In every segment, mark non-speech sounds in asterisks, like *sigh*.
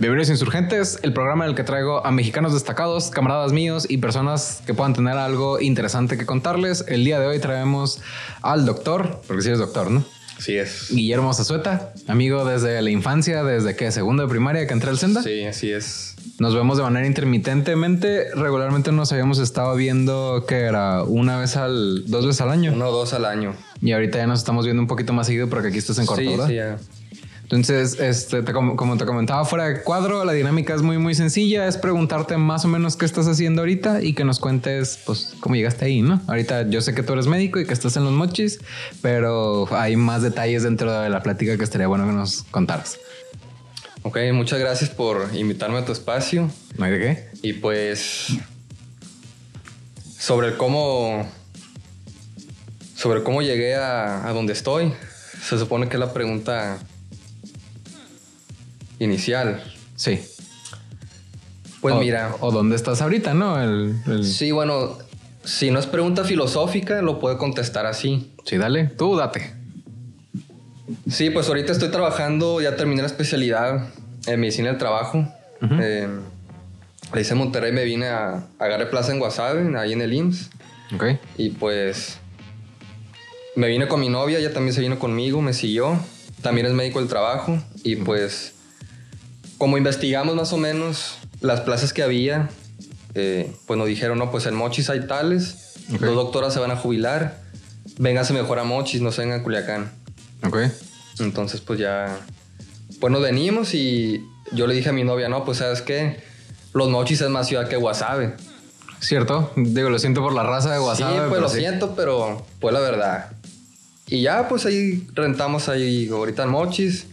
Bienvenidos Insurgentes, el programa en el que traigo a mexicanos destacados, camaradas míos y personas que puedan tener algo interesante que contarles. El día de hoy traemos al doctor, porque sí es doctor, ¿no? Sí es. Guillermo Zazueta, amigo desde la infancia, desde que segundo de primaria que entré al Senda. Sí, así es. Nos vemos de manera intermitentemente. Regularmente nos habíamos estado viendo que era una vez al, dos veces al año. Uno o dos al año. Y ahorita ya nos estamos viendo un poquito más seguido porque aquí estás en corto, sí, ¿verdad? sí, ya. Entonces, este, te- como, como te comentaba fuera de cuadro, la dinámica es muy, muy sencilla. Es preguntarte más o menos qué estás haciendo ahorita y que nos cuentes, pues, cómo llegaste ahí, ¿no? Ahorita yo sé que tú eres médico y que estás en los mochis, pero hay más detalles dentro de la plática que estaría bueno que nos contaras. Ok, muchas gracias por invitarme a tu espacio. ¿No hay de qué? Y pues. Sobre el cómo. Sobre cómo llegué a, a donde estoy. Se supone que es la pregunta inicial. Sí. Pues o, mira. O dónde estás ahorita, ¿no? El, el- sí. Sí, bueno. Si no es pregunta filosófica, lo puedo contestar así. dale. Tú date. Sí, pues ahorita estoy trabajando, ya terminé la especialidad en medicina del trabajo. Ujú. Eh, la hice Monterrey, me vine a, a agarré plaza en Guasave, ahí en el IMSS. Ok. Y pues me vine con mi novia, ella también se vino conmigo, me siguió. También es médico del trabajo. Y pues, como investigamos más o menos las plazas que había, eh, pues nos dijeron, no, pues en Mochis hay tales, Ok. dos doctoras se van a jubilar, vénganse mejor a Mochis, no se vengan a Culiacán. Ok. Entonces, pues ya. Pues nos venimos y yo le dije a mi novia, no, pues sabes qué, Los Mochis es más ciudad que Guasave. ¿Cierto? Digo, lo siento por la raza de WhatsApp. sí, pues lo siento, pero fue la verdad. Y ya, pues ahí rentamos ahí ahorita en Mochis.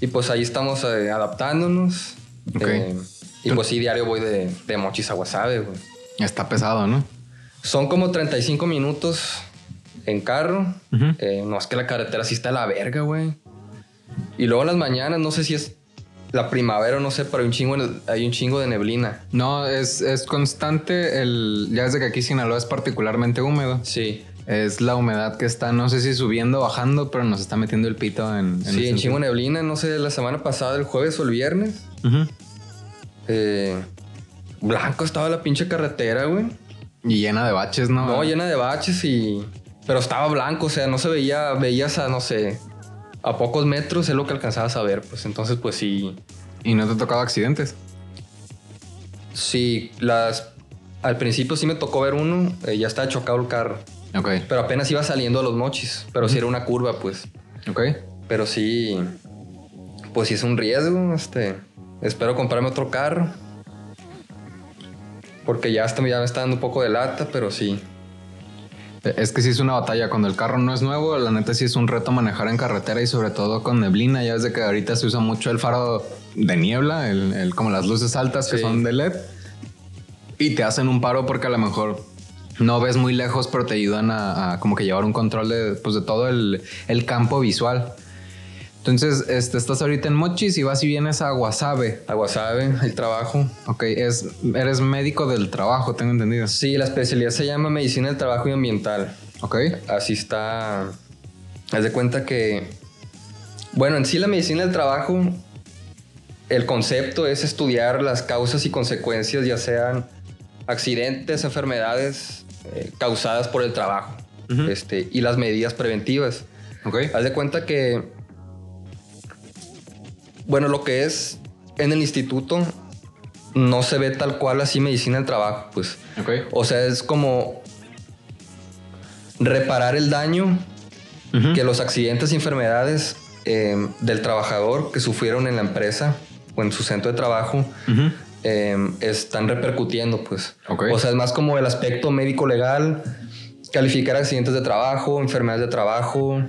Y pues ahí estamos eh, adaptándonos. Ok. Eh, y pues sí, diario voy de, de Mochis a Guasave, güey. Está pesado, ¿no? Son como 35 minutos en carro. Eh, no, es que la carretera sí está a la verga, güey. Y luego en las mañanas, no sé si es la primavera o no sé, pero hay un chingo, hay un chingo de neblina. No, es, es constante el... Ya desde que aquí Sinaloa es particularmente húmedo. Sí. Es la humedad que está, no sé si subiendo o bajando, pero nos está metiendo el pito en... en sí, en chingo neblina, no sé, la semana pasada, el jueves o el viernes. Ujú. eh, blanco estaba la pinche carretera, güey. Y llena de baches, ¿no? No, llena de baches y... Pero estaba blanco, o sea, no se veía, veías a, no sé, a pocos metros es lo que alcanzabas a ver, pues entonces, pues sí, Y no te ha tocado accidentes. Sí, las. Al principio sí me tocó ver uno, eh, ya estaba chocado el carro. Ok, Pero apenas iba saliendo a los mochis. Pero sí era una curva, pues. ok. Pero sí. Pues sí es un riesgo. Este. Espero comprarme otro carro. Porque ya, está, ya me está dando un poco de lata, pero sí. Es que sí es una batalla. Cuando el carro no es nuevo, la neta sí es un reto manejar en carretera y sobre todo con neblina. Ya ves de que ahorita se usa mucho el faro de niebla, el, el- como las luces altas que son de LED. Y te hacen un paro porque a lo mejor no ves muy lejos, pero te ayudan a, a como que llevar un control de, pues, de todo el, el campo visual. Entonces, este, estás ahorita en Mochis y vas y vienes a Guasave. Agua sabe, el trabajo. Ok, es, eres médico del trabajo, tengo entendido. Sí, la especialidad se llama Medicina del Trabajo y Ambiental. Ok, Así está. Haz de cuenta que. Bueno, en sí la medicina del trabajo. El concepto es estudiar las causas y consecuencias, ya sean accidentes, enfermedades eh, causadas por el trabajo. Este, y las medidas preventivas. ok. Haz de cuenta que. Bueno, lo que es en el instituto no se ve tal cual así medicina del trabajo, pues. Ok. O sea, es como reparar el daño que los accidentes y enfermedades eh, del trabajador que sufrieron en la empresa o en su centro de trabajo. Eh, están repercutiendo, pues. Ok. O sea, es más como el aspecto médico-legal, calificar accidentes de trabajo, enfermedades de trabajo,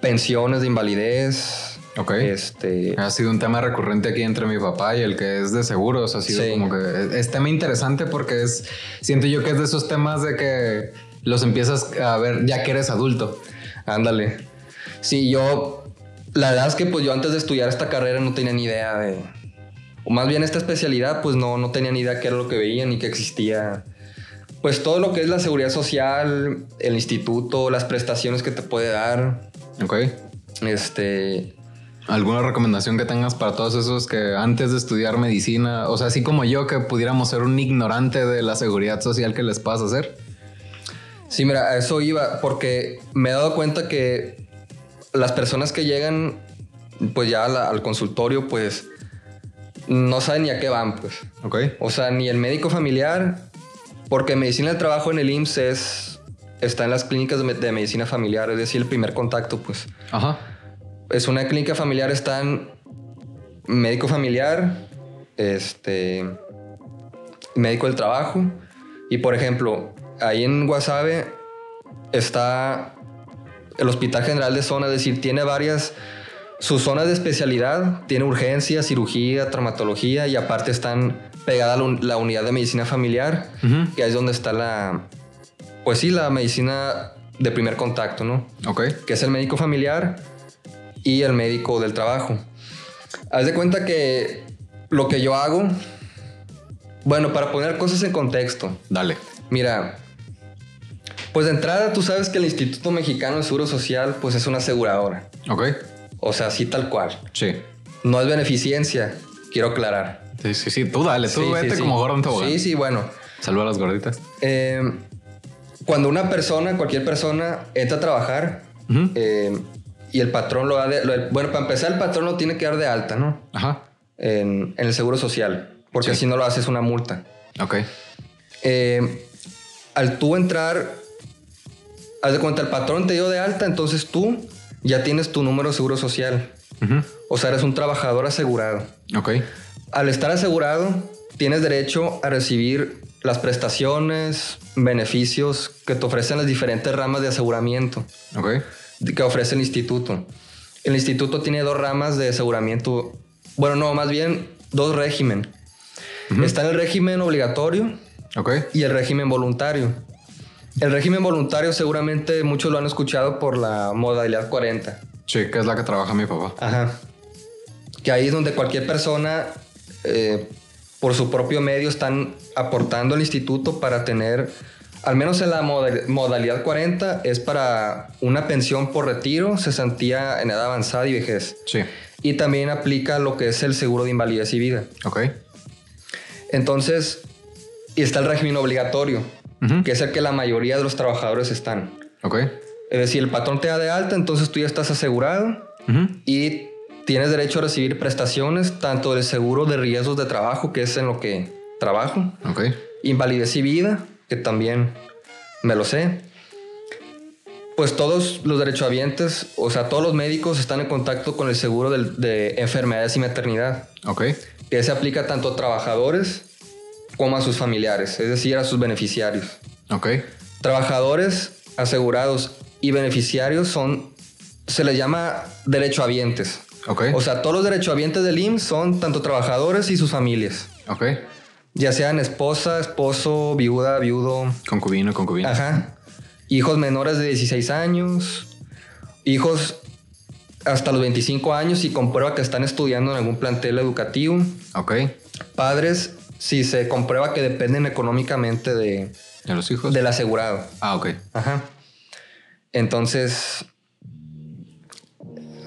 pensiones de invalidez. Ok. Este, Ha sido un tema recurrente aquí entre mi papá y el que es de seguros. Ha sido Sí. como que es tema interesante porque es, siento yo que es de esos temas de que los empiezas a ver ya que eres adulto. Ándale. Sí, yo. La verdad es que pues yo antes de estudiar esta carrera no tenía ni idea de. O más bien esta especialidad, pues no, no tenía ni idea qué era lo que veía ni que existía. Pues todo lo que es la seguridad social, el instituto, las prestaciones que te puede dar. Ok. Este. ¿Alguna recomendación que tengas para todos esos que antes de estudiar medicina, o sea, así como yo, que pudiéramos ser un ignorante de la seguridad social que les puedas hacer? Sí, mira, a eso iba, porque me he dado cuenta que las personas que llegan, pues ya al consultorio, pues no saben ni a qué van, pues. Ok. O sea, ni el médico familiar, porque medicina del trabajo en el IMSS es, está en las clínicas de, me- de medicina familiar, es decir, el primer contacto, pues. Ajá. Es una clínica familiar, están médico familiar, este, médico del trabajo, y por ejemplo, ahí en Guasave está el Hospital General de Zona, es decir, tiene varias, sus zonas de especialidad, tiene urgencia, cirugía, traumatología, y aparte están pegada la, un- la unidad de medicina familiar, que ahí es donde está la, pues sí, la medicina de primer contacto, ¿no? Ok. que es el médico familiar y el médico del trabajo. Haz de cuenta que lo que yo hago, bueno, para poner cosas en contexto, Dale. mira, pues de entrada tú sabes que el Instituto Mexicano de Seguro Social pues es una aseguradora, Ok. O sea, así tal cual. Sí. No es beneficencia, quiero aclarar. Sí, sí, sí. Tú dale, tú Sí, sí, vete sí. como gordo en tobogán. Sí, sí, bueno. Saluda a las gorditas. Eh, cuando una persona, cualquier persona, entra a trabajar eh, y el patrón lo da de... lo- bueno, para empezar, el patrón lo tiene que dar de alta, ¿no? Ajá. En, en el seguro social, porque Sí. si no lo haces una multa. Ok. Eh, al tú entrar, haz de cuenta, el patrón te dio de alta, entonces tú ya tienes tu número de seguro social. O sea, eres un trabajador asegurado. Ok. Al estar asegurado, tienes derecho a recibir las prestaciones, beneficios que te ofrecen las diferentes ramas de aseguramiento que ofrece el instituto. El instituto tiene dos ramas de aseguramiento, bueno, no, más bien dos régimen. Está el régimen obligatorio y el régimen voluntario. El régimen voluntario seguramente muchos lo han escuchado por la modalidad 40. Sí, que es la que trabaja mi papá. Ajá. Que ahí es donde cualquier persona, eh, por su propio medio, están aportando al instituto para tener, al menos en la moda- modalidad 40, es para una pensión por retiro, cesantía en edad avanzada y vejez. Sí. Y también aplica lo que es el seguro de invalidez y vida. Ok. Entonces, y está el régimen obligatorio, Que es el que la mayoría de los trabajadores están. Ok. Es decir, el patrón te da de alta, entonces tú ya estás asegurado y tienes derecho a recibir prestaciones tanto del seguro de riesgos de trabajo, que es en lo que trabajo, Ok. invalidez y vida, que también me lo sé. Pues todos los derechohabientes, o sea, todos los médicos están en contacto con el seguro del- de enfermedades y maternidad, Ok. que se aplica tanto a trabajadores como a sus familiares, es decir, a sus beneficiarios. Ok. Trabajadores asegurados y beneficiarios son, se les llama derechohabientes. Ok. O sea, todos los derechohabientes del IMSS son tanto trabajadores y sus familias. Ok. Ya sean esposa, esposo, viuda, viudo. Concubino, concubino. Ajá. Hijos menores de 16 años. Hijos hasta los 25 años y comprueba que están estudiando en algún plantel educativo. Ok. Padres, si se comprueba que dependen económicamente de, ¿Y a los hijos? del asegurado. Ah, ok. Ajá. Entonces,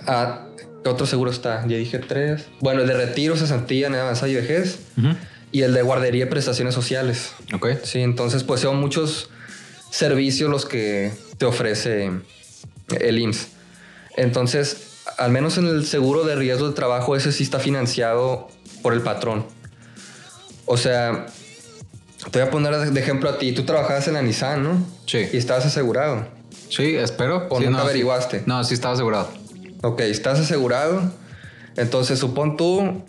ah, ¿qué otro seguro está? Ya dije tres. Bueno, el de retiro, cesantía, en avanzada y vejez. Y el de guardería y prestaciones sociales. Ok. Sí, entonces pues son muchos servicios los que te ofrece el IMSS. Entonces, al menos en el seguro de riesgo de trabajo, ese sí está financiado por el patrón. O sea, te voy a poner de ejemplo a ti. Tú trabajabas en la Nissan, ¿no? Sí. Y estabas asegurado. Sí, espero. ¿O Sí, nunca no, sí. averiguaste? No, sí estaba asegurado. Ok, estás asegurado. Entonces, supón tú,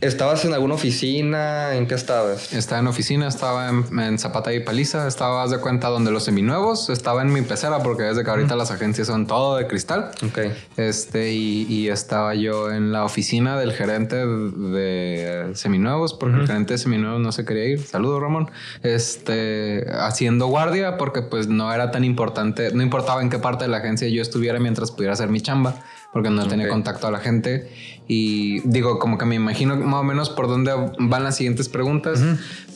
estabas en alguna oficina, ¿en qué estabas? Estaba en oficina, estaba en, en Zapata y Paliza, estaba, haz de cuenta, donde los seminuevos, estaba en mi pecera, porque desde que ahorita las agencias son todo de cristal. Ok. Este, y, y estaba yo en la oficina del gerente de seminuevos, porque el gerente de seminuevos no se quería ir. Saludos, Ramón. Este, haciendo guardia, porque pues no era tan importante, no importaba en qué parte de la agencia yo estuviera mientras pudiera hacer mi chamba. Porque no tenía Ok. contacto a la gente. Y digo, como que me imagino más o menos por dónde van las siguientes preguntas.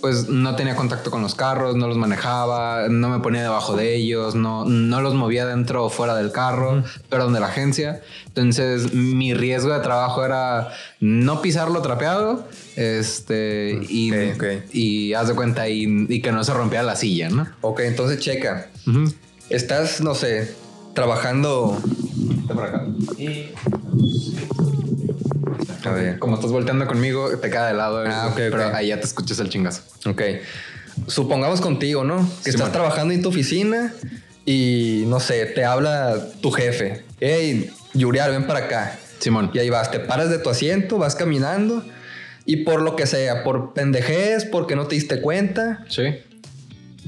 Pues no tenía contacto con los carros, no los manejaba, no me ponía debajo de ellos, no, no los movía dentro o fuera del carro, perdón, de la agencia. Entonces, mi riesgo de trabajo era no pisarlo trapeado, este, y, Ok, ok. y haz de cuenta, y, y que no se rompiera la silla, ¿no? Ok, entonces checa. Ujú. Estás, no sé, trabajando. A ver. Como estás volteando conmigo, te queda de lado. Ah, ok, pero ok. ahí ya te escuchas el chingazo. Ok. Supongamos contigo, ¿no? Que estás trabajando en tu oficina y no sé, te habla tu jefe. Hey, Yuriar, ven para acá. Simón. Y ahí vas, te paras de tu asiento, vas caminando y por lo que sea, por pendejez, porque no te diste cuenta, Sí.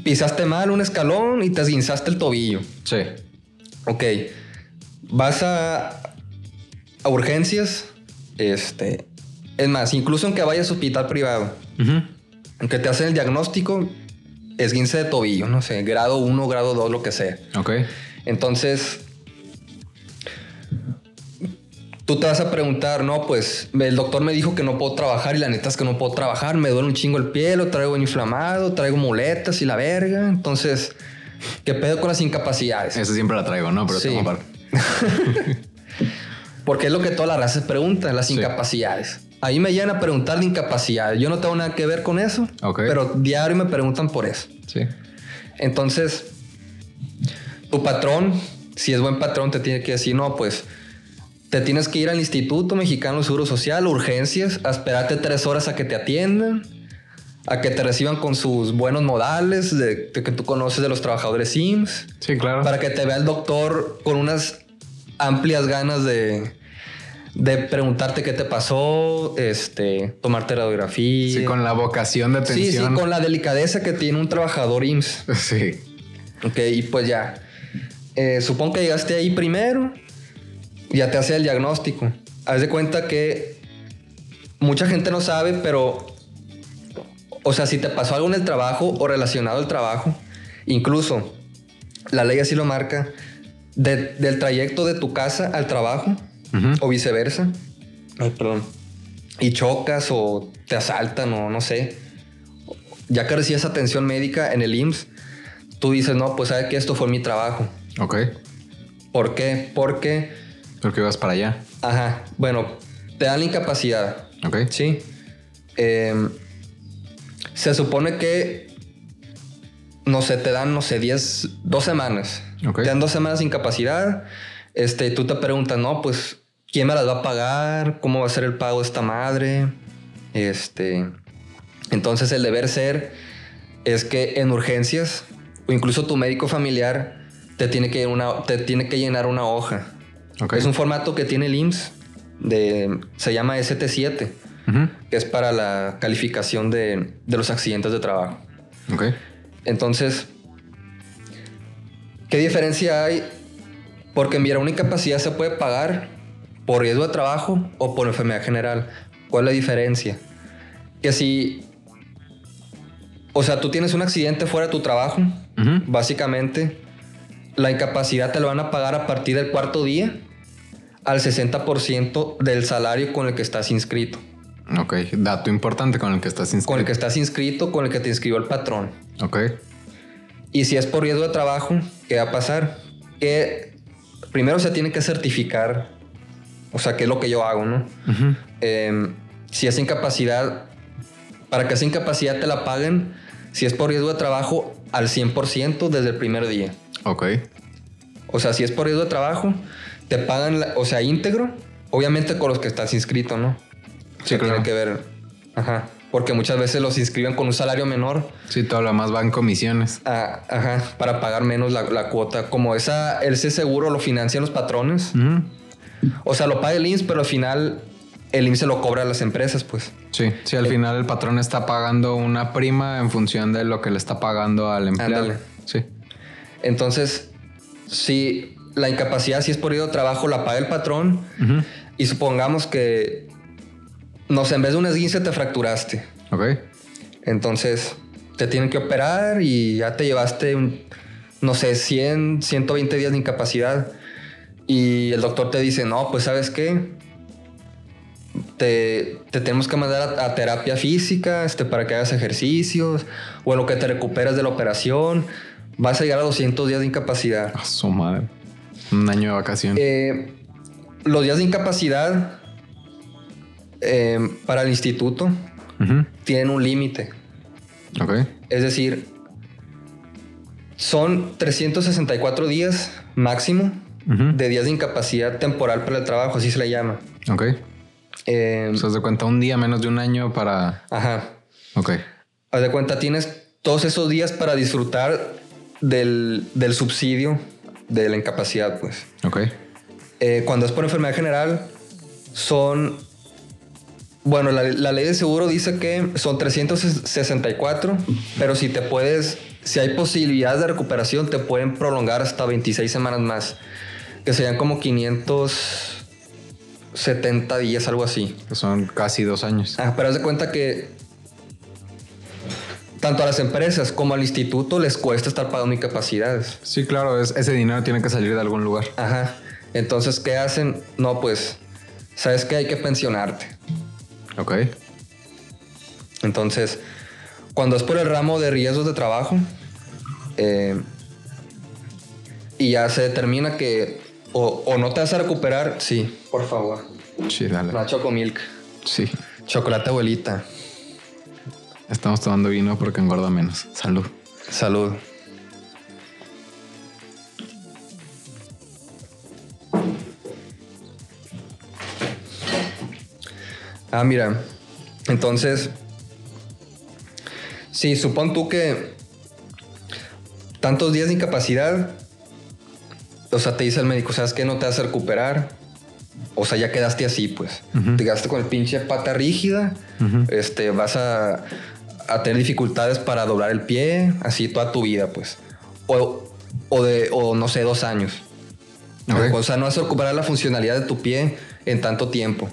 pisaste mal un escalón y te esguinzaste el tobillo. Sí. Ok, vas a, a urgencias, este, es más, incluso aunque vayas a hospital privado, aunque te hacen el diagnóstico, esguince de tobillo, no sé, grado 1, grado 2, lo que sea. Ok. Entonces, tú te vas a preguntar, no, pues el doctor me dijo que no puedo trabajar y la neta es que no puedo trabajar, me duele un chingo el pie, lo traigo inflamado, traigo muletas y la verga. Entonces, ¿qué pedo con las incapacidades? Eso siempre la traigo, ¿no? Pero Sí. tengo. *laughs* Porque es lo que toda la raza se pregunta, las Sí. incapacidades. Ahí me llegan a preguntar de incapacidades. Yo no tengo nada que ver con eso, Ok. pero diario me preguntan por eso. Sí. Entonces, tu patrón, si es buen patrón, te tiene que decir, no, pues te tienes que ir al Instituto Mexicano de Seguro Social, urgencias, a esperarte tres horas a que te atiendan, a que te reciban con sus buenos modales de, de que tú conoces de los trabajadores SIMS, Sí, claro. para que te vea el doctor con unas amplias ganas de, de preguntarte qué te pasó, este, tomarte radiografía. Sí, con la vocación de Sí, sí, atención. con la delicadeza que tiene un trabajador IMSS. *laughs* Sí. Ok, y pues ya. Eh, supongo que llegaste ahí primero. Ya te hace el diagnóstico. Haz de cuenta que mucha gente no sabe, pero. O sea, si te pasó algo en el trabajo o relacionado al trabajo, incluso la ley así lo marca, de- del trayecto de tu casa al trabajo o viceversa. Ay, perdón. Y chocas o te asaltan o no sé. Ya que recibes atención médica en el IMSS, tú dices, no, pues sabe que esto fue mi trabajo. Ok. ¿Por qué? Porque, Porque ibas para allá. ajá, bueno, te dan la incapacidad, Ok. ¿sí? Em, se supone que, no sé, te dan, no sé, 10, dos semanas. Te dan dos semanas de incapacidad. Este, tú te preguntas, no, pues, ¿quién me las va a pagar? ¿Cómo va a ser el pago de esta madre? Este, entonces el deber ser es que en urgencias o incluso tu médico familiar te tiene que, una, te tiene que llenar una hoja. Es un formato que tiene el IMSS, de, se llama ST7, Que es para la calificación de, de los accidentes de trabajo. Ok. Entonces, ¿qué diferencia hay? Porque mira, una incapacidad se puede pagar por riesgo de trabajo o por enfermedad general. ¿Cuál es la diferencia? Que si, o sea, tú tienes un accidente fuera de tu trabajo, básicamente, la incapacidad te lo van a pagar a partir del cuarto día al 60% del salario con el que estás inscrito. Ok. Dato importante con el que estás inscrito. Con el que estás inscrito, con el que te inscribió el patrón. Ok. Y si es por riesgo de trabajo, ¿qué va a pasar? Que primero se tiene que certificar, o sea, qué es lo que yo hago, ¿no? Eh, si es incapacidad, para que esa incapacidad te la paguen, si es por riesgo de trabajo, al 100% desde el primer día. Ok. O sea, si es por riesgo de trabajo, te pagan, la- o sea, íntegro, obviamente con los que estás inscrito, ¿no? Sí, Que claro. Tiene que ver, ajá, porque muchas veces los inscriben con un salario menor Sí, todo lo demás va en comisiones. Ah, ajá, para pagar menos la, la cuota. Como esa, ese seguro lo financian los patrones. O sea, lo paga el IMSS, pero al final el IMSS se lo cobra a las empresas, pues. Sí, sí, al final el patrón está pagando una prima en función de lo que le está pagando al empleado. Ándale. Sí. Entonces, si la incapacidad, si es por ir de trabajo, la paga el patrón. Y supongamos que, no sé, en vez de un esguince te fracturaste. Ok. Entonces, te tienen que operar y ya te llevaste, un, no sé, 100, 120 días de incapacidad. y el doctor te dice, no, pues sabes qué, te, te tenemos que mandar a, a terapia física este, para que hagas ejercicios, o en lo que te recuperas de la operación, vas a llegar a 200 días de incapacidad. A su madre. Un año de vacaciones. Eh, los días de incapacidad eh, para el instituto tienen un límite. Ok. Es decir, son 364 días máximo de días de incapacidad temporal para el trabajo, así se le llama. Ok. Eh, O sea, de cuenta un día menos de un año para. ajá. Ok. Haz de cuenta, tienes todos esos días para disfrutar del, del subsidio de la incapacidad, pues. Ok. Eh, cuando es por enfermedad general, son. Bueno, la, la ley de seguro dice que son 364, pero si te puedes. Si hay posibilidades de recuperación, te pueden prolongar hasta 26 semanas más. Que serían como 570 días, algo así. Que Son casi dos años. Ah, pero haz de cuenta que tanto a las empresas como al instituto les cuesta estar pagando incapacidades. Sí, claro, es- ese dinero tiene que salir de algún lugar. Ajá. Entonces, ¿qué hacen? No, pues, ¿sabes qué? Hay que pensionarte. Ok. Entonces, cuando es por el ramo de riesgos de trabajo eh, y ya se determina que o, o no te vas a recuperar, sí, por favor. Sí, dale. La Chocomilk. Sí. Chocolate abuelita. Estamos tomando vino porque engorda menos. Salud. Salud. Ah, mira. Entonces, sí, supón tú que tantos días de incapacidad, o sea, te dice el médico, ¿sabes qué? No te vas a recuperar. O sea, ya quedaste así, pues. Te quedaste con el pinche pata rígida. Este, vas a, a tener dificultades para doblar el pie, así toda tu vida, pues. O, o de, o no sé, dos años. O sea, no vas a recuperar la funcionalidad de tu pie en tanto tiempo.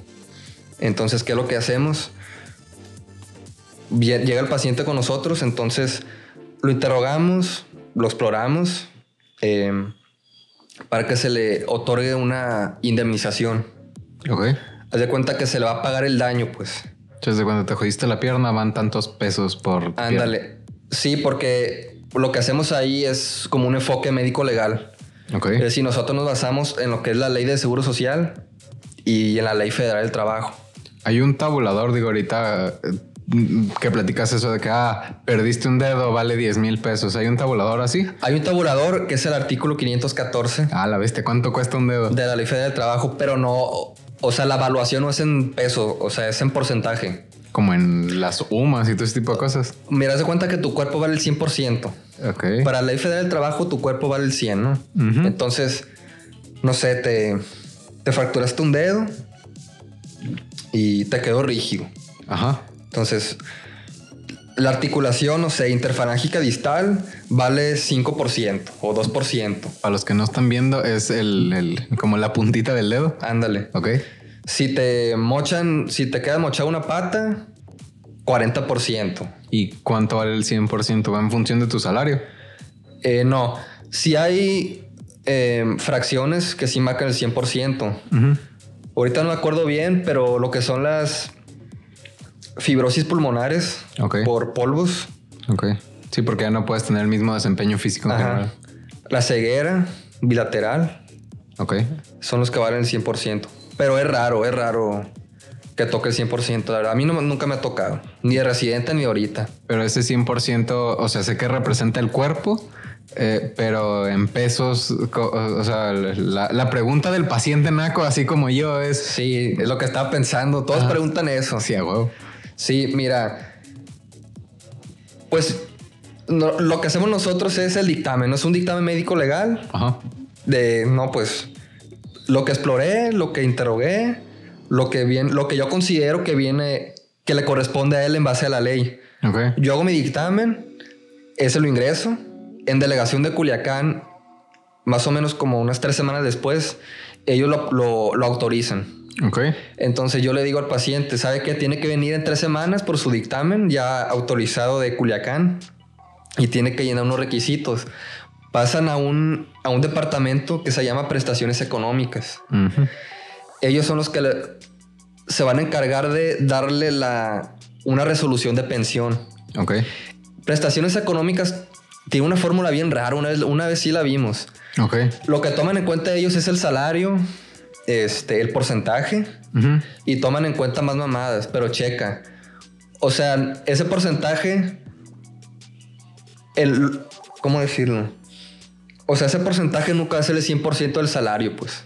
Entonces, ¿qué es lo que hacemos? Llega el paciente con nosotros, entonces lo interrogamos, lo exploramos eh, para que se le otorgue una indemnización. Ok. Haz de cuenta que se le va a pagar el daño, pues. Entonces, cuando te jodiste la pierna, van tantos pesos por. pierna. Ándale. Sí, porque lo que hacemos ahí es como un enfoque médico legal. Ok. Es decir, nosotros nos basamos en lo que es la ley de seguro social y en la ley federal del trabajo. Hay un tabulador, digo, ahorita eh, que platicas eso de que, ah, perdiste un dedo, vale 10 mil pesos. Hay un tabulador así. Hay un tabulador que es el artículo 514 Ah, la bestia, ¿cuánto cuesta un dedo? de la ley federal del trabajo, pero no, o sea, la evaluación no es en peso, o sea, es en porcentaje. Como en las UMAS y todo ese tipo de cosas. Mira, de cuenta que tu cuerpo vale el 100%. Ok. Para la ley federal del trabajo, tu cuerpo vale el 100, ¿no? Entonces, no sé, te, te fracturaste un dedo y te quedó rígido. Ajá. Entonces, la articulación, no sé, interfalángica distal vale 5% o 2%. Para los que no están viendo, es el, el- como la puntita del dedo. Ándale. Ok. Si te mochan, si te queda mochada una pata, 40%. ¿Y cuánto vale el 100%? Va en función de tu salario. Eh, no, si hay eh, fracciones que sí marcan el 100%. Ujú. Ahorita no me acuerdo bien, pero lo que son las fibrosis pulmonares por polvos, Ok. Sí, porque ya no puedes tener el mismo desempeño físico en general. la ceguera bilateral, Ok. son los que valen el 100%. Pero es raro, es raro que toque el 100%. La verdad, a mí no, nunca me ha tocado, ni de residente ni ahorita. Pero ese 100%, o sea, sé que representa el cuerpo, eh, pero en pesos, o sea, la, la pregunta del paciente naco, así como yo, es... Sí, es lo que estaba pensando. Todos Ah. preguntan eso. Sí, a huevo. Sí, mira. Pues no- lo que hacemos nosotros es el dictamen. No es un dictamen médico legal Ajá. de, no, pues lo que exploré, lo que interrogué, lo que, viene, lo que yo considero que viene, que le corresponde a él en base a la ley. Ok. Yo hago mi dictamen, ese lo ingreso. En delegación de Culiacán, más o menos como unas tres semanas después, ellos lo, lo- lo autorizan. Ok. Entonces yo le digo al paciente, ¿sabe qué? Tiene que venir en tres semanas por su dictamen ya autorizado de Culiacán y tiene que llenar unos requisitos. pasan a un, a un departamento que se llama prestaciones económicas. Ellos son los que le- se van a encargar de darle la, una resolución de pensión. Ok. Prestaciones económicas tiene una fórmula bien rara, una vez, una vez sí la vimos. Ok. Lo que toman en cuenta ellos es el salario, este, el porcentaje y toman en cuenta más mamadas, pero checa. O sea, ese porcentaje, el, ¿cómo decirlo? O sea, ese porcentaje nunca va a ser el 100% del salario, pues.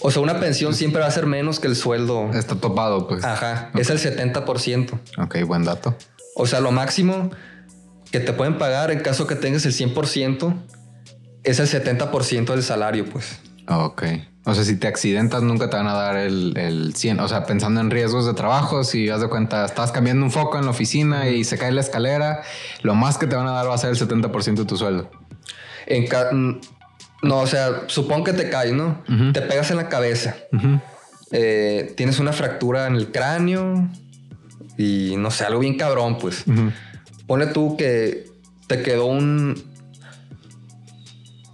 O sea, una pensión siempre va a ser menos que el sueldo. Está topado, pues. Ajá, es el 70%. Ok, buen dato. O sea, lo máximo que te pueden pagar en caso que tengas el 100% es el 70% del salario, pues. Ok. O sea, si te accidentas, nunca te van a dar el, el 100. O sea, pensando en riesgos de trabajo, si haz de cuenta, estás cambiando un foco en la oficina y se cae la escalera, lo más que te van a dar va a ser el 70% de tu sueldo. En ca- no, o sea, supón que te caes, ¿no? Te pegas en la cabeza. Eh, tienes una fractura en el cráneo y no sé, algo bien cabrón, pues. Ponle tú que te quedó un...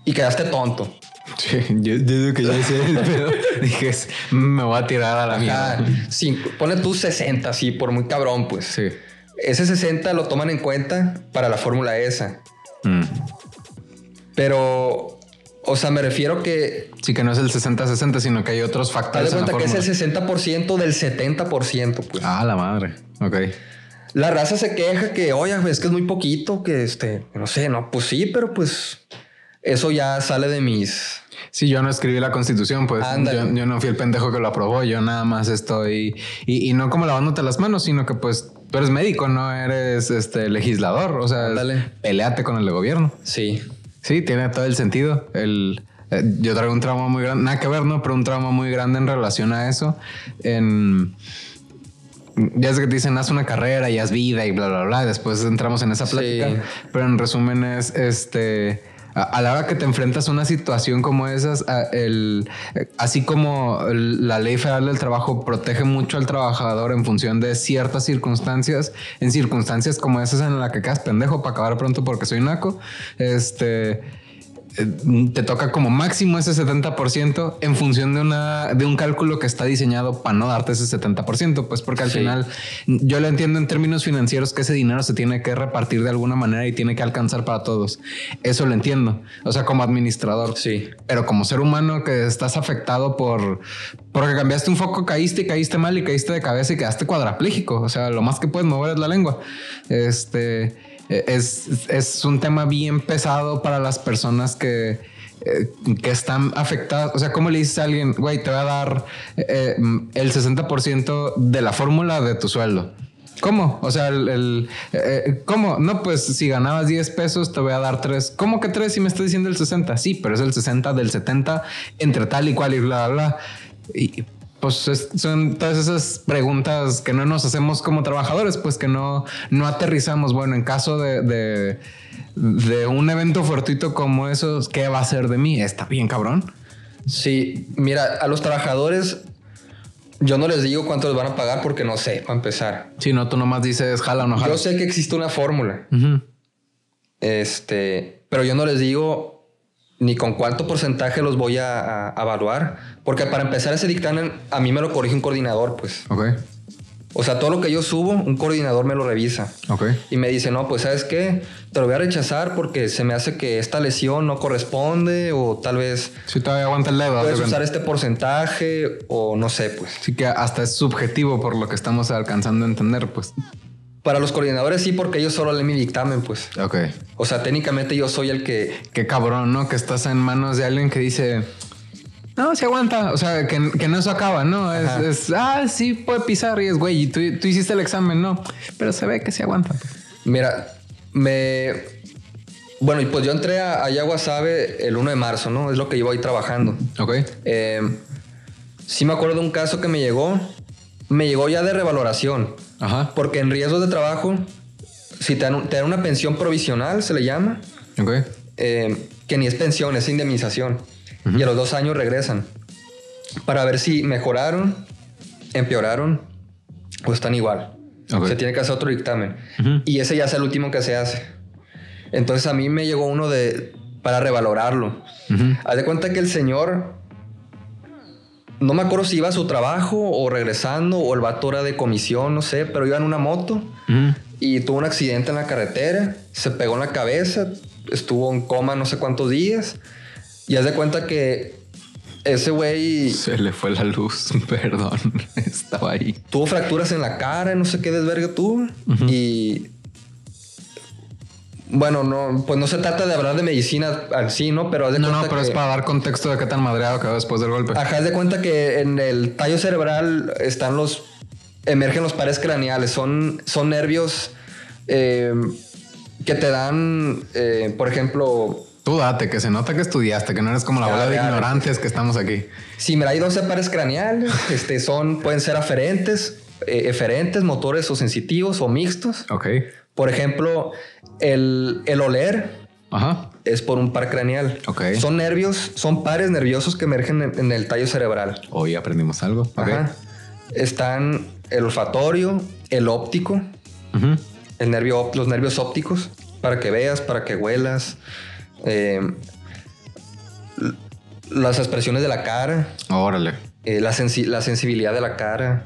Y quedaste tonto. Sí, yo, yo digo que yo hice el pedo. *laughs* Dije, me voy a tirar a la mierda. sí, ponle tú 60, sí, por muy cabrón, pues. Sí. Ese 60 lo toman en cuenta para la fórmula esa. Mm. Pero, o sea, me refiero que... Sí, que no es el 60-60, sino que hay otros factores en la cuenta que es el 60% del 70%, pues. Ah, la madre. Ok. La raza se queja que, oye, es que es muy poquito, que este, no sé, no, pues sí, pero pues eso ya sale de mis... Sí, yo no escribí la constitución, pues yo, yo no fui el pendejo que lo aprobó, yo nada más estoy y, y no como lavándote las manos, sino que pues tú eres médico, no eres este legislador, o sea, Ándale. peleate con el gobierno. Sí. Sí, tiene todo el sentido. El, eh, yo traigo un trauma muy grande, nada que ver, ¿no? Pero un trauma muy grande en relación a eso. En, ya es que te dicen, haz una carrera y haz vida y bla, bla, bla. Después entramos en esa Sí. plática. Pero en resumen es, este... A, a la hora que te enfrentas a una situación como esas, a- el, así como el- la ley federal del trabajo protege mucho al trabajador en función de ciertas circunstancias, en circunstancias como esas en la que quedas pendejo para acabar pronto porque soy naco, este te toca como máximo ese 70% en función de una de un cálculo que está diseñado para no darte ese 70%, pues porque al Sí. final yo lo entiendo en términos financieros que ese dinero se tiene que repartir de alguna manera y tiene que alcanzar para todos. Eso lo entiendo, o sea, como administrador. Sí. Pero como ser humano que estás afectado por porque cambiaste un foco, caíste y caíste mal y caíste de cabeza y quedaste cuadrapléjico. O sea, lo más que puedes mover es la lengua. Este eh, es, es un tema bien pesado para las personas que, eh, que están afectadas. O sea, ¿cómo le dices a alguien, güey, te voy a dar eh, el 60% de la fórmula de tu sueldo? ¿Cómo? O sea, el, el, eh, ¿cómo? No, pues si ganabas 10 pesos te voy a dar 3. ¿Cómo que 3 si me estás diciendo el 60? Sí, pero es el 60 del 70 entre tal y cual y bla, bla, bla. Y pues es- son todas esas preguntas que no nos hacemos como trabajadores, pues que no, no aterrizamos. Bueno, en caso de, de, de un evento fortuito como esos, ¿qué va a ser de mí? Está bien, cabrón. Sí, mira, a los trabajadores yo no les digo cuánto les van a pagar porque no sé, para empezar. Si no, tú nomás dices jala o no jala. Yo sé que existe una fórmula, este, pero yo no les digo ni con cuánto porcentaje los voy a, a evaluar, porque para empezar ese dictamen a mí me lo corrige un coordinador, pues. Ok, O sea, todo lo que yo subo, un coordinador me lo revisa. ok. Y me dice, no, pues sabes qué, te lo voy a rechazar porque se me hace que esta lesión no corresponde o tal vez Si todavía aguanta el de puedes usar este porcentaje o no sé, pues. Así que hasta es subjetivo por lo que estamos alcanzando a entender, pues. Para los coordinadores sí, porque ellos solo leen mi dictamen, pues. Ok. O sea, técnicamente yo soy el que... Qué cabrón, ¿no? Que estás en manos de alguien que dice, no, se aguanta. O sea, que, que no eso acaba, ¿no? Es, ah, sí, puede pisar y es, güey, y tú, tú hiciste el examen, ¿no? Pero se ve que se aguanta. Mira, me... Bueno, y pues yo entré a, a el 1 de marzo, ¿no? Es lo que llevo ahí trabajando. Ok. Eh, sí me acuerdo de un caso que me llegó. Me llegó ya de revaloración. Ajá. Porque en riesgos de trabajo, si te dan, te dan una pensión provisional, se le llama, eh, que ni es pensión, es indemnización. Y a los dos años regresan. Para ver si mejoraron, empeoraron o están igual. Ok. Se tiene que hacer otro dictamen. Ujú. Y ese ya es el último que se hace. Entonces a mí me llegó uno de, para revalorarlo. Haz de cuenta que el señor, no me acuerdo si iba a su trabajo o regresando o el vato era de comisión, no sé, pero iba en una moto y tuvo un accidente en la carretera, se pegó en la cabeza, estuvo en coma no sé cuántos días y haz de cuenta que ese güey... Se le fue la luz, *laughs* perdón, *laughs* estaba ahí. Tuvo fracturas en la cara, no sé qué desvergue tuvo y bueno, no, pues no se trata de hablar de medicina así, ¿no? Pero de No, no, pero es para dar contexto de qué tan madreado quedó después del golpe. Ajá, es de cuenta que en el tallo cerebral están los. emergen los pares craneales. Son, son nervios eh, que te dan, eh, por ejemplo. Tú date, que se nota que estudiaste, que no eres como la bola de ignorantes que estamos aquí. Sí, mira, hay 12 pares craneales. *laughs* este, son, pueden ser aferentes, eh, eferentes, motores o sensitivos o mixtos. Ok. Por ejemplo, el, oler es por un par craneal. Son nervios, son pares nerviosos que emergen en, el tallo cerebral. Hoy aprendimos algo. Están el olfatorio, el óptico, el nervio, los nervios ópticos, para que veas, para que huelas. Eh, las expresiones de la cara. Órale. Eh, la, sensibilidad de la cara.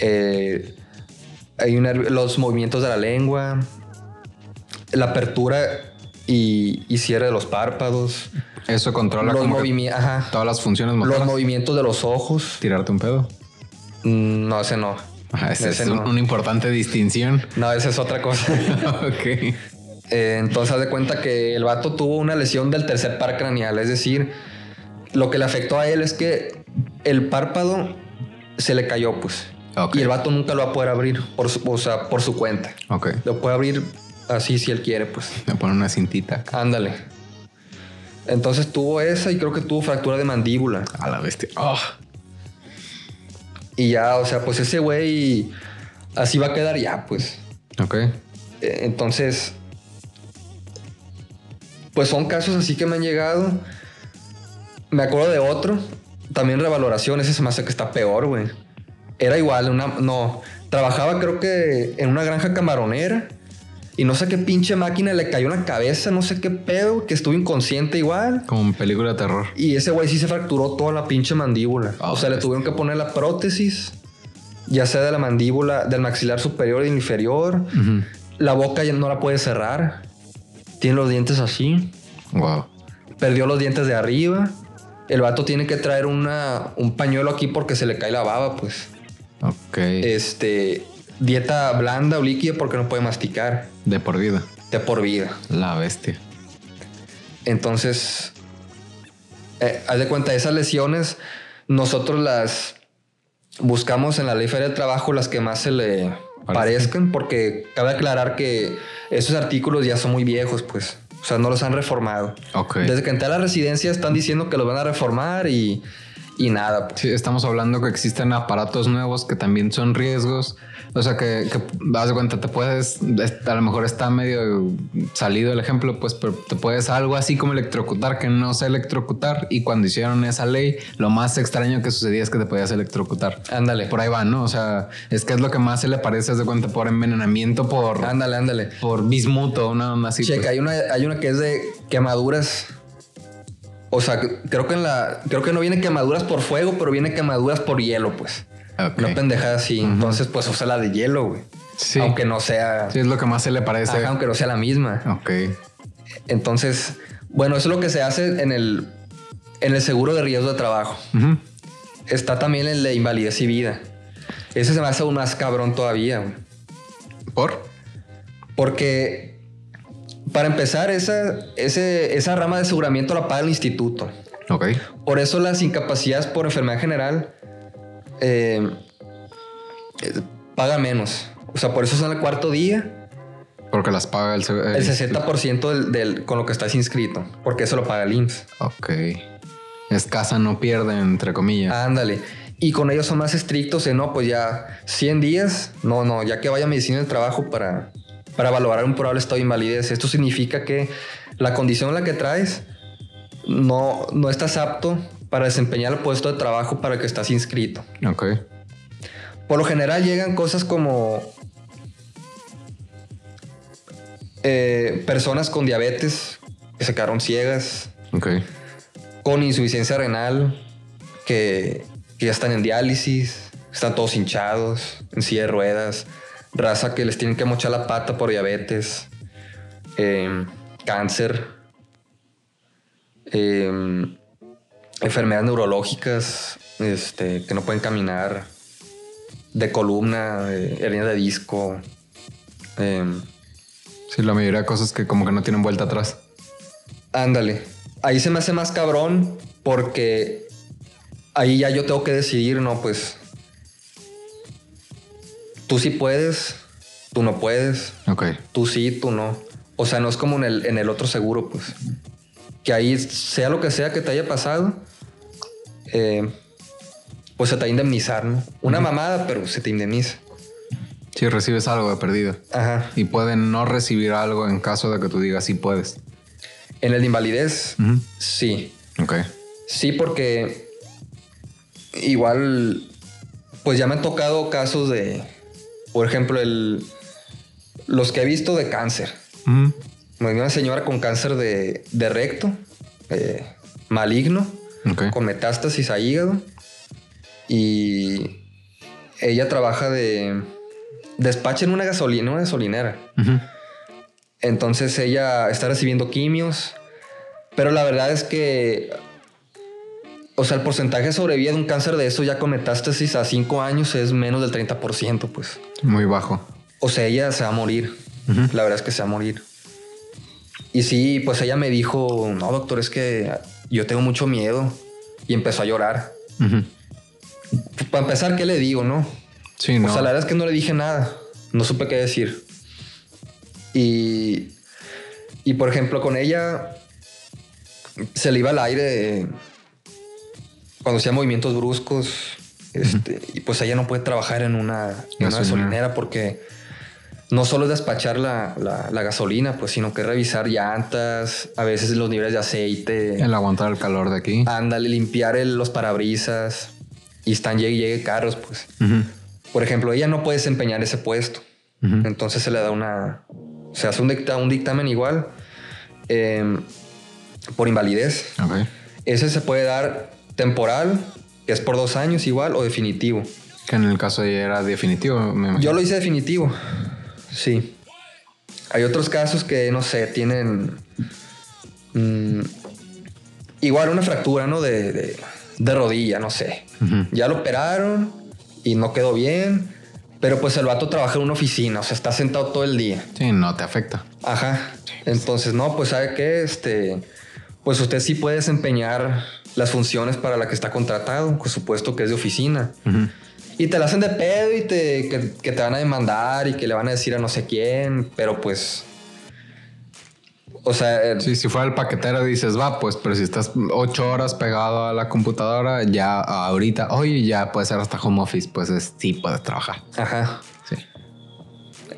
Eh, hay los movimientos de la lengua, la apertura y, cierre de los párpados. Eso controla los movimientos, todas las funciones motoras. Los movimientos de los ojos. Tirarte un pedo. Mm, no, ese no. ese, es una importante distinción. No, esa es otra cosa. *laughs* ok. Eh, entonces, haz de cuenta que el vato tuvo una lesión del tercer par craneal. Es decir, lo que le afectó a él es que el párpado se le cayó, pues. Y el vato nunca lo va a poder abrir por su, o sea, por su cuenta. Ok. Lo puede abrir así si él quiere, pues. Le pone una cintita. Ándale. Entonces tuvo esa y creo que tuvo fractura de mandíbula. A la bestia. Oh. Y ya, o sea, pues ese güey así va a quedar ya, pues. Ok. Eh, entonces, pues son casos así que me han llegado. Me acuerdo de otro, también revaloración, ese se me hace que está peor, güey era igual, una, no, trabajaba creo que en una granja camaronera y no sé qué pinche máquina le cayó en la cabeza, no sé qué pedo, que estuvo inconsciente igual. Como en película de terror. Y ese güey sí se fracturó toda la pinche mandíbula. Ah, o sea, le tuvieron que poner la prótesis, ya sea de la mandíbula, del maxilar superior e inferior. La boca ya no la puede cerrar. Tiene los dientes así. Wow. Perdió los dientes de arriba. El vato tiene que traer una, un pañuelo aquí porque se le cae la baba, pues. Ok. Este, dieta blanda o líquida porque no puede masticar. De por vida. De por vida. La bestia. Entonces, eh, haz de cuenta, esas lesiones nosotros las buscamos en la ley federal de trabajo las que más se le parezcan, porque cabe aclarar que esos artículos ya son muy viejos, pues. O sea, no los han reformado. Okay. Desde que entré a la residencia están diciendo que los van a reformar y y nada. Sí, estamos hablando que existen aparatos nuevos que también son riesgos. O sea, que, que das cuenta, te puedes, a lo mejor está medio salido el ejemplo, pues, pero te puedes algo así como electrocutar, que no sé electrocutar. Y cuando hicieron esa ley, lo más extraño que sucedía es que te podías electrocutar. Ándale. Por ahí va, ¿no? O sea, es que es lo que más se le parece, de cuenta, por envenenamiento, por... Ándale, ándale. Por bismuto, una onda así. Checa, pues. hay, una, hay una que es de quemaduras o sea, creo que en la. Creo que no viene quemaduras por fuego, pero viene quemaduras por hielo, pues. Una pendejada así. Entonces, pues usa la de hielo, güey. Sí. Aunque no sea. Sí, es lo que más se le parece. aunque no sea la misma. Ok. Entonces, bueno, eso es lo que se hace en el, en el seguro de riesgo de trabajo. Está también el de invalidez y vida. Ese se me hace aún más cabrón todavía, güey. ¿Por? Porque para empezar, esa, esa rama de aseguramiento la paga el instituto. Ok. Por eso las incapacidades por enfermedad general eh, eh, pagan menos. O sea, por eso son el cuarto día. Porque las paga el... El, el 60% del, con lo que estás inscrito. Porque eso lo paga el IMSS. Ok. Es casa no pierde, entre comillas. Ándale. Y con ellos son más estrictos en, no, pues ya 100 días. No, no, ya que vaya medicina del trabajo para para valorar un probable estado de invalidez. Esto significa que la condición en la que traes no, no estás apto para desempeñar el puesto de trabajo para el que estás inscrito. Ok. Por lo general llegan cosas como eh, personas con diabetes que se quedaron ciegas, con insuficiencia renal, que, que ya están en diálisis, están todos hinchados, en silla de ruedas, raza que les tienen que mochar la pata por diabetes, em, cáncer, em, enfermedades neurológicas, este, que no pueden caminar, de columna, eh, hernia de disco. em, Sí, la mayoría de cosas que como que no tienen vuelta atrás. Ándale. Ahí se me hace más cabrón porque ahí ya yo tengo que decidir, no, pues tú sí puedes, tú no puedes, Ok. tú sí, tú no. O sea, no es como en el, en el otro seguro, pues. Que ahí, sea lo que sea que te haya pasado, eh, pues se te va a indemnizar, ¿no? Una mamada, pero se te indemniza. Si recibes algo de perdido. Ajá. Y pueden no recibir algo en caso de que tú digas sí puedes. En el de invalidez, sí. Ok. Sí, porque igual, pues ya me han tocado casos de, por ejemplo, el, los que he visto de cáncer. Ujú. Una señora con cáncer de, de recto, eh, maligno, con metástasis a hígado. Y ella trabaja de despacha en una gasolina, una gasolinera. Entonces ella está recibiendo quimios, pero la verdad es que, o sea, el porcentaje de sobrevida de un cáncer de eso ya con metástasis a 5 años es menos del 30%, pues. Muy bajo. O sea, ella se va a morir. La verdad es que se va a morir. Y sí, pues ella me dijo, no, doctor, es que yo tengo mucho miedo. Y empezó a llorar. Para empezar, ¿qué le digo, no? Sí, no. O sea, la verdad es que no le dije nada. No supe qué decir. Y, y por ejemplo, con ella se le iba al aire cuando hacía movimientos bruscos. Este, Y pues ella no puede trabajar en una, en una Gasolinera. porque no solo es despachar la, la- la gasolina, pues, sino que revisar llantas, a veces los niveles de aceite. El aguantar el calor de aquí. Ándale, limpiar el- los parabrisas. Y están llegue y llegue carros, pues. Ujú. Por ejemplo, ella no puede desempeñar ese puesto. Entonces se le da una. Se hace un, dicta- un dictamen igual eh, por invalidez. Ok. Ese se puede dar temporal, que es por dos años igual, o definitivo. Que en el caso de ella era definitivo, me. Yo lo hice definitivo. Sí. Hay otros casos que, no sé, tienen. mm, igual una fractura, ¿no? De, de- de rodilla, no sé. Ya lo operaron y no quedó bien. Pero pues el vato trabaja en una oficina, o sea, está sentado todo el día. Sí, no te afecta. Ajá. Entonces, no, pues sabe qué, este, pues usted sí puede desempeñar las funciones para la que está contratado, por supuesto que es de oficina. Y te la hacen de pedo y te, que, que te van a demandar y que le van a decir a no sé quién, pero pues, o sea, eh, Sí, si fuera el paquetero dices, va, pues, pero si estás ocho horas pegado a la computadora, ya ahorita, oye, ya puede ser hasta home office, pues es- sí puedes trabajar. ajá. Sí.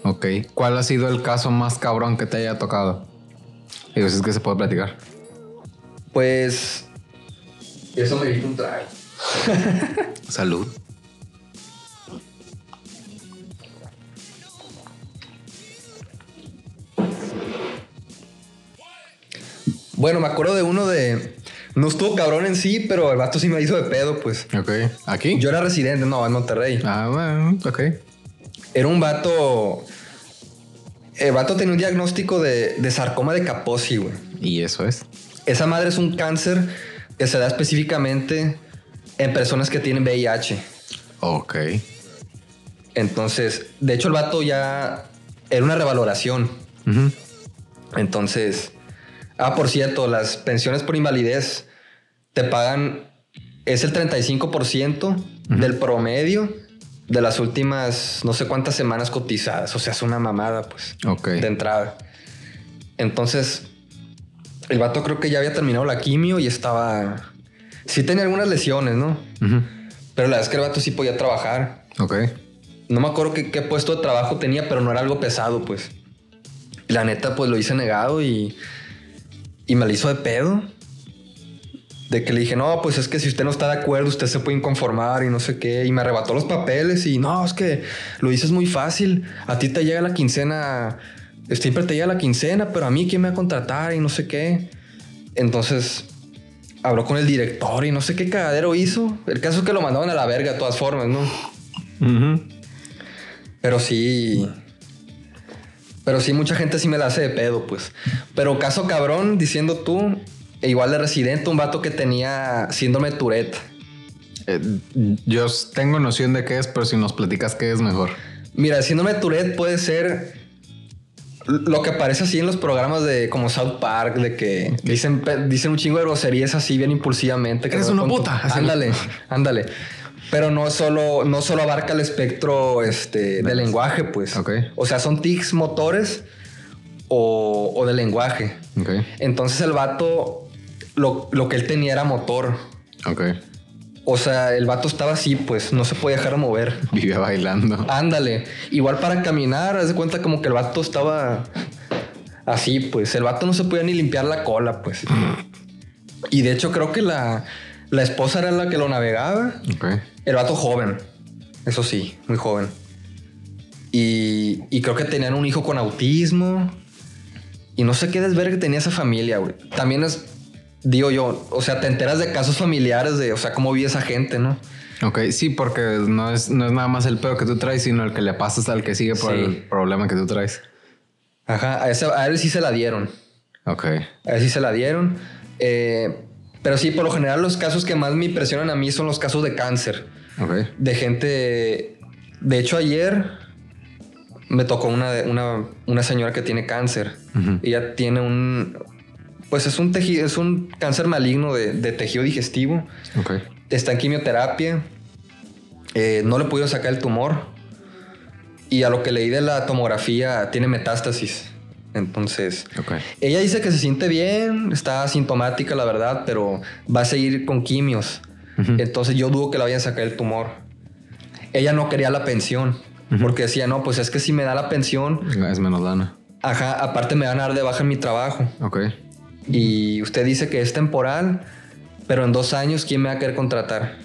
Ok. ¿Cuál ha sido el caso más cabrón que te haya tocado? Y pues es que se puede platicar. Pues, eso me dijo un trago. *laughs* Salud. Bueno, me acuerdo de uno de, no estuvo cabrón en sí, pero el vato sí me hizo de pedo, pues. Ok. ¿Aquí? Yo era residente, no, en Monterrey. Ah, bueno, ok. Era un vato. El vato tenía un diagnóstico de, de sarcoma de Kaposi, güey. Y eso es. Esa madre es un cáncer que se da específicamente en personas que tienen VIH. Ok. Entonces, de hecho, el vato ya era una revaloración. Entonces, ah, por cierto, las pensiones por invalidez te pagan, es el 35% del promedio de las últimas no sé cuántas semanas cotizadas. O sea, es una mamada, pues, Ok. de entrada. Entonces, el vato creo que ya había terminado la quimio y estaba... Sí tenía algunas lesiones, ¿no? Pero la verdad es que el vato sí podía trabajar. Ok. No me acuerdo qué, qué puesto de trabajo tenía, pero no era algo pesado, pues. Y la neta, pues lo hice negado y, y me lo hizo de pedo. De que le dije, no, pues es que si usted no está de acuerdo, usted se puede inconformar y no sé qué. Y me arrebató los papeles y no, es que lo dices muy fácil. A ti te llega la quincena siempre te llega la quincena, pero a mí quién me va a contratar y no sé qué. Entonces habló con el director y no sé qué cagadero hizo. El caso es que lo mandaban a la verga de todas formas, ¿no? Pero sí. Pero sí, mucha gente sí me la hace de pedo, pues. Pero caso cabrón, diciendo tú, e igual de residente, un vato que tenía síndrome de Tourette. Eh, yo tengo noción de qué es, pero si nos platicas qué es mejor. Mira, el síndrome de Tourette puede ser lo que aparece así en los programas de como South Park, de que dicen, dicen un chingo de groserías así bien impulsivamente. Que Eres una puta. Ándale, *laughs* ándale. Pero no solo, no solo abarca el espectro este, de lenguaje, pues. O sea, son tics motores o, o de lenguaje. Entonces el vato, lo, lo, que él tenía era motor. Ok. O sea, el vato estaba así, pues no se podía dejar mover. Vivía bailando. Ándale. Igual para caminar, haz de cuenta como que el vato estaba así, pues. El vato no se podía ni limpiar la cola, pues. y de hecho, creo que la, la esposa era la que lo navegaba. Okay. El vato joven, eso sí, muy joven. Y, y, creo que tenían un hijo con autismo. Y no sé qué desvergue tenía esa familia, güey. También es, digo yo, o sea, te enteras de casos familiares de, o sea, cómo vive esa gente, ¿no? Ok, sí, porque no es, no es nada más el pedo que tú traes, sino el que le pasas al que sigue por el problema que tú traes. Ajá, a, ese, a él sí se la dieron. Ok. A él sí se la dieron. Eh, pero sí, por lo general los casos que más me impresionan a mí son los casos de cáncer. De gente... De hecho, ayer me tocó una, una, una señora que tiene cáncer. Ella tiene un... Pues es un tejido, es un cáncer maligno de, tejido digestivo. Está en quimioterapia. Eh, no le pudieron sacar el tumor. Y a lo que leí de la tomografía, tiene metástasis. Entonces, ella dice que se siente bien, está asintomática, la verdad, pero va a seguir con quimios. Entonces, yo dudo que la vayan a sacar el tumor. Ella no quería la pensión, porque decía, no, pues es que si me da la pensión. Es menos lana. Ajá, aparte me van a dar de baja en mi trabajo. Ok. Y usted dice que es temporal, pero en dos años, ¿quién me va a querer contratar?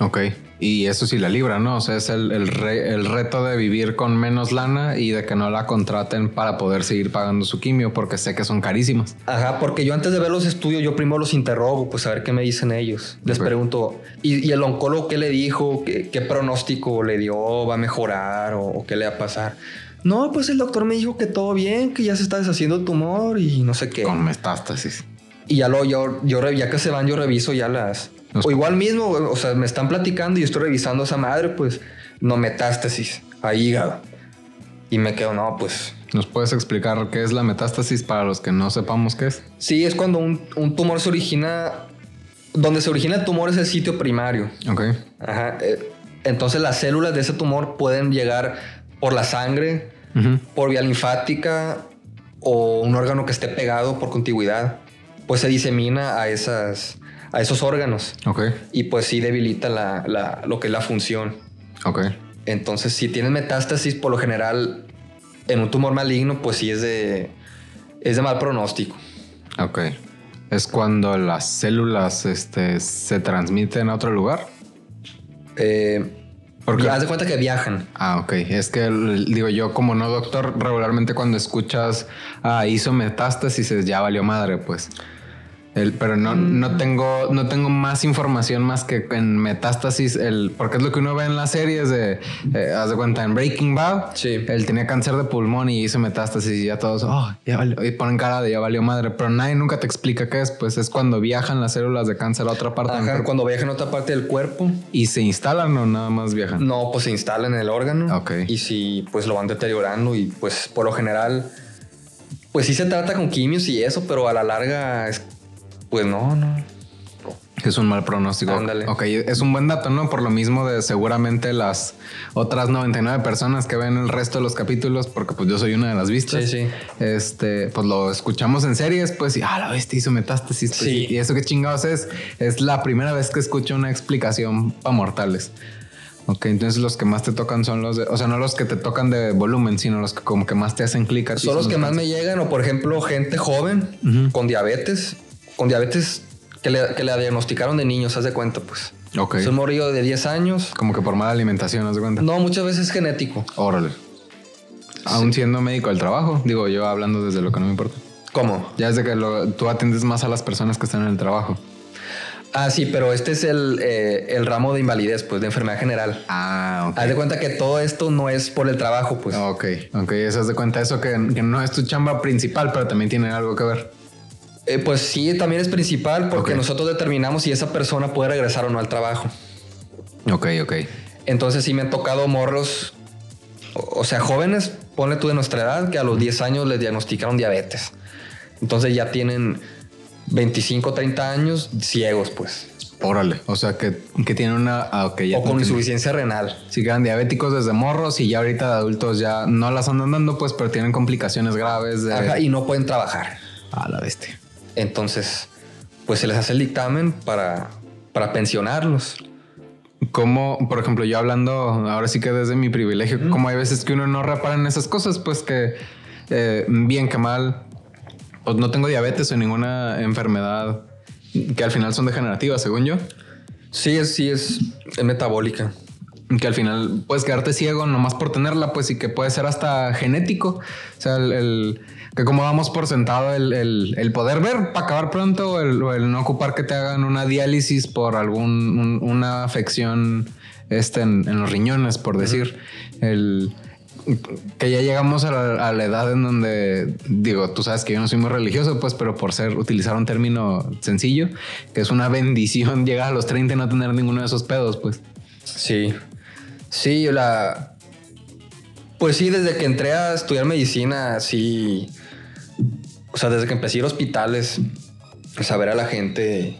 Ok. Y eso sí la libra, ¿no? O sea, es el, el, reto de vivir con menos lana y de que no la contraten para poder seguir pagando su quimio, porque sé que son carísimas. Ajá, porque yo antes de ver los estudios, yo primero los interrogo, pues a ver qué me dicen ellos. Les pregunto, ¿y, el oncólogo qué le dijo? ¿Qué, pronóstico le dio? ¿Va a mejorar o, qué le va a pasar? No, pues el doctor me dijo que todo bien, que ya se está deshaciendo el tumor y no sé qué. Con metástasis. Y ya lo, yo, yo, ya que se van, yo reviso ya las, o igual mismo, o sea, me están platicando y estoy revisando esa madre, pues no metástasis a hígado. Y me quedo, no, pues. ¿Nos puedes explicar qué es la metástasis para los que no sepamos qué es? Sí, es cuando un, tumor se origina. Donde se origina el tumor es el sitio primario. Ok. Ajá. Eh, entonces las células de ese tumor pueden llegar por la sangre, por vía linfática o un órgano que esté pegado por contigüidad. Pues se disemina a esas, a esos órganos. Ok. Y pues sí debilita la, lo que es la función. Ok. Entonces, si tienes metástasis, por lo general, en un tumor maligno, pues sí es de, es de mal pronóstico. Ok. ¿Es cuando las células este, se transmiten a otro lugar? Eh, porque haz de cuenta que viajan. Ah, ok. Es que digo yo, como no doctor, regularmente cuando escuchas ah, hizo metástasis, ya valió madre, pues pero no, no, mm. tengo, no tengo más información más que en Metástasis, el, porque es lo que uno ve en las series de, eh, haz de cuenta, en Breaking Bad, sí. él tenía cáncer de pulmón y hizo metástasis y ya todos, oh, ya valió, y ponen cara de ya valió madre, pero nadie nunca te explica qué es, pues es cuando viajan las células de cáncer a otra parte. Ajá, cuando viajan a otra parte del cuerpo. ¿Y se instalan o nada más viajan? No, pues se instalan en el órgano. Ok. Y si pues lo van deteriorando y pues por lo general... Pues sí se trata con quimios y eso, pero a la larga es pues no, no. Es un mal pronóstico. Ándale. Ok, es un buen dato, ¿no? Por lo mismo de seguramente las otras 99 personas que ven el resto de los capítulos, porque pues yo soy una de las vistas. Sí, sí. Este, pues lo escuchamos en series, pues, y ah, la bestia hizo metástasis. Pues, sí. Y eso que chingados es, es la primera vez que escucho una explicación para mortales. Ok, entonces los que más te tocan son los de, o sea, no los que te tocan de volumen, sino los que como que más te hacen clic. Son los que más me llegan, o por ejemplo, gente joven con diabetes con diabetes que le, que diagnosticaron de niños, haz de cuenta, pues. Ok. Es un de 10 años. Como que por mala alimentación, haz de cuenta. No, muchas veces es genético. Órale. Aún siendo médico del trabajo, digo yo hablando desde lo que no me importa. ¿Cómo? Ya desde que lo- tú atiendes más a las personas que están en el trabajo. Ah, sí, pero este es el, eh, el ramo de invalidez, pues, de enfermedad general. Ah, ok. Haz de cuenta que todo esto no es por el trabajo, pues. Ok, ok, eso es de cuenta eso que, que no es tu chamba principal, pero también tiene algo que ver. Eh, pues sí, también es principal porque nosotros determinamos si esa persona puede regresar o no al trabajo. Ok, ok. Entonces sí me han tocado morros, o o sea, jóvenes, ponle tú de nuestra edad, que a los 10 años les diagnosticaron diabetes. Entonces ya tienen 25, 30 años ciegos, pues. Órale, o sea que, que tiene una... Ah, ok, ya o con insuficiencia renal. Si quedan diabéticos desde morros y ya ahorita de adultos ya no las andan dando, pues, pero tienen complicaciones graves de... Ajá, y no pueden trabajar. A la bestia. Entonces, pues se les hace el dictamen para, para pensionarlos. Como, por ejemplo, yo hablando ahora sí que desde mi privilegio, como hay veces que uno no repara en esas cosas, pues que eh, bien que mal, pues no tengo diabetes o ninguna enfermedad que al final son degenerativas, según yo. Sí, es, sí, es, es metabólica. Que al final puedes quedarte ciego nomás por tenerla, pues y que puede ser hasta genético. O sea, el, el- que como damos por sentado el, el- el poder ver para acabar pronto o el, no ocupar que te hagan una diálisis por algún un- una afección este, en, en los riñones, por decir. El que ya llegamos a la, a la edad en donde digo, tú sabes que yo no soy muy religioso, pues, pero por ser utilizar un término sencillo, que es una bendición *laughs* llegar a los 30 y no tener ninguno de esos pedos, pues. Sí. Sí, la. Pues sí, desde que entré a estudiar medicina, sí. O sea, desde que empecé a ir a hospitales, pues a la gente.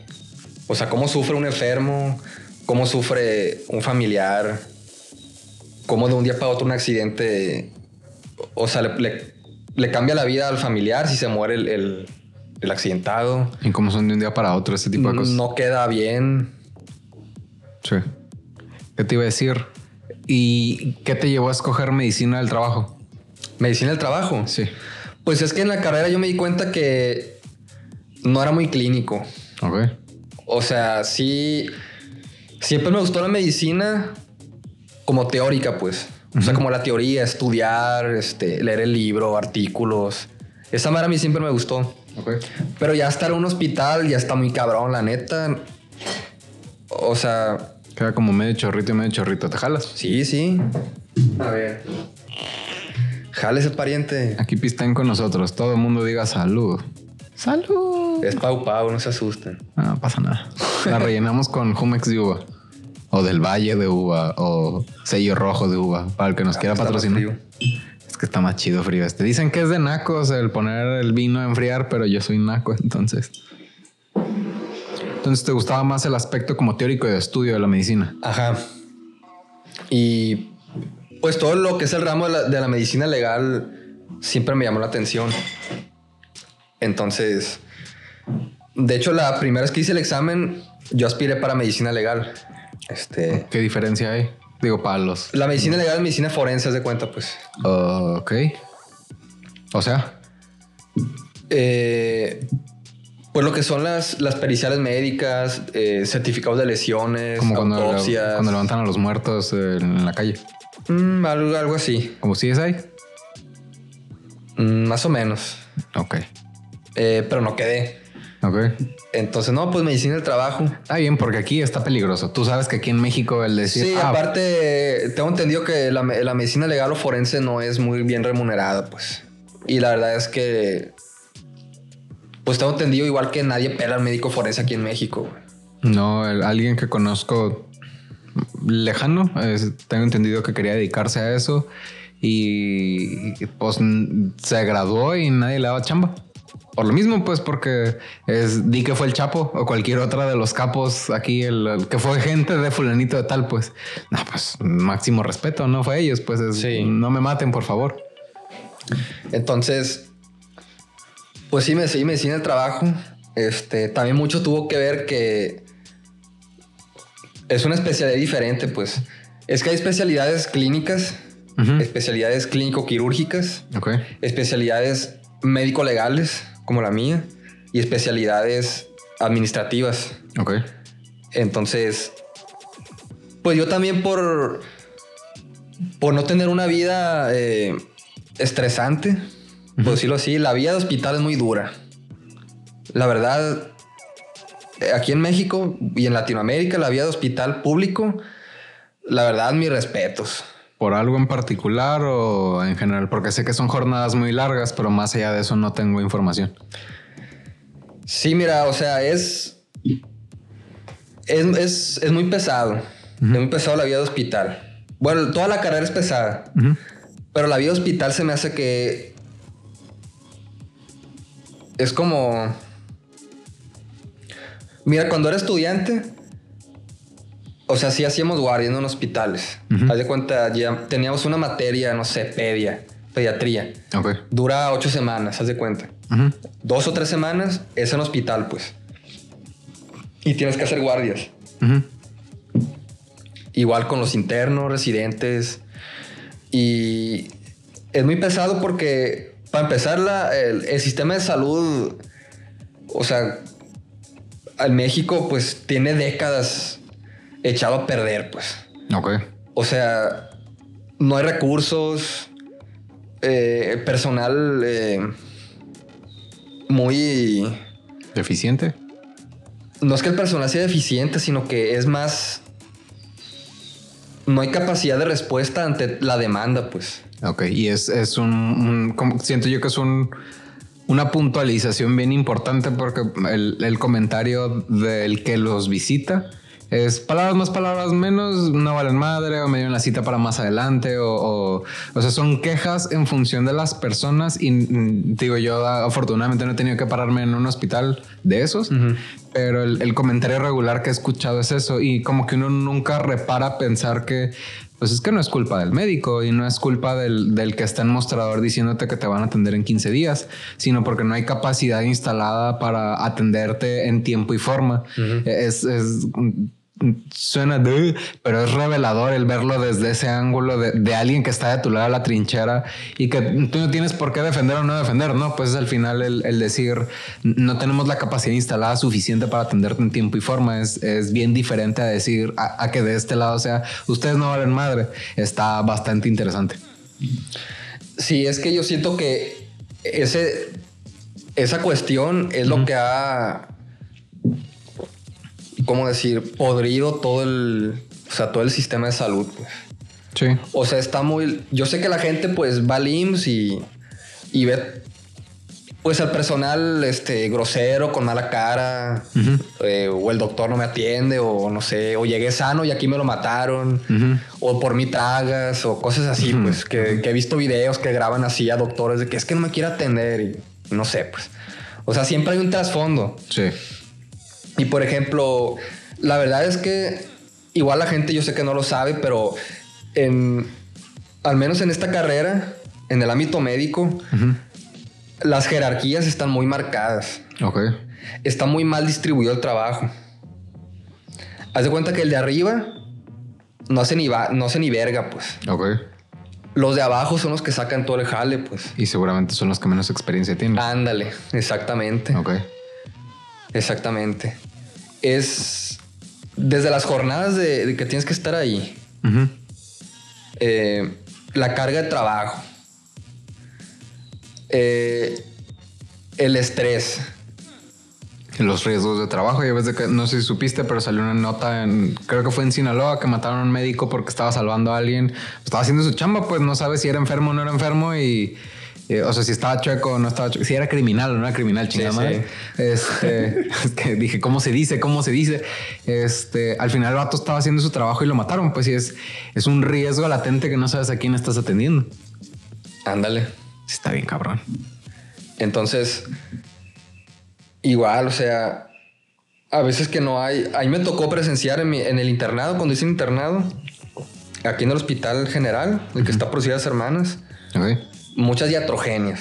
O sea, cómo sufre un enfermo, cómo sufre un familiar, cómo de un día para otro un accidente. O sea, le, le- le cambia la vida al familiar si se muere el, el- el accidentado. Y como son de un día para otro, ese tipo de cosas. No queda bien. Sí. ¿Qué te iba a decir? ¿Y qué te llevó a escoger medicina del trabajo? Medicina del trabajo. Sí. Pues es que en la carrera yo me di cuenta que no era muy clínico. Ok. O sea, sí. Siempre me gustó la medicina como teórica, pues. O sea, como la teoría, estudiar, este, leer el libro, artículos. Esa manera a mí siempre me gustó. Ok. Pero ya estar en un hospital ya está muy cabrón, la neta. O sea, Queda como medio chorrito y medio chorrito. ¿Te jalas? sí, sí. A ver. Jale ese pariente. Aquí pisten con nosotros. Todo el mundo diga salud. Salud. Es Pau Pau, no se asusten. No pasa nada. La rellenamos con Jumex de uva. O del Valle de uva. O sello rojo de uva. Para el que nos quiera Está más patrocinar. Es que está más chido frío este. Dicen que es de nacos el poner el vino a enfriar, pero yo soy naco, entonces. Entonces te gustaba más el aspecto como teórico y de estudio de la medicina. Ajá. Y pues todo lo que es el ramo de la, de la medicina legal siempre me llamó la atención. Entonces, de hecho, la primera vez que hice el examen, yo aspiré para medicina legal. Este, ¿Qué diferencia hay? Digo, para los. la medicina legal es medicina forense, haz de cuenta, pues. Ok. O sea, Eh, pues lo que son las, las periciales médicas, eh, certificados de lesiones, como cuando, autopsias. cuando levantan a los muertos eh, en la calle. Mm, algo, algo así. Como si es ahí. Mm, más o menos. Ok. Eh, pero no quedé. Ok. Entonces, no, pues medicina del trabajo. Está bien, porque aquí está peligroso. Tú sabes que aquí en México el decir. Sí, ah, aparte, tengo entendido que la, me- la medicina legal o forense no es muy bien remunerada, pues. Y la verdad es que, pues tengo entendido igual que nadie pela al médico forense aquí en México. güey. No, el- alguien que conozco lejano, tengo entendido que quería dedicarse a eso y pues se graduó y nadie le daba chamba. Por lo mismo, pues porque es, di que fue el Chapo o cualquier otra de los capos aquí, el, el que fue gente de fulanito de tal, pues, no, pues máximo respeto, no fue ellos, pues es- Sí. no me maten, por favor. Entonces, pues sí, me seguí medicina del trabajo. Este, también mucho tuvo que ver que es una especialidad diferente, pues. Es que hay especialidades clínicas, especialidades clínico-quirúrgicas, especialidades médico-legales, como la mía, y especialidades administrativas. Entonces, pues yo también por, por no tener una vida eh, estresante, por decirlo así. La vida de hospital es muy dura. La verdad, aquí en México y en Latinoamérica, la vida de hospital público, la verdad, mis respetos. ¿Por algo en particular o en general? Porque sé que son jornadas muy largas, pero más allá de eso no tengo información. Sí, mira, o sea, es. Es, es, muy pesado. Es muy pesado la vida de hospital. Bueno, toda la carrera es pesada. Pero la vida de hospital se me hace que. Es como. Mira, cuando era estudiante, o sea, sí hacíamos guardia en hospitales. Haz de cuenta, ya teníamos una materia, no sé, pedia, pediatría. Ok. Dura ocho semanas, haz de cuenta. Dos o tres semanas es en hospital, pues. Y tienes que hacer guardias. Igual con los internos, residentes. Y es muy pesado porque, para empezar, la, el, sistema de salud, o sea, en México, pues tiene décadas echado a perder, pues. Ok. O sea, no hay recursos, eh, personal eh, muy... ¿Deficiente? No es que el personal sea deficiente, sino que es más... No hay capacidad de respuesta ante la demanda, pues. Ok, y es, es un, siento yo que es un una puntualización bien importante porque el, el, comentario del que los visita es palabras más, palabras menos, no valen madre, o me dio la cita para más adelante, o, o, sea, son quejas en función de las personas. Y mm, digo, yo afortunadamente no he tenido que pararme en un hospital de esos, pero el, el, comentario regular que he escuchado es eso. Y como que uno nunca repara pensar que pues es que no es culpa del médico y no es culpa del, del, que está en mostrador diciéndote que te van a atender en 15 días, sino porque no hay capacidad instalada para atenderte en tiempo y forma. es, es suena de, pero es revelador el verlo desde ese ángulo de, alguien que está de tu lado a la trinchera y que tú no tienes por qué defender o no defender, ¿no? Pues al final el, decir no tenemos la capacidad instalada suficiente para atenderte en tiempo y forma es, es bien diferente a decir a, que de este lado sea ustedes no valen madre. Está bastante interesante. Sí, es que yo siento que ese, esa cuestión es lo que ha ¿cómo decir? Podrido todo el, o sea, todo el sistema de salud. Pues. Sí. O sea, está muy, yo sé que la gente pues va al IMSS y, y ve pues al personal este grosero con mala cara eh, o el doctor no me atiende o no sé o llegué sano y aquí me lo mataron o por mí tragas o cosas así pues que, que, he visto videos que graban así a doctores de que es que no me quiere atender y no sé pues o sea siempre hay un trasfondo sí y por ejemplo, la verdad es que igual la gente yo sé que no lo sabe, pero en, al menos en esta carrera, en el ámbito médico, las jerarquías están muy marcadas. Ok. Está muy mal distribuido el trabajo. Haz de cuenta que el de arriba no hace ni, va, no hace ni verga, pues. Ok. Los de abajo son los que sacan todo el jale, pues. Y seguramente son los que menos experiencia tienen. Ándale, exactamente. Ok. Exactamente. Es desde las jornadas de, que tienes que estar ahí. Eh, la carga de trabajo. Eh, el estrés. Los riesgos de trabajo. Ya ves de que no sé si supiste, pero salió una nota en, creo que fue en Sinaloa, que mataron a un médico porque estaba salvando a alguien. Estaba haciendo su chamba, pues no sabe si era enfermo o no era enfermo y o sea, si estaba chueco o no estaba chueco, si era criminal o no era criminal, chingada Este, *laughs* que dije, ¿cómo se dice? ¿Cómo se dice? Este, al final el vato estaba haciendo su trabajo y lo mataron. Pues sí, es, es un riesgo latente que no sabes a quién estás atendiendo. Ándale. Está bien, cabrón. Entonces, igual, o sea, a veces que no hay. A mí me tocó presenciar en, el internado, cuando hice internado, aquí en el hospital general, el que está por Ciudades Hermanas. Okay muchas iatrogenias.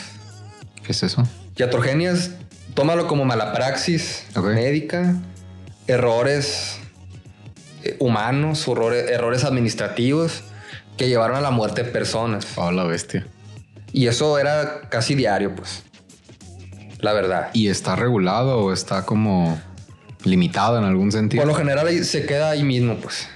¿Qué es eso? Iatrogenias, tómalo como mala praxis médica, errores eh, humanos, errores, administrativos que llevaron a la muerte de personas. Oh, la bestia. Y eso era casi diario, pues. La verdad. ¿Y está regulado o está como limitado en algún sentido? Por lo general se queda ahí mismo, pues.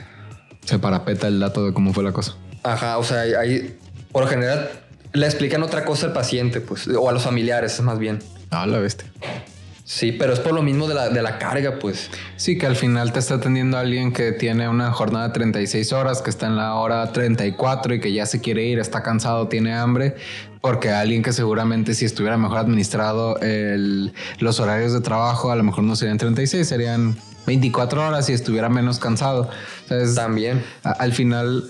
Se parapeta el dato de cómo fue la cosa. Ajá, o sea, ahí, por lo general le explican otra cosa al paciente, pues, o a los familiares, más bien. Ah, la bestia. Sí, pero es por lo mismo de la, de la carga, pues. Sí, que al final te está atendiendo alguien que tiene una jornada de 36 horas, que está en la hora 34 y que ya se quiere ir, está cansado, tiene hambre, porque alguien que seguramente si estuviera mejor administrado el, los horarios de trabajo, a lo mejor no serían 36, serían 24 horas y estuviera menos cansado. O sea, es- También. a- al final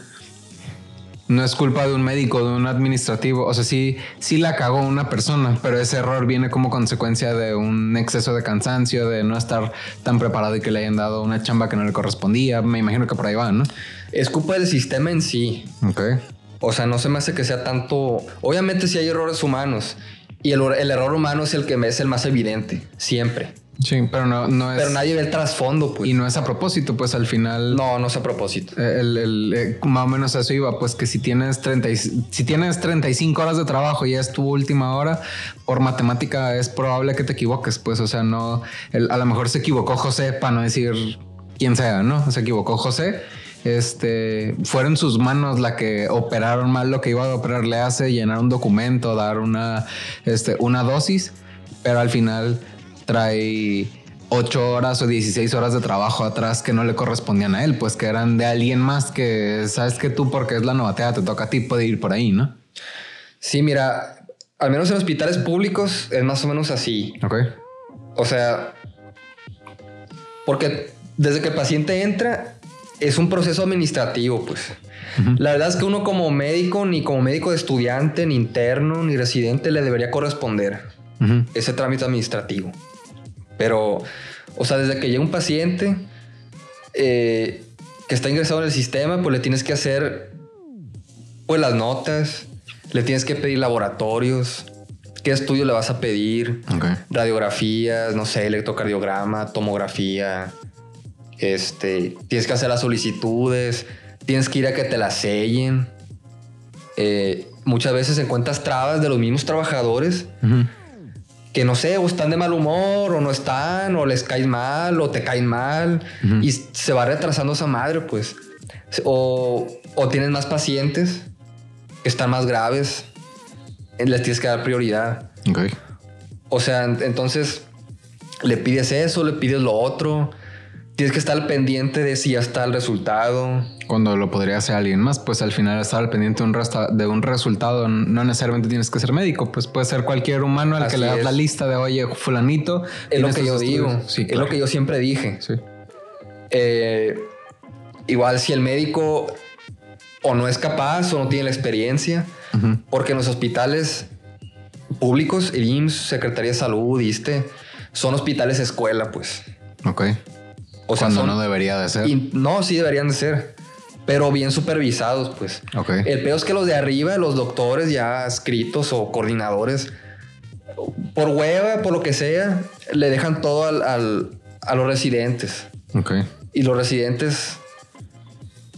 no es culpa de un médico, de un administrativo. O sea, sí, sí la cagó una persona, pero ese error viene como consecuencia de un exceso de cansancio, de no estar tan preparado y que le hayan dado una chamba que no le correspondía. Me imagino que por ahí va, ¿no? Es culpa del sistema en sí. Ok. O sea, no se me hace que sea tanto. Obviamente, sí hay errores humanos. Y el, el error humano es el que me es el más evidente. Siempre. Sí, pero no, no es. Pero nadie ve el trasfondo, pues. Y no es a propósito, pues al final. No, no es a propósito. El, el, eh, más o menos eso iba, pues que si tienes 30, y- si tienes 35 horas de trabajo y es tu última hora, por matemática es probable que te equivoques, pues, o sea, no, a lo mejor se equivocó José para no decir quién sea, ¿no? Se equivocó José, este, fueron sus manos la que operaron mal lo que iba a operar, le hace llenar un documento, dar una, este, una dosis, pero al final trae 8 horas o 16 horas de trabajo atrás que no le correspondían a él, pues que eran de alguien más que sabes que tú porque es la novatea te toca a ti puede ir por ahí, ¿no? Sí, mira, al menos en hospitales públicos es más o menos así. Ok. O sea, porque desde que el paciente entra es un proceso administrativo, pues. La verdad es que uno como médico, ni como médico de estudiante, ni interno, ni residente, le debería corresponder ese trámite administrativo. Pero, o sea, desde que llega un paciente eh, que está ingresado en el sistema, pues le tienes que hacer pues las notas, le tienes que pedir laboratorios, qué estudio le vas a pedir, radiografías, no sé, electrocardiograma, tomografía. Este, tienes que hacer las solicitudes, tienes que ir a que te las sellen. Eh, muchas veces encuentras trabas de los mismos trabajadores. Que no sé, o están de mal humor, o no están, o les caes mal, o te caen mal, y se va retrasando esa madre, pues. O, o tienes más pacientes que están más graves, eh, les tienes que dar prioridad. Ok. O sea, en- entonces le pides eso, le pides lo otro, tienes que estar pendiente de si ya está el resultado. Cuando lo podría hacer alguien más, pues al final estar al pendiente de un, resta- de un resultado, no necesariamente tienes que ser médico, pues puede ser cualquier humano al que le das la lista de, oye, fulanito. Es lo que yo estudios". digo, Sí, es lo que yo siempre dije. Sí. Eh, igual si el médico o no es capaz o no tiene la experiencia, porque en los hospitales públicos, el IMSS, Secretaría de Salud, ISTE, son hospitales escuela, pues. Ok. O sea, Cuando son- no debería de ser. y- no, sí deberían de ser, pero bien supervisados, pues. Ok. El peor es que los de arriba, los doctores ya escritos o coordinadores, por hueva, por lo que sea, le dejan todo al- al- a los residentes. Ok. Y los residentes,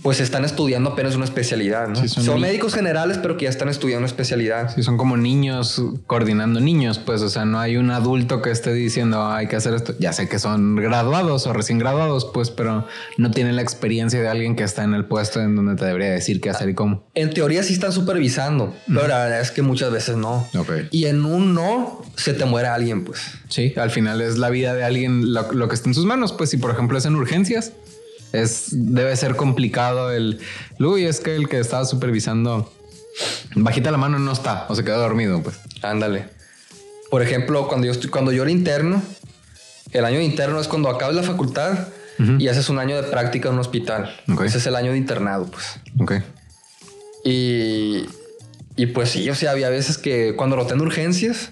pues están estudiando apenas una especialidad, ¿no? Sí, son médicos generales, pero que ya están estudiando una especialidad. Sí, son como niños coordinando niños, pues, o sea, no hay un adulto que esté diciendo "Ah, hay que hacer esto. Ya sé que son graduados o recién graduados, pues, pero no tienen la experiencia de alguien que está en el puesto en donde te debería decir qué hacer y cómo. En teoría sí están supervisando, pero la verdad es que muchas veces no. Y en un no, se te muere alguien, pues. Sí, al final es la vida de alguien lo, lo que está en sus manos. Pues si por ejemplo es en urgencias, es debe ser complicado el Luis es que el que estaba supervisando bajita la mano no está o se quedó dormido. Pues Ándale. Por ejemplo, cuando yo, estoy, cuando yo era interno, el año de interno es cuando acabas la facultad y haces un año de práctica en un hospital. Ese es el año de internado, pues. ok, Y, y pues sí, o sea, había veces que cuando roté en urgencias,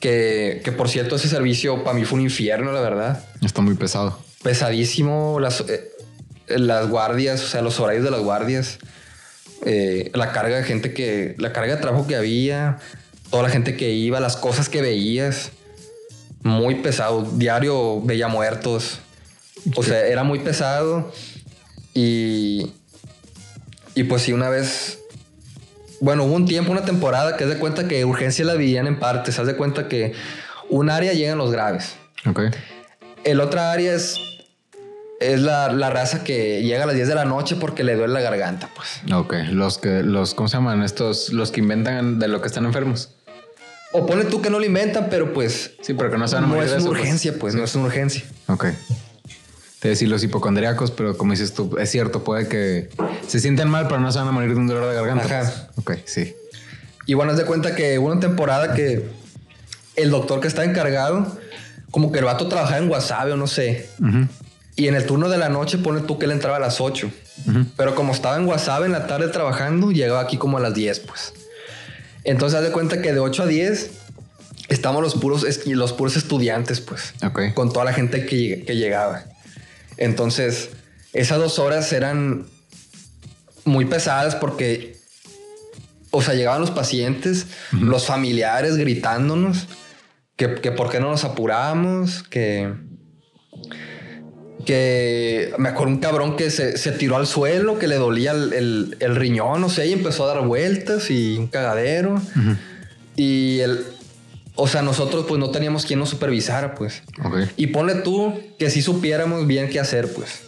que, que por cierto ese servicio para mí fue un infierno, la verdad. está muy pesado. Pesadísimo, las, eh, las guardias, o sea, los horarios de las guardias, eh, la carga de gente que, la carga de trabajo que había, toda la gente que iba, las cosas que veías, muy pesado. Diario veía muertos, o sea, era muy pesado y, y pues sí, una vez bueno, hubo un tiempo, una temporada que haz de cuenta que urgencia la dividían en partes. Haz de cuenta que un área llegan los graves. Ok, El otra área es es la, la raza que llega a las 10 de la noche porque le duele la garganta, pues. Ok, los que, los, ¿cómo se llaman? Estos, los que inventan de lo que están enfermos. O pone tú que no lo inventan, pero pues Sí, pero que no se van a no morir es de una eso, pues. urgencia, pues, no es una urgencia. Ok. Te decir los hipocondriacos, pero como dices tú, es cierto, puede que se sienten mal, pero no se van a morir de un dolor de garganta. Ajá. pues. Ok, sí. Y bueno, haz de cuenta que hubo una temporada que el doctor que estaba encargado, como que el vato trabajaba en Wasabi o no sé. Y en el turno de la noche pone tú que él entraba a las 8. Pero como estaba en Wasabi en la tarde trabajando, llegaba aquí como a las 10, pues. Entonces haz de cuenta que de 8 a 10 estamos los puros, los puros estudiantes, pues. Con toda la gente que llegaba. Entonces, esas dos horas eran muy pesadas porque, o sea, llegaban los pacientes, los familiares gritándonos que, que por qué no nos apurábamos, que, que me acuerdo un cabrón que se, se tiró al suelo, que le dolía el, el- el riñón, no sé, y empezó a dar vueltas y un cagadero. Y el, o sea, nosotros pues no teníamos quien nos supervisara, pues. Y ponle tú que si supiéramos bien qué hacer, pues.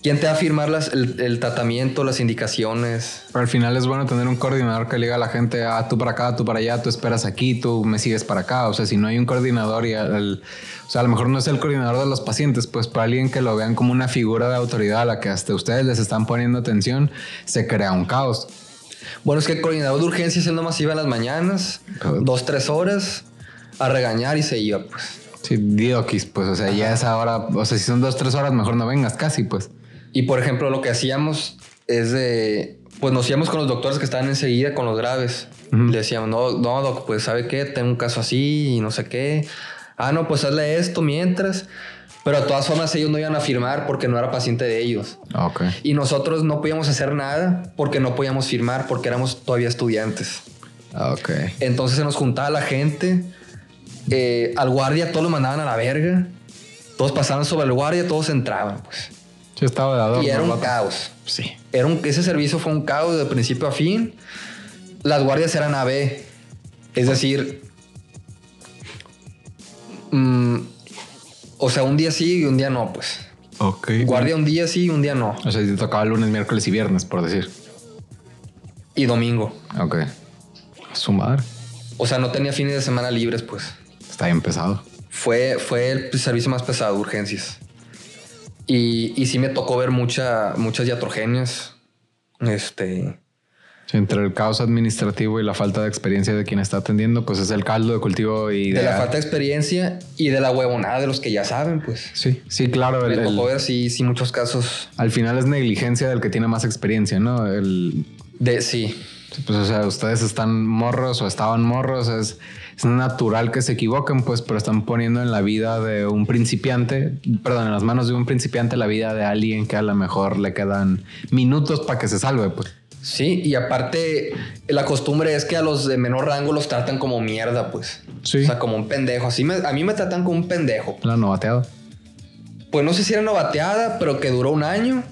¿Quién te va a firmar las- el, el tratamiento, las indicaciones? Pero al final es bueno tener un coordinador que le diga a la gente, ah, tú para acá, tú para allá, tú esperas aquí, tú me sigues para acá. O sea, si no hay un coordinador y el, o sea, a lo mejor no es el coordinador de los pacientes, pues para alguien que lo vean como una figura de autoridad a la que hasta ustedes les están poniendo atención, se crea un caos. Bueno, es que el coordinador de urgencias él nomás iba en las mañanas, dos, tres horas, a regañar y se iba, pues. Sí, dioquis, pues, o sea, ya esa hora, o sea, si son dos, tres horas, mejor no vengas casi, pues. Y por ejemplo, lo que hacíamos es de. Pues nos íbamos con los doctores que estaban enseguida con los graves. Ujú. Le decíamos, no, no, doc, pues sabe qué, tengo un caso así y no sé qué. Ah, no, pues hazle esto mientras. Pero de todas formas, ellos no iban a firmar porque no era paciente de ellos. Ok. Y nosotros no podíamos hacer nada porque no podíamos firmar porque éramos todavía estudiantes. Ok. Entonces se nos juntaba la gente. eh, al guardia todos lo mandaban a la verga. Todos pasaban sobre el guardia, todos entraban, pues. Sí, estaba de adorno. Y era un vato. caos. Sí. Era un, ese servicio fue un caos de principio a fin. Las guardias eran AB. Es decir, mm, o sea, un día sí y un día no, pues. Ok. Guardia un día sí y un día no. O sea, te tocaba lunes, miércoles y viernes, por decir. Y domingo. Ok. Su madre. O sea, no tenía fines de semana libres, pues. Está bien pesado. Fue, fue el servicio más pesado de urgencias. Y, y sí me tocó ver mucha, muchas iatrogenias. Este. Entre el caos administrativo y la falta de experiencia de quien está atendiendo, pues es el caldo de cultivo y De la falta de experiencia y de la huevonada de los que ya saben, pues. Sí, sí, claro. Me el- el- tocó ver, sí, sí, muchos casos al final es negligencia del que tiene más experiencia, ¿no? El, de sí. pues, o sea, ustedes están morros o estaban morros, es, es natural que se equivoquen, pues, pero están poniendo en la vida de un principiante, perdón, en las manos de un principiante la vida de alguien que a lo mejor le quedan minutos para que se salve, pues. Sí, y aparte, la costumbre es que a los de menor rango los tratan como mierda, pues. Sí. O sea, como un pendejo. Así me- a mí me tratan como un pendejo. La novateado. Pues no sé si era novateada, pero que duró un año.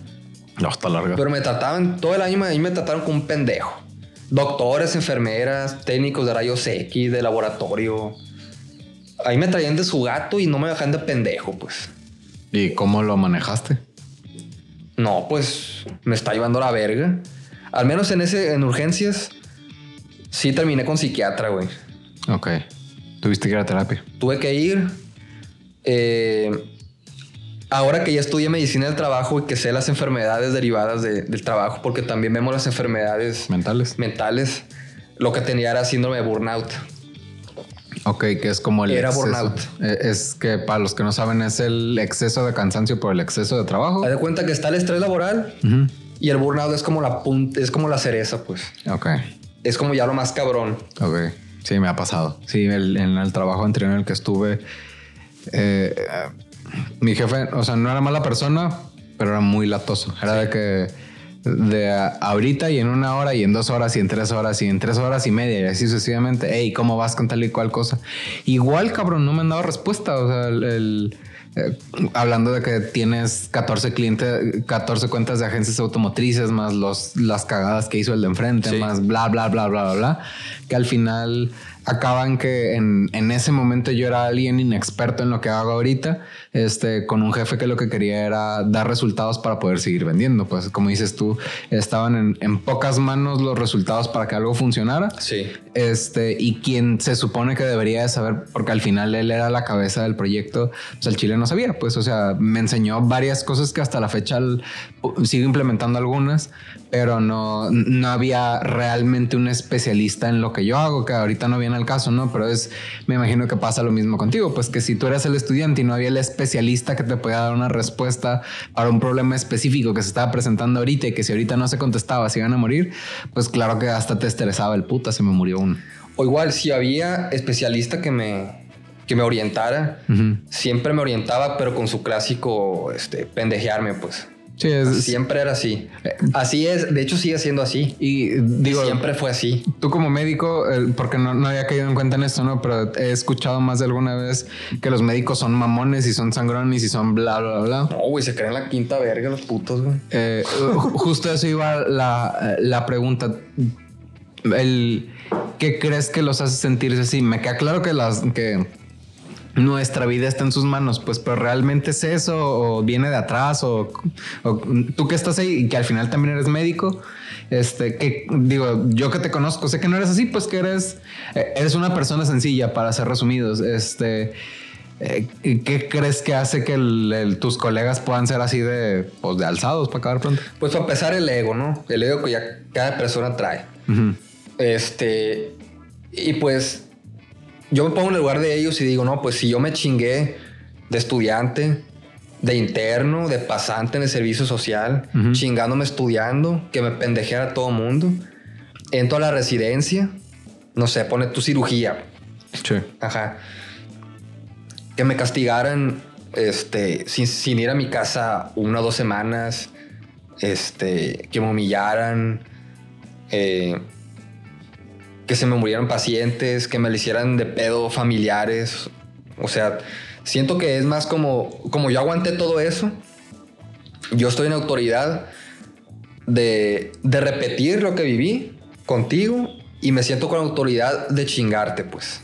No, está larga. Pero me trataban, todo el año a mí me trataron como un pendejo. Doctores, enfermeras, técnicos de rayos X, de laboratorio. Ahí me traían de su gato y no me dejan de pendejo, pues. ¿Y cómo lo manejaste? No, pues me está llevando la verga. Al menos en ese, en urgencias, sí terminé con psiquiatra, güey. Ok. Tuviste que ir a terapia. Tuve que ir. eh, ahora que ya estudié medicina del trabajo y que sé las enfermedades derivadas de- del trabajo, porque también vemos las enfermedades Mentales. mentales, lo que tenía era síndrome de burnout. Ok, que es como el Era exceso. burnout. Eh, Es que para los que no saben es el exceso de cansancio por el exceso de trabajo. Haz de cuenta que está el estrés laboral y el burnout es como la punta, es como la cereza, pues. Ok, Es como ya lo más cabrón. ok. Sí, me ha pasado. Sí, el- en el trabajo anterior en el que estuve, eh, mi jefe, o sea, no era mala persona, pero era muy latoso. Era de que de ahorita y en una hora y en dos horas y en tres horas y en tres horas y media y así sucesivamente. Hey, ¿cómo vas con tal y cual cosa? Igual, cabrón, no me han dado respuesta. O sea, el, el- eh, hablando de que tienes 14 clientes, 14 cuentas de agencias automotrices, más los, las cagadas que hizo el de enfrente, Sí. más bla, bla, bla, bla, bla, bla, que al final acaba en que en, en, ese momento yo era alguien inexperto en lo que hago ahorita, este, con un jefe que lo que quería era dar resultados para poder seguir vendiendo. Pues como dices tú, estaban en, en pocas manos los resultados para que algo funcionara. Sí. Este, y quien se supone que debería de saber, porque al final él era la cabeza del proyecto, pues el Chile no sabía, pues, o sea, me enseñó varias cosas que hasta la fecha sigo implementando algunas, pero no, no había realmente un especialista en lo que yo hago, que ahorita no viene al caso, ¿no? Pero es, me imagino que pasa lo mismo contigo, pues que si tú eres el estudiante y no había el especialista que te podía dar una respuesta para un problema específico que se estaba presentando ahorita y que si ahorita no se contestaba, se iban a morir, pues claro que hasta te estresaba el puta, se me murió uno. O igual, si había especialista que me, que me orientara, siempre me orientaba, pero con su clásico este, pendejearme, pues. Sí, es, siempre era así. Así es, de hecho sigue siendo así. Y digo, siempre fue así. Tú como médico, porque no, no, había caído en cuenta en esto, ¿no? Pero he escuchado más de alguna vez que los médicos son mamones y son sangrones y son bla, bla, bla. No, güey, se creen la quinta verga los putos, güey. Eh, justo eso iba la, la pregunta. El, ¿Qué crees que los hace sentirse así? Me queda claro que las... que nuestra vida está en sus manos, pues, pero realmente es eso o viene de atrás o, tú que estás ahí y que al final también eres médico, este, que digo, yo que te conozco, sé que no eres así, pues que eres, eh, eres una persona sencilla para ser resumidos, este, eh, ¿qué crees que hace que tus colegas puedan ser así de, pues, de alzados para acabar pronto? Pues para empezar el ego, ¿no? El ego que ya cada persona trae. Este, y pues yo me pongo en el lugar de ellos y digo, no, pues si yo me chingué de estudiante, de interno, de pasante en el servicio social, chingándome estudiando, que me pendejeara todo mundo, entro a la residencia, no sé, pone tu cirugía. Sí. Ajá. Que me castigaran este, sin, ir a mi casa una o dos semanas, este, que me humillaran. Eh, que se me murieran pacientes, que me le hicieran de pedo familiares. O sea, siento que es más como, como yo aguanté todo eso, yo estoy en autoridad de, de repetir lo que viví contigo y me siento con autoridad de chingarte, pues.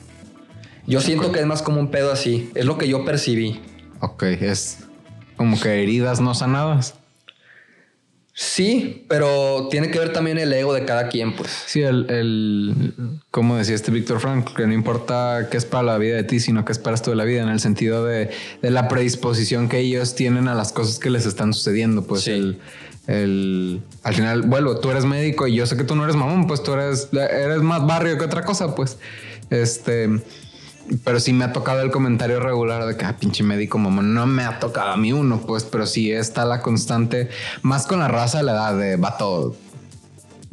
Yo siento que es más como un pedo así, es lo que yo percibí. Ok, es como que heridas no sanadas. Sí, pero tiene que ver también el ego de cada quien, pues. Sí, el, el como decía este Víctor Frank, que no importa qué es para la vida de ti, sino qué esperas tú de la vida, en el sentido de, de la predisposición que ellos tienen a las cosas que les están sucediendo, pues el, el, al final, bueno, tú eres médico y yo sé que tú no eres mamón, pues tú eres, eres más barrio que otra cosa, pues, este, pero sí me ha tocado el comentario regular de que, ah, pinche médico, mamá, no me ha tocado a mí uno, pues, pero sí está la constante, más con la raza la edad de vato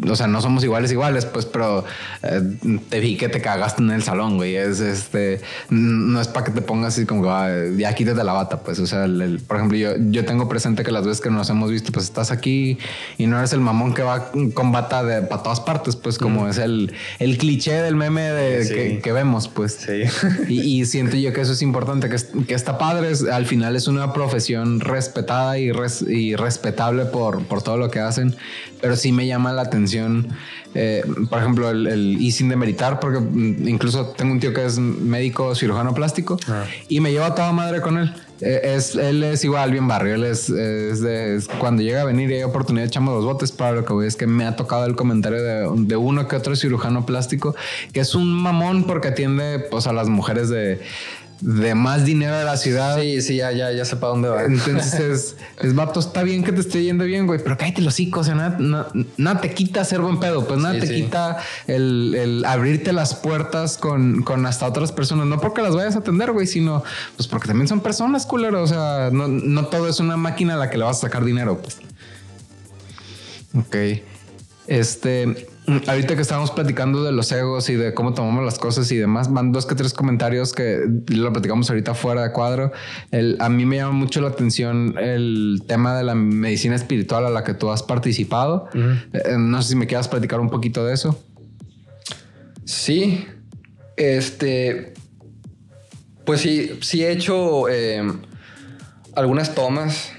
o sea, no somos iguales, iguales, pues, pero eh, te vi que te cagaste en el salón, güey. Es este, no es para que te pongas así como, ah, ya quítate la bata, pues. O sea, por ejemplo, yo, yo tengo presente que las veces que nos hemos visto, pues estás aquí y no eres el mamón que va con bata de, para todas partes, pues, como es el, el cliché del meme de, que, vemos, pues. Sí. Y, siento yo que eso es importante, que, que está padre. al final es una profesión respetada y, y respetable por, por todo lo que hacen, pero sí me llama la atención eh, por ejemplo, el, y sin demeritar, porque incluso tengo un tío que es médico cirujano plástico ah. y me lleva toda madre con él. Eh, es, él es igual, bien barrio. Él es, de, cuando llega a venir y hay oportunidad, echamos los botes. Para lo que voy es que me ha tocado el comentario de, de, uno que otro cirujano plástico que es un mamón porque atiende pues, a las mujeres de de más dinero de la ciudad. Sí, sí, ya, ya, ya sé para dónde va. Entonces *laughs* es, vato, está bien que te esté yendo bien, güey, pero cállate los hocico, o sea, nada, nada, te quita ser buen pedo, pues nada te quita el, el, abrirte las puertas con, con, hasta otras personas, no porque las vayas a atender, güey, sino pues porque también son personas, culero, o sea, no, no todo es una máquina a la que le vas a sacar dinero, pues. Ok. Este, ahorita que estábamos platicando de los egos y de cómo tomamos las cosas y demás, van dos que tres comentarios que lo platicamos ahorita fuera de cuadro. El, a mí me llama mucho la atención el tema de la medicina espiritual a la que tú has participado. Eh, no sé si me quieras platicar un poquito de eso. Sí, este, pues sí, sí he hecho eh, algunas tomas,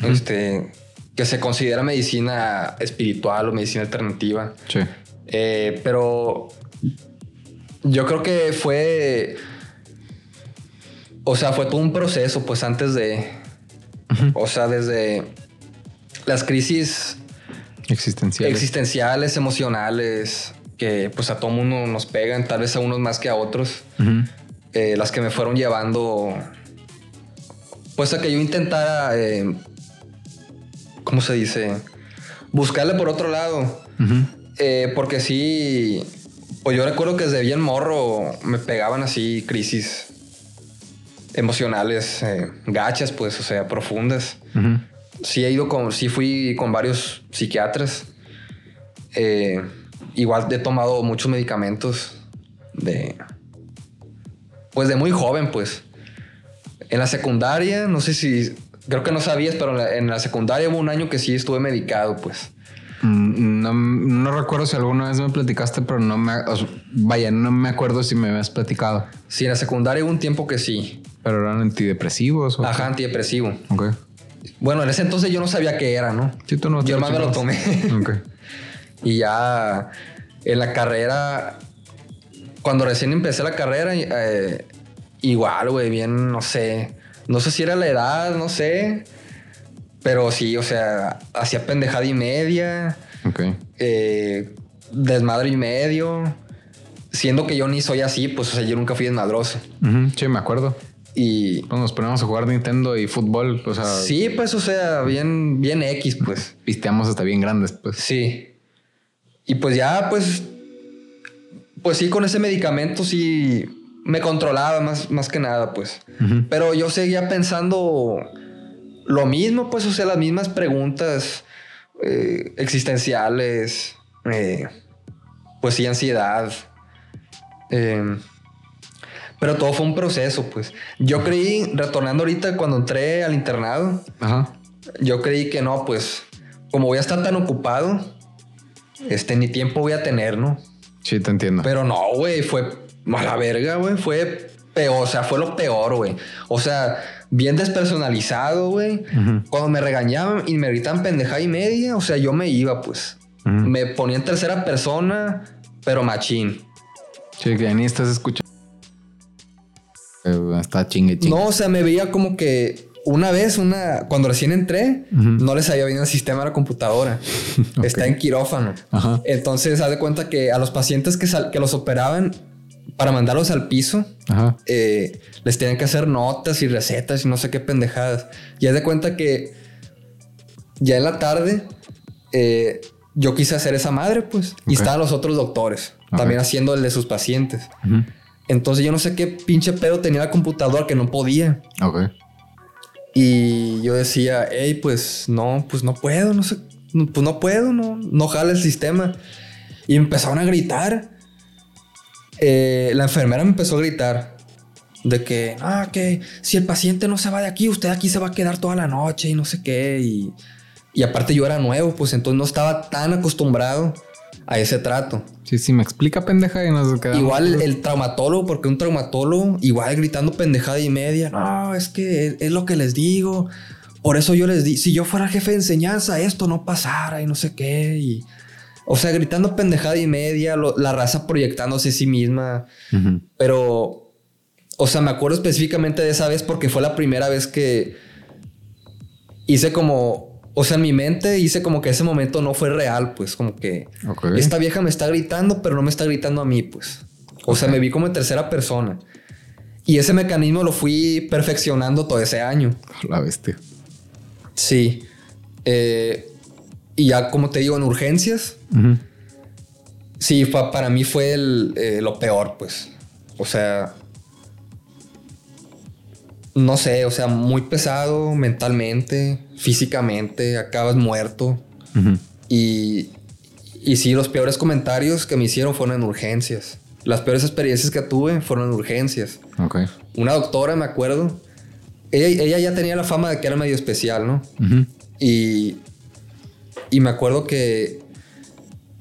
este que se considera medicina espiritual o medicina alternativa. Sí. Eh, pero Yo creo que fue. O sea, fue todo un proceso, pues antes de. O sea, desde las crisis Existenciales. existenciales, emocionales, que pues a todo mundo nos pegan, tal vez a unos más que a otros. Eh, las que me fueron llevando, pues a que yo intentara, eh, ¿cómo se dice? Buscarle por otro lado. Eh, porque sí, pues yo recuerdo que desde bien morro me pegaban así crisis emocionales, eh, gachas, pues, o sea, profundas. Sí he ido con, sí fui con varios psiquiatras. Eh, igual he tomado muchos medicamentos de, pues de muy joven, pues. En la secundaria, no sé si, creo que no sabías, pero en la, secundaria hubo un año que sí estuve medicado, pues. Mm, No, no recuerdo si alguna vez me platicaste, pero no me... o sea, vaya, no me acuerdo si me habías platicado. Sí, en la secundaria hubo un tiempo que sí. Pero eran antidepresivos. ¿o Ajá, qué? antidepresivo. Ok. Bueno, en ese entonces yo no sabía qué era, ¿no? Sí, tú no yo más me lo tomé. *laughs* Ok. Y ya en la carrera, cuando recién empecé la carrera, eh, igual, güey, bien, no sé. No sé si era la edad, no sé. Pero sí, o sea, hacía pendejada y media, Ok. eh, desmadre y medio. Siendo que yo ni soy así, pues, o sea, yo nunca fui desmadroso. Sí, me acuerdo. Y Cuando nos poníamos a jugar Nintendo y fútbol, o sea, sí, pues, o sea, bien, bien X, pues. pisteamos hasta bien grandes, pues. Sí. Y pues ya, pues. Pues sí, con ese medicamento sí me controlaba más, más que nada, pues. Pero yo seguía pensando lo mismo, pues, o sea, las mismas preguntas eh, existenciales, eh, pues sí, ansiedad. Eh, pero todo fue un proceso, pues. Yo creí, retornando ahorita cuando entré al internado, Ajá. yo creí que no, pues, como voy a estar tan ocupado, este, ni tiempo voy a tener, ¿no? Sí, te entiendo. Pero no, güey, fue a la verga, güey, fue peor, o sea, fue lo peor, güey. O sea, bien despersonalizado, güey. Cuando me regañaban y me gritaban pendejada y media, o sea, yo me iba, pues. Me ponía en tercera persona, pero machín. Sí, que ni estás escuchando. Eh, Está chingue chingue. No, o sea, me veía como que una vez, una, cuando recién entré, no les había venido el sistema de la computadora. *laughs* Está en quirófano. Ajá. Entonces, haz de cuenta que a los pacientes que, sal- que los operaban para mandarlos al piso, Ajá. eh, les tenían que hacer notas y recetas y no sé qué pendejadas. Y haz de cuenta que ya en la tarde eh, yo quise hacer esa madre, pues. Y Ok. estaban los otros doctores Ok. también haciendo el de sus pacientes. Ujú. Entonces yo no sé qué pinche pedo tenía la computadora que no podía. Ok. Y yo decía, hey, pues no, pues no puedo, no sé, pues no puedo, no, no jala el sistema. Y empezaron a gritar. Eh, la enfermera me empezó a gritar de que, ah, que si el paciente no se va de aquí, usted aquí se va a quedar toda la noche y no sé qué. Y, y aparte yo era nuevo, pues entonces no estaba tan acostumbrado a ese trato. Sí, sí, me explica pendeja y nos quedamos. Igual el, el traumatólogo, porque un traumatólogo, igual gritando pendejada y media. No, es que es, es lo que les digo. Por eso yo les di, si yo fuera jefe de enseñanza, esto no pasara y no sé qué. Y, o sea, gritando pendejada y media, lo- la raza proyectándose a sí misma. Pero, o sea, me acuerdo específicamente de esa vez porque fue la primera vez que hice como, o sea, en mi mente hice como que ese momento no fue real, pues como que esta vieja me está gritando, pero no me está gritando a mí, pues. O sea, me vi como en tercera persona. Y ese mecanismo lo fui perfeccionando todo ese año. La bestia. Sí. Eh, y ya, como te digo, en urgencias, Ujú. sí, fue- para mí fue el, eh, lo peor, pues. O sea, no sé, o sea, muy pesado mentalmente, físicamente, acabas muerto. Ujú. Y, y sí, los peores comentarios que me hicieron fueron en urgencias. Las peores experiencias que tuve fueron en urgencias. Ok. Una doctora, me acuerdo, ella, ella ya tenía la fama de que era medio especial, ¿no? Y, y me acuerdo que,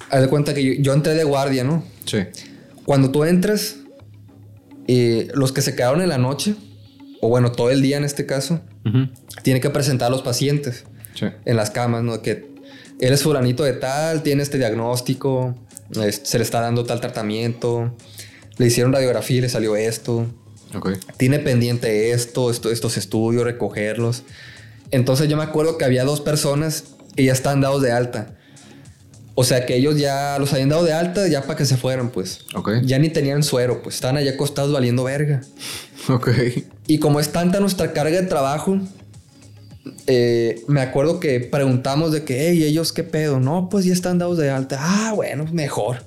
haz de cuenta que yo, yo entré de guardia, ¿no? Sí. Cuando tú entras, eh, los que se quedaron en la noche, o bueno, todo el día en este caso, Ujú. tienen que presentar a los pacientes Sí. en las camas, ¿no? Que eres fulanito de tal, tiene este diagnóstico, es- se le está dando tal tratamiento, Le hicieron radiografía y le salió esto. Ok. Tiene pendiente esto, esto, estos estudios, recogerlos. Entonces yo me acuerdo que había dos personas que ya estaban dados de alta. O sea que ellos ya los habían dado de alta ya para que se fueran, pues. Ok. Ya ni tenían suero, pues estaban allá acostados valiendo verga. Ok. Y como es tanta nuestra carga de trabajo, eh, me acuerdo que preguntamos de que, hey, ellos qué pedo. No, pues ya están dados de alta. Ah, bueno, mejor.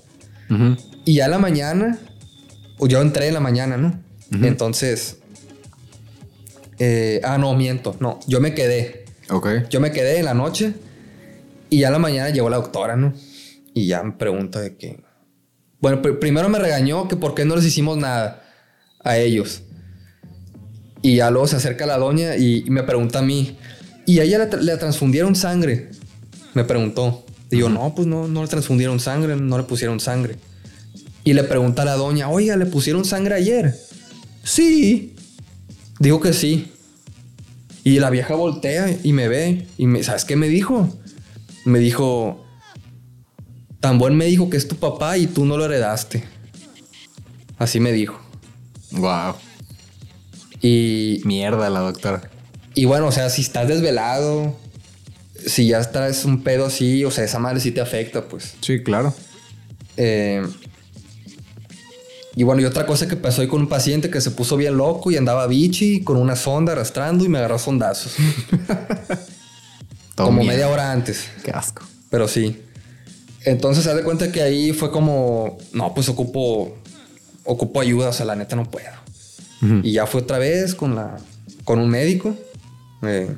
Ujú. Y ya la mañana, o yo entré en la mañana, ¿no? Entonces, eh, ah, no, miento. No, yo me quedé. Ok. Yo me quedé en la noche y ya la mañana llegó la doctora, ¿no? Y ya me pregunta de que... Bueno, pr- primero me regañó que por qué no les hicimos nada a ellos. Y ya luego se acerca la doña y, me pregunta a mí. ¿Y a ella le transfundieron sangre? Me preguntó. Y yo, no, pues no, no le transfundieron sangre, no le pusieron sangre. Y le pregunta a la doña, oiga, ¿le pusieron sangre ayer? Sí. Digo que sí. Y la vieja voltea y me ve. Y me, ¿sabes qué me dijo? Me dijo, tan buen médico que es tu papá y tú no lo heredaste. Así me dijo. Wow. Y, Mierda la doctora. y bueno, o sea, si estás desvelado, si ya estás un pedo así, o sea, esa madre sí te afecta, pues. Sí, claro. Eh, y bueno, y otra cosa que pasó ahí con un paciente que se puso bien loco y andaba bichi con una sonda arrastrando y me agarró sondazos. *laughs* Todo como media hora antes. Qué asco. Pero sí. Entonces, haz de cuenta que ahí fue como, no, pues ocupo, ocupo ayuda, o sea, la neta no puedo. Y ya fue otra vez con la, con un médico. eh,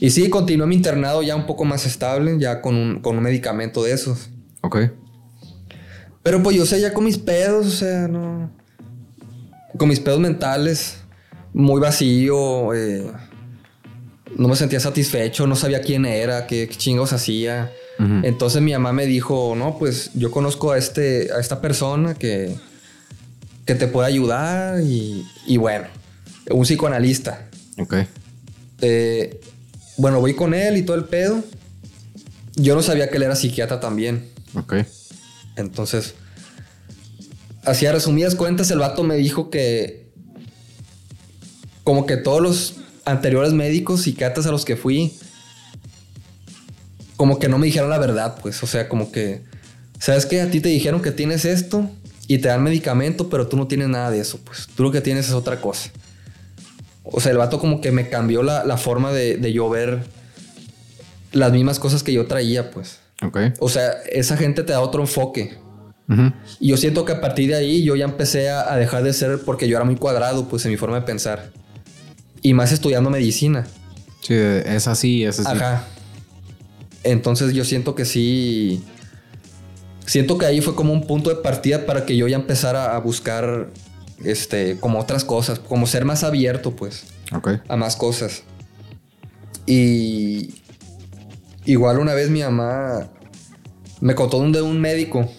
y sí, continué mi internado ya un poco más estable, ya con un, con un medicamento de esos. Ok. Pero pues yo sé ya con mis pedos, o sea, no. Con mis pedos mentales, muy vacío, eh, no me sentía satisfecho, no sabía quién era, qué, qué chingos hacía. Entonces mi mamá me dijo, no, pues yo conozco a, este, a esta persona que, que te puede ayudar y, y bueno, un psicoanalista. Ok. Eh, bueno, voy con él y todo el pedo. Yo no sabía que él era psiquiatra también. Ok. Entonces, así a resumidas cuentas, el vato me dijo que como que todos los anteriores médicos psiquiatras a los que fui, como que no me dijeron la verdad, pues, o sea, como que, ¿sabes qué? A ti te dijeron que tienes esto y te dan medicamento, pero tú no tienes nada de eso, pues, tú lo que tienes es otra cosa. O sea, el vato como que me cambió la, la forma de, de yo ver las mismas cosas que yo traía, pues. Ok. O sea, esa gente te da otro enfoque. Y yo siento que a partir de ahí yo ya empecé a, a dejar de ser porque yo era muy cuadrado, pues en mi forma de pensar. Y más estudiando medicina. Sí, es así, es así. Ajá. Entonces yo siento que sí. Siento que ahí fue como un punto de partida para que yo ya empezara a buscar este como otras cosas, como ser más abierto, pues, Ok. a más cosas. Y igual una vez mi mamá me contó de un médico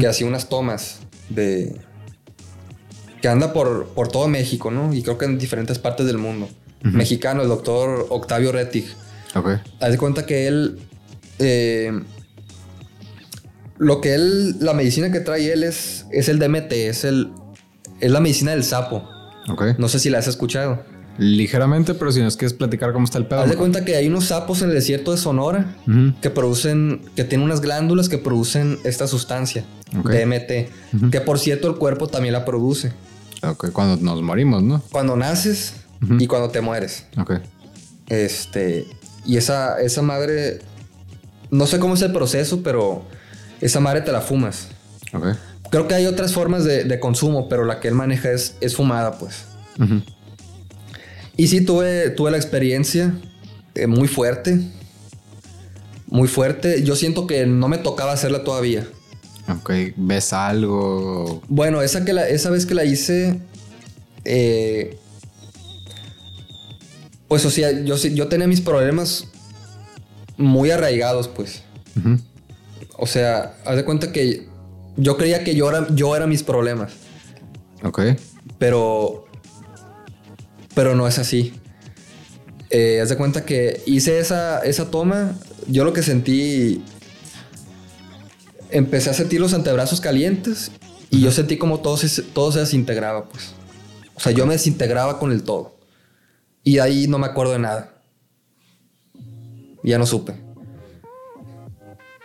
que hacía unas tomas de que anda por, por todo México, ¿no? Y creo que en diferentes partes del mundo. Mexicano, el doctor Octavio Rettig. Ok. Haz de cuenta que él. eh, lo que él. La medicina que trae él es, es el DMT, es el. Es la medicina del sapo. Ok. No sé si la has escuchado. Ligeramente, pero si nos quieres platicar cómo está el pedo. Haz de cuenta que hay unos sapos en el desierto de Sonora que producen, que tienen unas glándulas que producen esta sustancia. DMT, que por cierto el cuerpo también la produce. Ok, cuando nos morimos, ¿no? Cuando naces y cuando te mueres. Ok. Este, y esa, esa madre, no sé cómo es el proceso, pero esa madre te la fumas. Ok. Creo que hay otras formas de, de consumo, pero la que él maneja es, es fumada, pues. Ujú. Y sí, tuve, tuve la experiencia eh, muy fuerte. Muy fuerte. Yo siento que no me tocaba hacerla todavía. Ok. ¿Ves algo? Bueno, esa, que la, esa vez que la hice, eh, pues o sea, yo, yo tenía mis problemas muy arraigados, pues. O sea, haz de cuenta que yo creía que yo era, yo era mis problemas, Ok. pero, pero no es así. Eh, haz de cuenta que hice esa, esa toma, yo lo que sentí, empecé a sentir los antebrazos calientes Y yo sentí como todo se, todo se desintegraba, pues. O sea, yo me desintegraba con el todo. Y ahí no me acuerdo de nada. Ya no supe.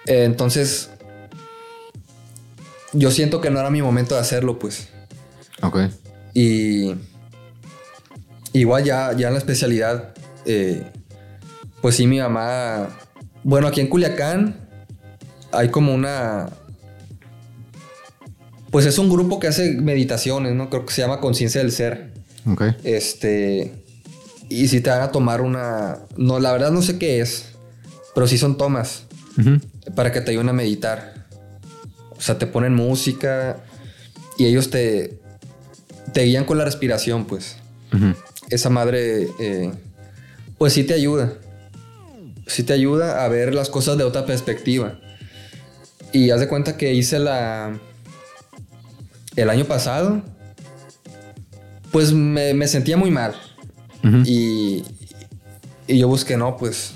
Eh, entonces, yo siento que no era mi momento de hacerlo, pues. Ok. Y igual ya, ya en la especialidad, eh, pues sí, mi mamá, bueno, aquí en Culiacán hay como una, pues es un grupo que hace meditaciones, ¿no? Creo que se llama Conciencia del Ser. Ok. Este, y si te van a tomar una, no, la verdad no sé qué es, pero sí son tomas para que te ayuden a meditar. O sea, te ponen música y ellos te, te guían con la respiración, pues. Esa madre, eh, pues sí te ayuda. Sí te ayuda a ver las cosas de otra perspectiva. Y haz de cuenta que hice la... El año pasado, pues me, me sentía muy mal. Y, y yo busqué, no, pues,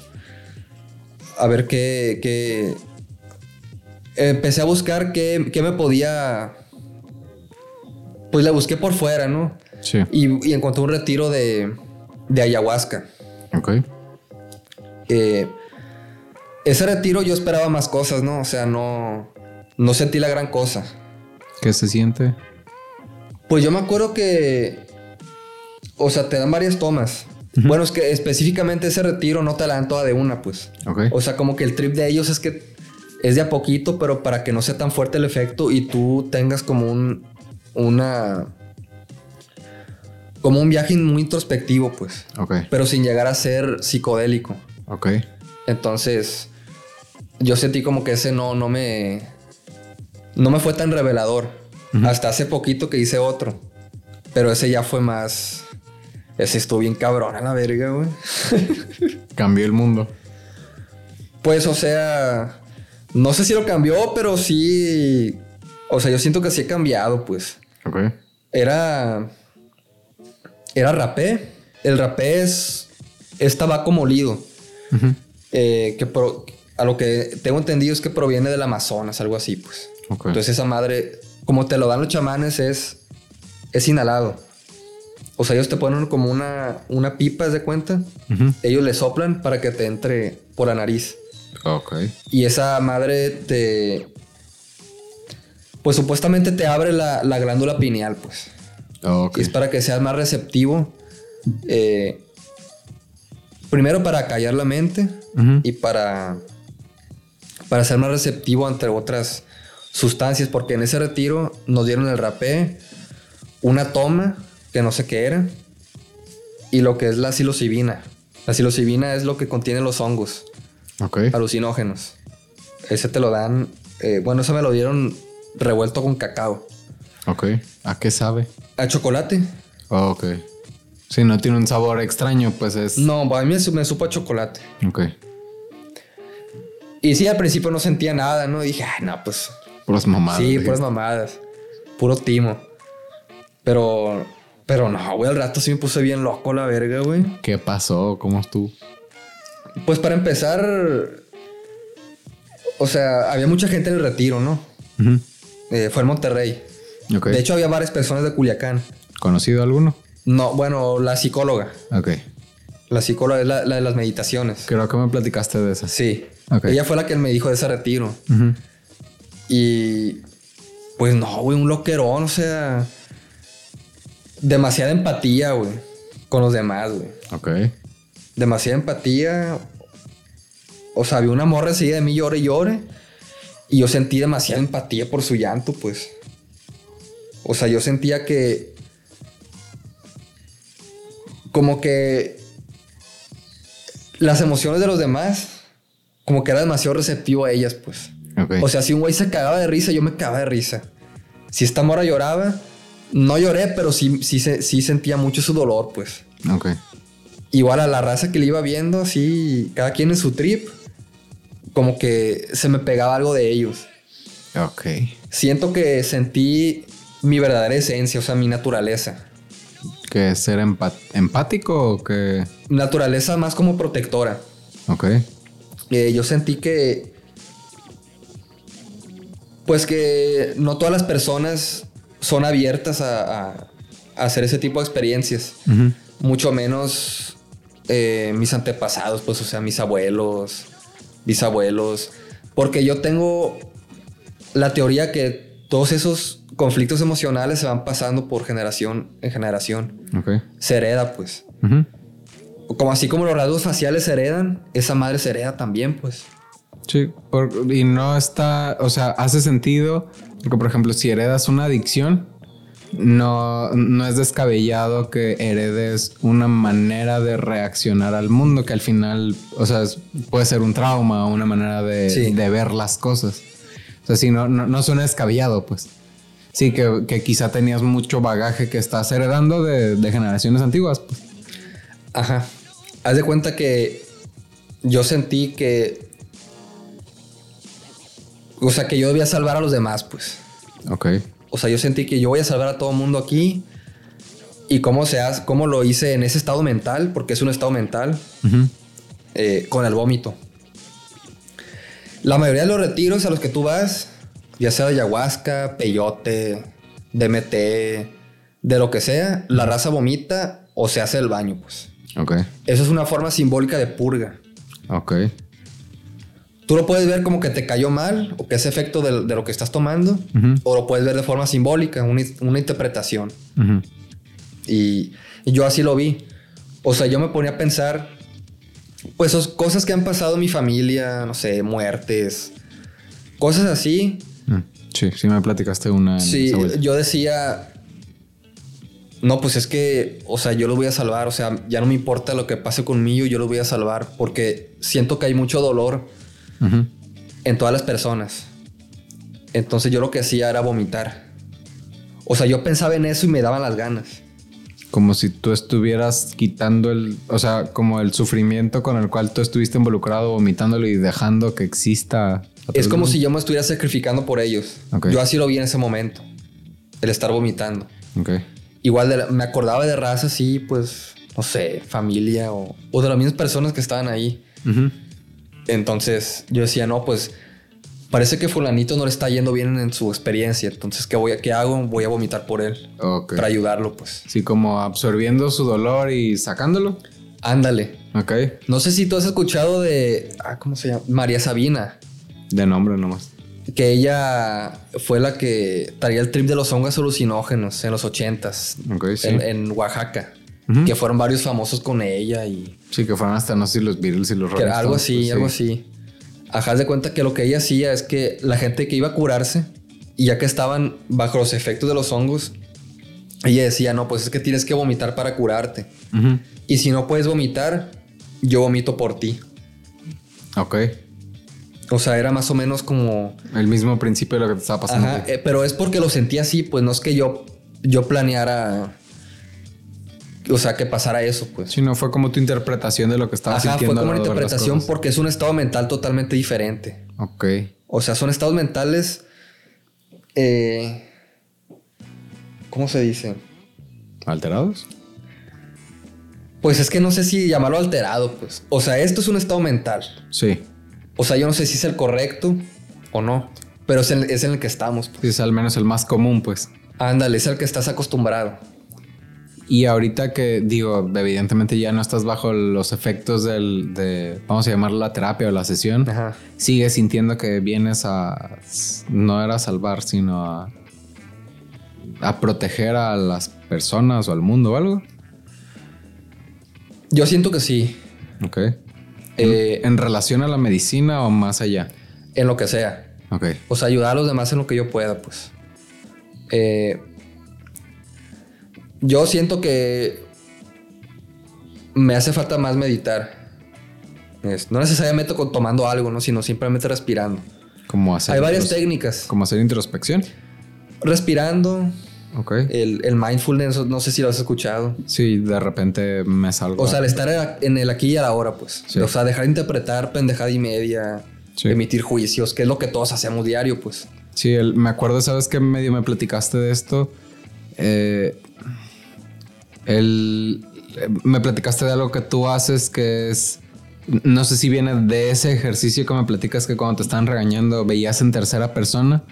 a ver qué, qué- Empecé a buscar qué, qué me podía... Pues la busqué por fuera, ¿no? Sí. Y, y encontré un retiro de, de ayahuasca. Ok. Eh, ese retiro yo esperaba más cosas, ¿no? O sea, no, no sentí la gran cosa. ¿Qué se siente? Pues yo me acuerdo que, o sea, te dan varias tomas. Bueno, es que específicamente ese retiro no te la dan toda de una, pues. Ok. O sea, como que el trip de ellos es que es de a poquito, pero para que no sea tan fuerte el efecto y tú tengas como un, una, como un viaje muy introspectivo, pues. Ok. Pero sin llegar a ser psicodélico. Ok. Entonces, yo sentí como que ese no, no me. No me fue tan revelador. Hasta hace poquito que hice otro. Pero ese ya fue más. Ese estuvo bien cabrón a la verga, güey. *laughs* Cambió el mundo. Pues, o sea. No sé si lo cambió, pero sí. O sea, yo siento que sí he cambiado, pues. Ok. Era. Era rapé. El rapé es. Es tabaco molido. Ujú. Eh, que pro- a lo que tengo entendido es que proviene del Amazonas, algo así, pues. Entonces esa madre, como te lo dan los chamanes, es, es inhalado. O sea, ellos te ponen como una, una pipa, ¿haz de cuenta? Ellos le soplan para que te entre por la nariz. Ok. Y esa madre te... Pues supuestamente te abre la, la glándula pineal, pues. Ok. Y es para que seas más receptivo. eh, primero para callar la mente y para, para ser más receptivo ante otras sustancias, porque en ese retiro nos dieron el rapé, una toma, que no sé qué era, y lo que es la psilocibina. La psilocibina es lo que contiene los hongos Ok. alucinógenos. Ese te lo dan, eh, bueno, eso me lo dieron revuelto con cacao. Ok. ¿A qué sabe? ¿A chocolate? Ok. Si no tiene un sabor extraño, pues es. No, a mí me, su- me supo a chocolate. Ok. Y sí, al principio no sentía nada, ¿no? Dije, ay, no, pues Puras mamadas. Sí, puras mamadas. Puro timo. Pero, pero no, güey, al rato sí me puse bien loco la verga, güey. ¿Qué pasó? ¿Cómo estuvo? Pues para empezar, o sea, había mucha gente en el retiro, ¿no? Eh, fue en Monterrey. Ok. De hecho, había varias personas de Culiacán. ¿Conocido alguno? No, bueno, la psicóloga. Ok. La psicóloga es la, la de las meditaciones. Creo que me platicaste de esas. Sí. Ok. Ella fue la que me dijo de ese retiro. Ujú. Y pues no, güey, un loquerón, o sea, demasiada empatía, güey, con los demás, güey. Ok. Demasiada empatía. O sea, había una morra enseguida de mí llore y llore. Y yo sentí demasiada empatía por su llanto, pues. O sea, yo sentía que. Como que. Las emociones de los demás. Como que era demasiado receptivo a ellas, pues. Ok. O sea, si un güey se cagaba de risa, yo me cagaba de risa. Si esta mora lloraba, no lloré, pero sí, sí, sí sentía mucho su dolor, pues. ok. Igual a la raza que le iba viendo, así, cada quien en su trip, como que se me pegaba algo de ellos. Ok. Siento que sentí mi verdadera esencia, o sea, mi naturaleza. ¿Que ser empático o que.? Naturaleza más como protectora. Ok. Eh, yo sentí que. Pues que no todas las personas son abiertas a, a- a hacer ese tipo de experiencias. Mucho menos eh, mis antepasados, pues, o sea, mis abuelos, bisabuelos. Porque yo tengo la teoría que todos esos conflictos emocionales se van pasando por generación en generación. Ok. Se hereda, pues. Como así como los rasgos faciales se heredan, esa madre se hereda también, pues. Sí, por- y no está, o sea, hace sentido, porque por ejemplo, si heredas una adicción, no, no es descabellado que heredes una manera de reaccionar al mundo que al final, o sea, puede ser un trauma, una manera de, Sí. de ver las cosas. O sea, sí, no, no, no suena descabellado, pues. Sí, que, que quizá tenías mucho bagaje que estás heredando de, de generaciones antiguas, pues. Ajá. Haz de cuenta que yo sentí que. O sea, que yo debía salvar a los demás, pues. Ok. O sea, yo sentí que yo voy a salvar a todo el mundo aquí. Y cómo se hace, cómo lo hice en ese estado mental, porque es un estado mental, eh, con el vómito. La mayoría de los retiros a los que tú vas, ya sea de ayahuasca, peyote, DMT, de lo que sea, la raza vomita o se hace el baño, pues. Ok. Eso es una forma simbólica de purga. Ok. Tú lo puedes ver como que te cayó mal o que es efecto de, de lo que estás tomando, o lo puedes ver de forma simbólica, una, una interpretación. Y, y yo así lo vi. O sea, yo me ponía a pensar, pues, os- cosas que han pasado en mi familia, no sé, muertes, cosas así. Mm, Sí, sí me platicaste una. Sí, yo decía, no, pues es que, o sea, yo los voy a salvar, o sea, ya no me importa lo que pase conmigo, yo los voy a salvar, porque siento que hay mucho dolor en todas las personas. Entonces yo lo que hacía era vomitar. O sea, yo pensaba en eso y me daban las ganas. Como si tú estuvieras quitando el, o sea, como el sufrimiento con el cual tú estuviste involucrado, vomitándolo y dejando que exista. Es como si yo me estuviera sacrificando por ellos. Ok. Yo así lo vi en ese momento. El estar vomitando. Ok. Igual la- me acordaba de razas, sí, pues, no sé, familia o, o de las mismas personas que estaban ahí. Entonces yo decía, no, pues parece que fulanito no le está yendo bien en su experiencia. Entonces, ¿qué, voy a, qué hago? Voy a vomitar por él. Ok. Para ayudarlo, pues. Sí, como absorbiendo su dolor y sacándolo. Ándale. Ok. No sé si tú has escuchado de, ah, ¿cómo se llama? María Sabina. De nombre nomás. Que ella fue la que traía el trip de los hongos alucinógenos en los ochentas. Ok, sí. en, en Oaxaca. Que fueron varios famosos con ella y... Sí, que fueron hasta no sé los Beatles y los Rolling algo así, pues, sí. algo así. Ajá, de cuenta que lo que ella hacía es que la gente que iba a curarse, y ya que estaban bajo los efectos de los hongos, ella decía, no, pues es que tienes que vomitar para curarte. Ujú. Y si no puedes vomitar, yo vomito por ti. Ok. O sea, era más o menos como... El mismo principio de lo que te estaba pasando. Ajá, eh, pero es porque lo sentí así, pues no es que yo, yo planeara... O sea, que pasara eso, pues. Sí, no fue como tu interpretación de lo que estaba Ajá, fue sintiendo. como una interpretación porque es un estado mental totalmente diferente. Ok. O sea, son estados mentales. eh, ¿Cómo se dice? ¿Alterados? Pues es que no sé si llamarlo alterado, pues. O sea, esto es un estado mental. Sí. O sea, yo no sé si es el correcto o no. Pero es, el- es en el que estamos. pues. Es al menos el más común, pues. Ándale, es el que estás acostumbrado. Y ahorita que digo, evidentemente ya no estás bajo los efectos del, de, vamos a llamarlo la terapia o la sesión, Ajá. sigues sintiendo que vienes a, no era a salvar, sino a, a proteger a las personas o al mundo o algo. Yo siento que sí. Ok. eh, ¿En relación a la medicina o más allá? en lo que sea. Ok. O sea, ayudar a los demás en lo que yo pueda, pues. Eh, yo siento que me hace falta más meditar. Es- no necesariamente con- tomando algo, ¿no? sino simplemente respirando. Como hacer, Hay varias técnicas. Como hacer introspección. Respirando, Ok. el, el mindfulness, no sé si lo has escuchado. Sí, de repente me salgo. O sea, el estar en el aquí y a la hora, pues. Sí. O sea, dejar de interpretar pendejada y media, Sí. emitir juicios, que es lo que todos hacemos diario, pues. Sí, el- me acuerdo, ¿sabes qué medio me platicaste de esto? Eh, el, me platicaste de algo que tú haces que es... No sé si viene de ese ejercicio que me platicas que cuando te están regañando veías en tercera persona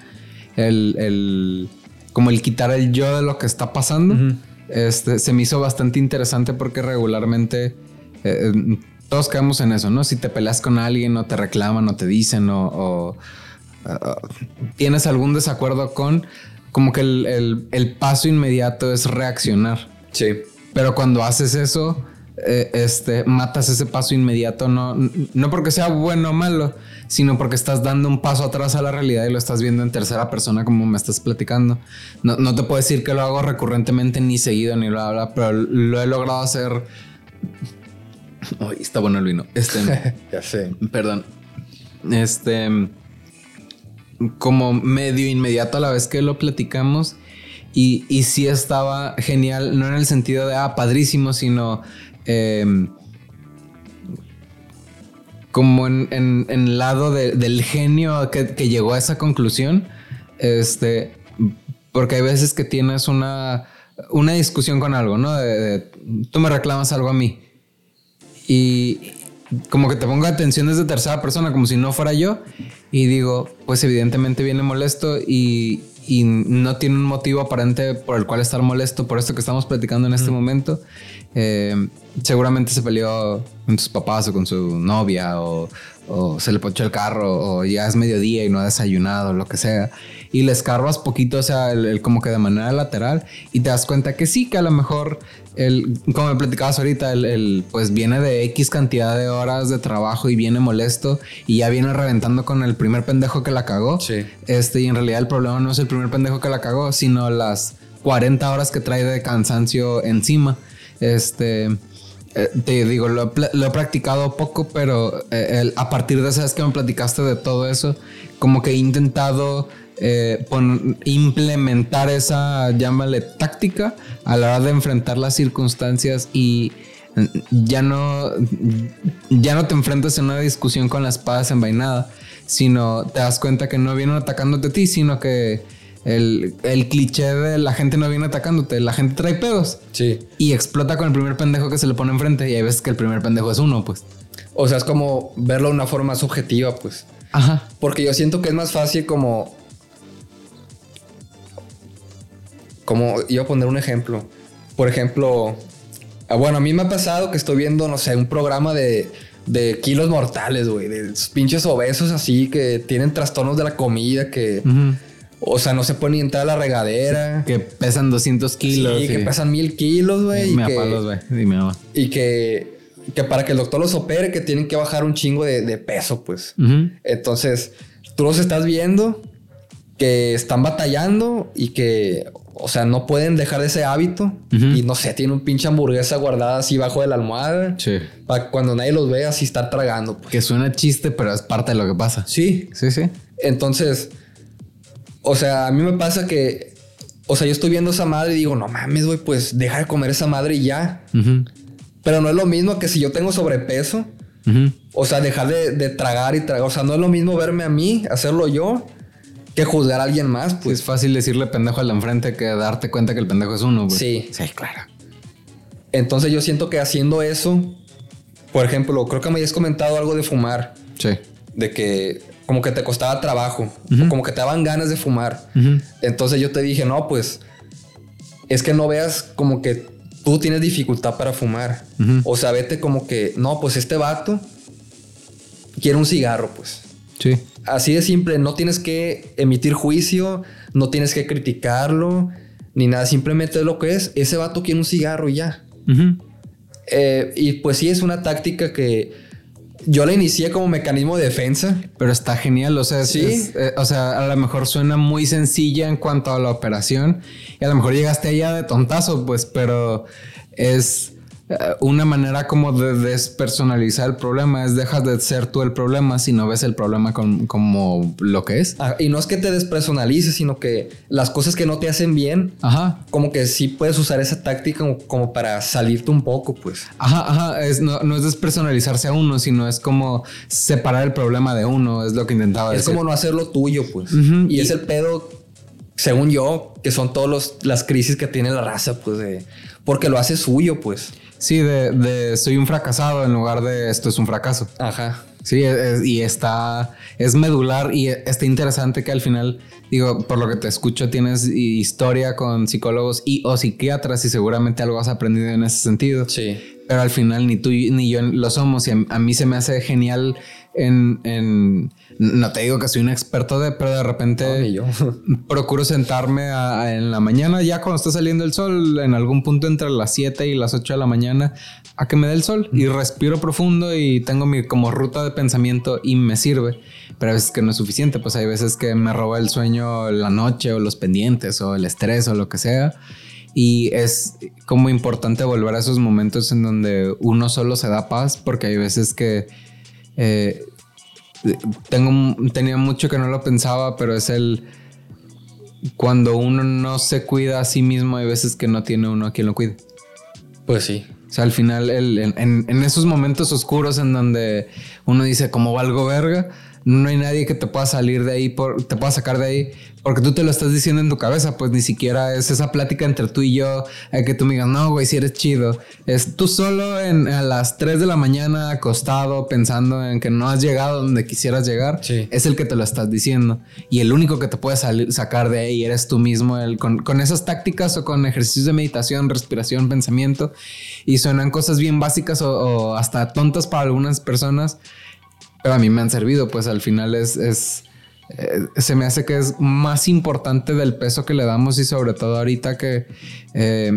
el, el, como el quitar el yo de lo que está pasando, este, se me hizo bastante interesante porque regularmente eh, eh, todos caemos en eso, ¿no? Si te peleas con alguien o te reclaman o te dicen o, tienes algún desacuerdo con, como que el, el paso inmediato es reaccionar. Sí. Pero cuando haces eso, eh, este, matas ese paso inmediato, no, no porque sea bueno o malo, sino porque estás dando un paso atrás a la realidad y lo estás viendo en tercera persona como me estás platicando. No, no te puedo decir que lo hago recurrentemente ni seguido ni lo habla, pero lo he logrado hacer. Está bueno el vino. Este, *laughs* ya sé. Perdón. Este, como medio inmediato a la vez que lo platicamos. Y, y sí estaba genial, no en el sentido de, ah, padrísimo, sino Em, como en, el lado del genio que, llegó a esa conclusión. Este, porque hay veces que tienes una, una discusión con algo, ¿no? Tú me reclamas algo a mí. Y como que te pongo atención desde tercera persona, como si no fuera yo. Y digo, pues evidentemente viene molesto y, y no tiene un motivo aparente por el cual estar molesto por esto que estamos platicando en este momento. Eh, seguramente se peleó con sus papás o con su novia o, se le ponchó el carro o ya es mediodía y no ha desayunado, lo que sea. Y le escarbas poquito, o sea, el, como que de manera lateral y te das cuenta que sí, que a lo mejor, el, como me platicabas ahorita, el, pues viene de X cantidad de horas de trabajo y viene molesto y ya viene reventando con el primer pendejo que la cagó. Sí. Este, y en realidad el problema no es el primer pendejo que la cagó, sino las 40 horas que trae de cansancio encima. Este, eh, te digo, lo, he practicado poco, pero eh, a partir de esa vez que me platicaste de todo eso, como que he intentado eh, implementar esa, llámale, táctica a la hora de enfrentar las circunstancias y ya no, ya no te enfrentas en una discusión con la espada desenvainada, sino te das cuenta que no vienen atacándote a ti, sino que el, cliché de la gente no viene atacándote, la gente trae pedos. Sí. Y explota con el primer pendejo que se le pone enfrente y hay veces que el primer pendejo es uno, pues. O sea, es como verlo de una forma subjetiva, pues. Ajá. Porque yo siento que es más fácil como... Como, iba a poner un ejemplo. Por ejemplo, ah, bueno, a mí me ha pasado que estoy viendo, no sé, un programa de, de kilos mortales, güey, de pinches obesos así que tienen trastornos de la comida, que... O sea, no se pueden ni entrar a la regadera. Que pesan 200 kilos. Sí, que pesan mil kilos, güey. Me apalos, güey. Dime, Y que, que para que el doctor los opere, que tienen que bajar un chingo de, peso, pues. Entonces, tú los estás viendo que están batallando y que, o sea, no pueden dejar ese hábito. Y no sé, tiene un pinche hamburguesa guardada así bajo de la almohada. Sí. Para cuando nadie los ve, así estar tragando. Pues. Que suena chiste, pero es parte de lo que pasa. Sí. Sí, sí. Entonces o sea, a mí me pasa que, o sea, yo estoy viendo esa madre y digo, no mames, güey, pues deja de comer esa madre y ya. Pero no es lo mismo que si yo tengo sobrepeso. O sea, dejar de, tragar y tragar. O sea, no es lo mismo verme a mí, hacerlo yo, que juzgar a alguien más. Pues es fácil decirle pendejo al enfrente que darte cuenta que el pendejo es uno. Güey. Sí. Sí, claro. Entonces yo siento que haciendo eso, por ejemplo, creo que me habías comentado algo de fumar. Sí. De que como que te costaba trabajo, como que te daban ganas de fumar. Entonces yo te dije, no, pues es que no veas como que tú tienes dificultad para fumar. O sea, vete como que, no, pues este vato quiere un cigarro, pues. Sí. Así de simple, no tienes que emitir juicio, no tienes que criticarlo, ni nada, simplemente lo que es, ese vato quiere un cigarro y ya. Eh, y pues sí, es una táctica que yo la inicié como mecanismo de defensa. Pero está genial, o sea, sí. Eh, o sea, a lo mejor suena muy sencilla en cuanto a la operación y a lo mejor llegaste allá de tontazo, pues, pero es una manera como de despersonalizar el problema es dejas de ser tú el problema si no ves el problema como lo que es. Ah, y no es que te despersonalices, sino que las cosas que no te hacen bien, ajá. como que sí puedes usar esa táctica como, para salirte un poco, pues. Ajá, ajá. Es, no, es despersonalizarse a uno, sino es como separar el problema de uno, es lo que intentaba decir. Es como no hacerlo tuyo, pues. y, es el pedo, según yo, que son todas las crisis que tiene la raza, pues, de, porque lo hace suyo, pues. Sí, de, de soy un fracasado en lugar de esto es un fracaso. Ajá. Sí, es- y está, es medular y está interesante que al final, digo, por lo que te escucho, tienes historia con psicólogos y o psiquiatras y seguramente algo has aprendido en ese sentido. Sí. Pero al final ni tú ni yo lo somos y a, a mí se me hace genial en, en- no te digo que soy un experto de, pero de repente No, yo. *laughs* procuro sentarme a- a- en la mañana, ya cuando está saliendo el sol, en algún punto entre las 7 y las 8 de la mañana, a que me dé el sol y respiro profundo y tengo mi como ruta de pensamiento y me sirve. Pero a veces que no es suficiente, pues hay veces que me roba el sueño la noche o los pendientes o el estrés o lo que sea. Y es como importante volver a esos momentos en donde uno solo se da paz, porque hay veces que eh, tengo, tenía mucho que no lo pensaba, pero es el cuando uno no se cuida a sí mismo, hay veces que no tiene uno a quien lo cuide. Pues sí. O sea, al final, el- en, en- en esos momentos oscuros en donde uno dice, como valgo verga, no hay nadie que te pueda salir de ahí, por, te pueda sacar de ahí, porque tú te lo estás diciendo en tu cabeza, pues ni siquiera es esa plática entre tú y yo, eh, que tú me digas, no, güey, si eres chido. Es tú solo en, a las 3 de la mañana acostado pensando en que no has llegado donde quisieras llegar, Sí. es el que te lo estás diciendo. Y el único que te puede salir, sacar de ahí eres tú mismo, el, con, con esas tácticas o con ejercicios de meditación, respiración, pensamiento. Y suenan cosas bien básicas o, o hasta tontas para algunas personas, pero a mí me han servido, pues al final es... es eh, se me hace que es más importante del peso que le damos y sobre todo ahorita que eh,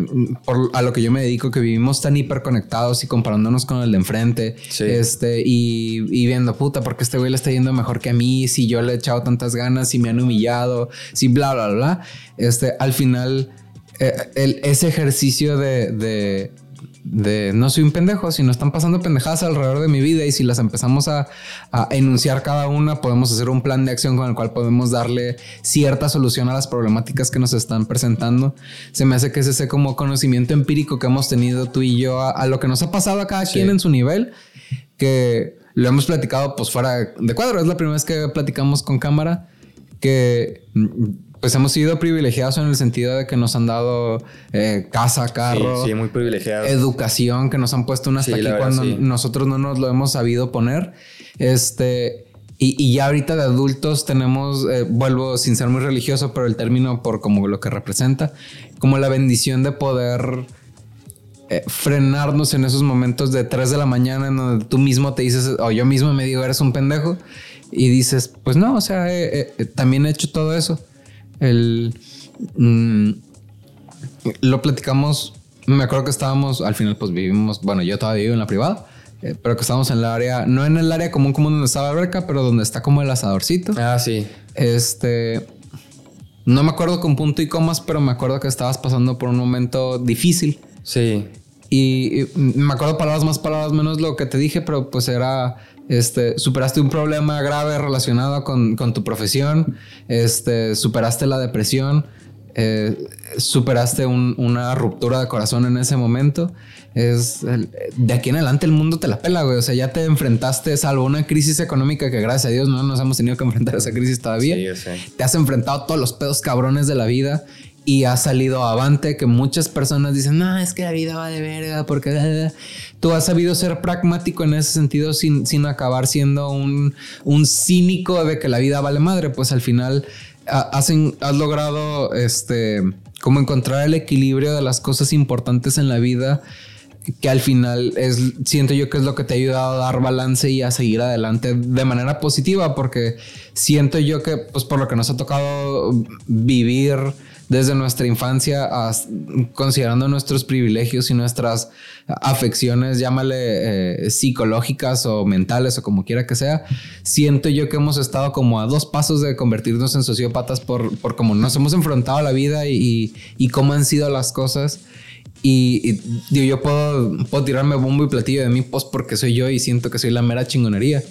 por a lo que yo me dedico que vivimos tan hiperconectados y comparándonos con el de enfrente Sí. este y, y viendo puta porque este güey le está yendo mejor que a mí si yo le he echado tantas ganas si me han humillado si bla bla bla este al final eh, el- ese ejercicio de, de, de no soy un pendejo, sino están pasando pendejadas alrededor de mi vida y si las empezamos a, a enunciar cada una, podemos hacer un plan de acción con el cual podemos darle cierta solución a las problemáticas que nos están presentando. Se me hace que es ese como conocimiento empírico que hemos tenido tú y yo a, a lo que nos ha pasado a cada Sí. quien en su nivel, que lo hemos platicado pues fuera de cuadro, es la primera vez que platicamos con cámara, que mm, pues hemos sido privilegiados en el sentido de que nos han dado eh, casa, carro, Sí, sí, muy privilegiado. educación, que nos han puesto una hasta Sí, aquí verdad, cuando nosotros no nos lo hemos sabido poner. Este, y, y ya ahorita de adultos tenemos, eh, vuelvo sin ser muy religioso, pero el término por como lo que representa, como la bendición de poder eh, frenarnos en esos momentos de 3 de la mañana en donde tú mismo te dices, o yo mismo me digo, eres un pendejo. Y dices, pues no, o sea, también he hecho todo eso. El, mm, lo platicamos, me acuerdo que estábamos, al final pues vivimos, bueno, yo todavía vivo en la privada, eh, pero que estábamos en el área, no en el área común común donde está la alberca, pero donde está como el asadorcito. Ah, sí. Este, no me acuerdo con punto y comas, pero me acuerdo que estabas pasando por un momento difícil. Sí. Y, y me acuerdo palabras más, palabras menos lo que te dije, pero pues era, este, superaste un problema grave relacionado con, con tu profesión, este, superaste la depresión, eh, superaste un- una ruptura de corazón en ese momento. Es el- de aquí en adelante el mundo te la pela, güey. O sea, ya te enfrentaste, salvo una crisis económica que gracias a Dios no nos hemos tenido que enfrentar a esa crisis todavía Sí, yo sé. te has enfrentado a todos los pedos cabrones de la vida y has salido avante que muchas personas dicen, no, es que la vida va de verga porque eh, tú has sabido ser pragmático en ese sentido sin, sin acabar siendo un, un cínico de que la vida vale madre, pues al final ha- has, has logrado este como encontrar el equilibrio de las cosas importantes en la vida que al final es, siento yo que es lo que te ha ayudado a dar balance y a seguir adelante de manera positiva, porque siento yo que, pues por lo que nos ha tocado vivir desde nuestra infancia, considerando nuestros privilegios y nuestras afecciones, llámale eh, psicológicas o mentales o como quiera que sea, siento yo que hemos estado como a dos pasos de convertirnos en sociópatas por, por cómo nos hemos enfrentado a la vida y, y, cómo han sido las cosas. Y, y, yo puedo, puedo tirarme bombo y platillo de mí, pues porque soy yo y siento que soy la mera chingonería.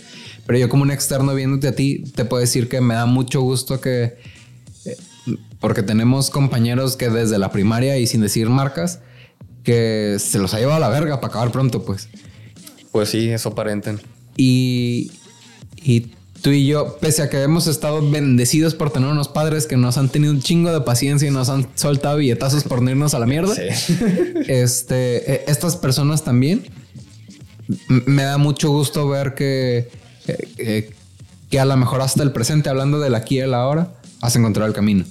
Pero yo como un externo viéndote a ti, te puedo decir que me da mucho gusto que... Porque tenemos compañeros que desde la primaria y sin decir marcas, que se los ha llevado a la verga para acabar pronto, pues. Pues sí, eso aparenten. Y, y tú y yo, pese a que hemos estado bendecidos por tener unos padres que nos han tenido un chingo de paciencia y nos han soltado billetazos por no irnos a la mierda, *laughs* este, eh, estas personas también, me da mucho gusto ver que, eh, eh, que a lo mejor hasta el presente, hablando del aquí y el ahora, has encontrado el camino.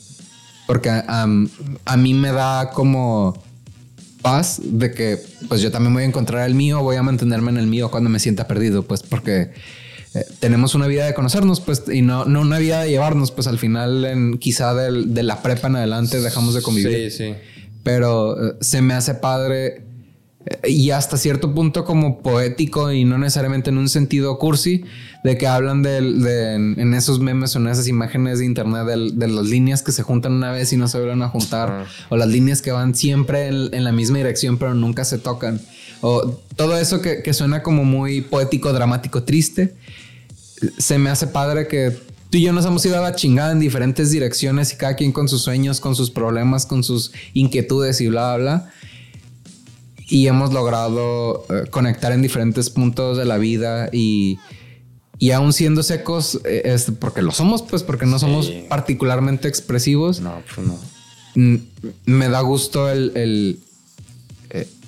Porque a mí me da como paz de que pues yo también voy a encontrar el mío, voy a mantenerme en el mío cuando me sienta perdido, pues porque eh, tenemos una vida de conocernos, pues, y no, no una vida de llevarnos, pues al final, en, quizá de la prepa en adelante dejamos de convivir. Sí, sí. Pero eh, se me hace padre y hasta cierto punto como poético y no necesariamente en un sentido cursi, de que hablan de, en esos memes o en esas imágenes de internet de, las líneas que se juntan una vez y no se vuelven a juntar, o las líneas que van siempre en, la misma dirección pero nunca se tocan, o todo eso que, que suena como muy poético, dramático, triste, se me hace padre que tú y yo nos hemos ido a la chingada en diferentes direcciones y cada quien con sus sueños, con sus problemas, con sus inquietudes y bla, bla, bla y hemos logrado eh, conectar en diferentes puntos de la vida y, y aún siendo secos, eh, es porque lo somos, pues porque no somos particularmente expresivos. No, pues no. Me da gusto el, el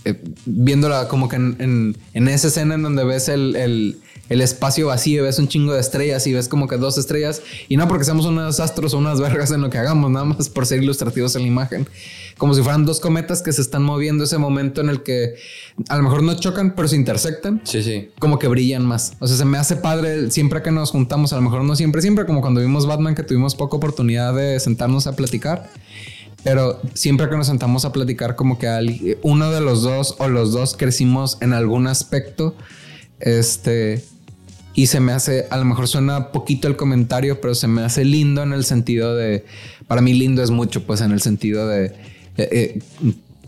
eh, viéndola como que en, en, esa escena en donde ves el, el, el, espacio vacío, ves un chingo de estrellas y ves como que dos estrellas, y no porque seamos unos astros o unas vergas en lo que hagamos, nada más por ser ilustrativos en la imagen, como si fueran dos cometas que se están moviendo ese momento en el que a lo mejor no chocan, pero se intersectan. Sí, sí. Como que brillan más. O sea, se me hace padre siempre que nos juntamos, a lo mejor no siempre, siempre, como cuando vimos Batman, que tuvimos poca oportunidad de sentarnos a platicar. Pero siempre que nos sentamos a platicar, como que uno de los dos o los dos crecimos en algún aspecto. Este. Y se me hace, a lo mejor suena poquito el comentario, pero se me hace lindo en el sentido de. Para mí, lindo es mucho, pues en el sentido de eh, eh,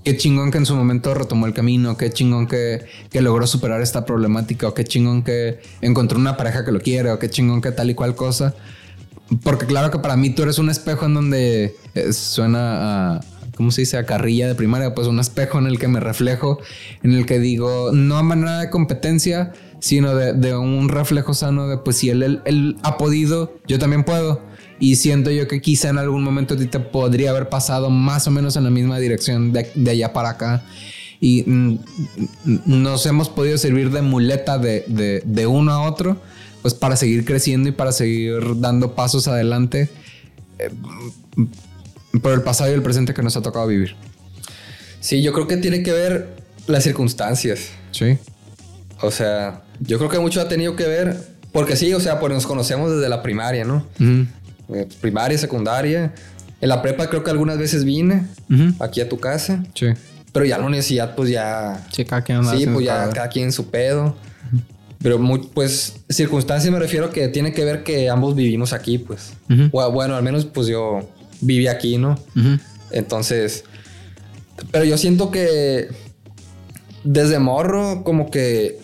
qué chingón que en su momento retomó el camino, qué chingón que, logró superar esta problemática, o qué chingón que encontró una pareja que lo quiere, o qué chingón que tal y cual cosa. Porque claro que para mí tú eres un espejo en donde eh, suena a, ¿cómo se dice? A carrilla de primaria, pues un espejo en el que me reflejo, en el que digo, no a manera de competencia, sino de, un reflejo sano de, pues si él, él ha podido, yo también puedo. Y siento yo que quizá en algún momento a ti te podría haber pasado más o menos en la misma dirección de, allá para acá. Y mm, nos hemos podido servir de muleta de, de, uno a otro, pues para seguir creciendo y para seguir dando pasos adelante eh, por el pasado y el presente que nos ha tocado vivir. Sí, yo creo que tiene que ver las circunstancias. Sí. O sea, yo creo que mucho ha tenido que ver, porque sí, o sea, pues nos conocemos desde la primaria, ¿no? Eh, primaria, secundaria. En la prepa creo que algunas veces vine aquí a tu casa. Sí. Pero ya la universidad, pues ya. Sí, cada quien Sí, pues ya cada quien su pedo. Pero muy, pues, circunstancias me refiero que tiene que ver que ambos vivimos aquí, pues. bueno, al menos pues yo viví aquí, ¿no? Entonces. Pero yo siento que desde morro, como que.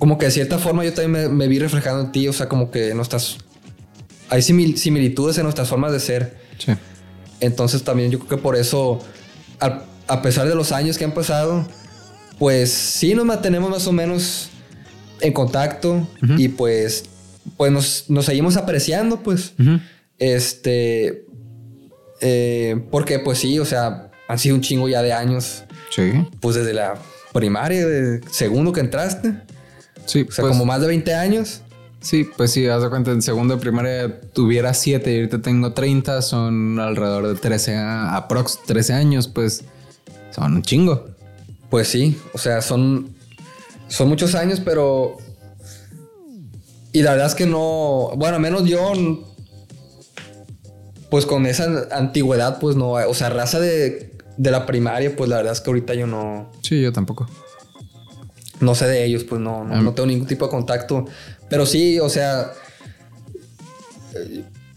Como que de cierta forma yo también me, me vi reflejando en ti, o sea, como que no estás hay similitudes en nuestras formas de ser. Sí. Entonces también yo creo que por eso, a, pesar de los años que han pasado, pues sí nos mantenemos más o menos en contacto y pues, pues nos, seguimos apreciando, pues. Este, eh, porque pues sí, o sea, han sido un chingo ya de años. Sí. Pues desde la primaria, de segundo que entraste. Sí. O sea, pues como más de 20 años. Sí, pues sí, haz de cuenta, en segundo de primaria tuviera 7 y ahorita tengo 30, son alrededor de 13, aprox 13 años, pues son un chingo. Pues sí, o sea, son, son muchos años, pero... Y la verdad es que no, bueno, menos yo, pues con esa antigüedad, pues no, o sea, raza de, de la primaria, pues la verdad es que ahorita yo no... Sí, yo tampoco no sé de ellos, pues no, no, tengo ningún tipo de contacto. Pero sí, o sea,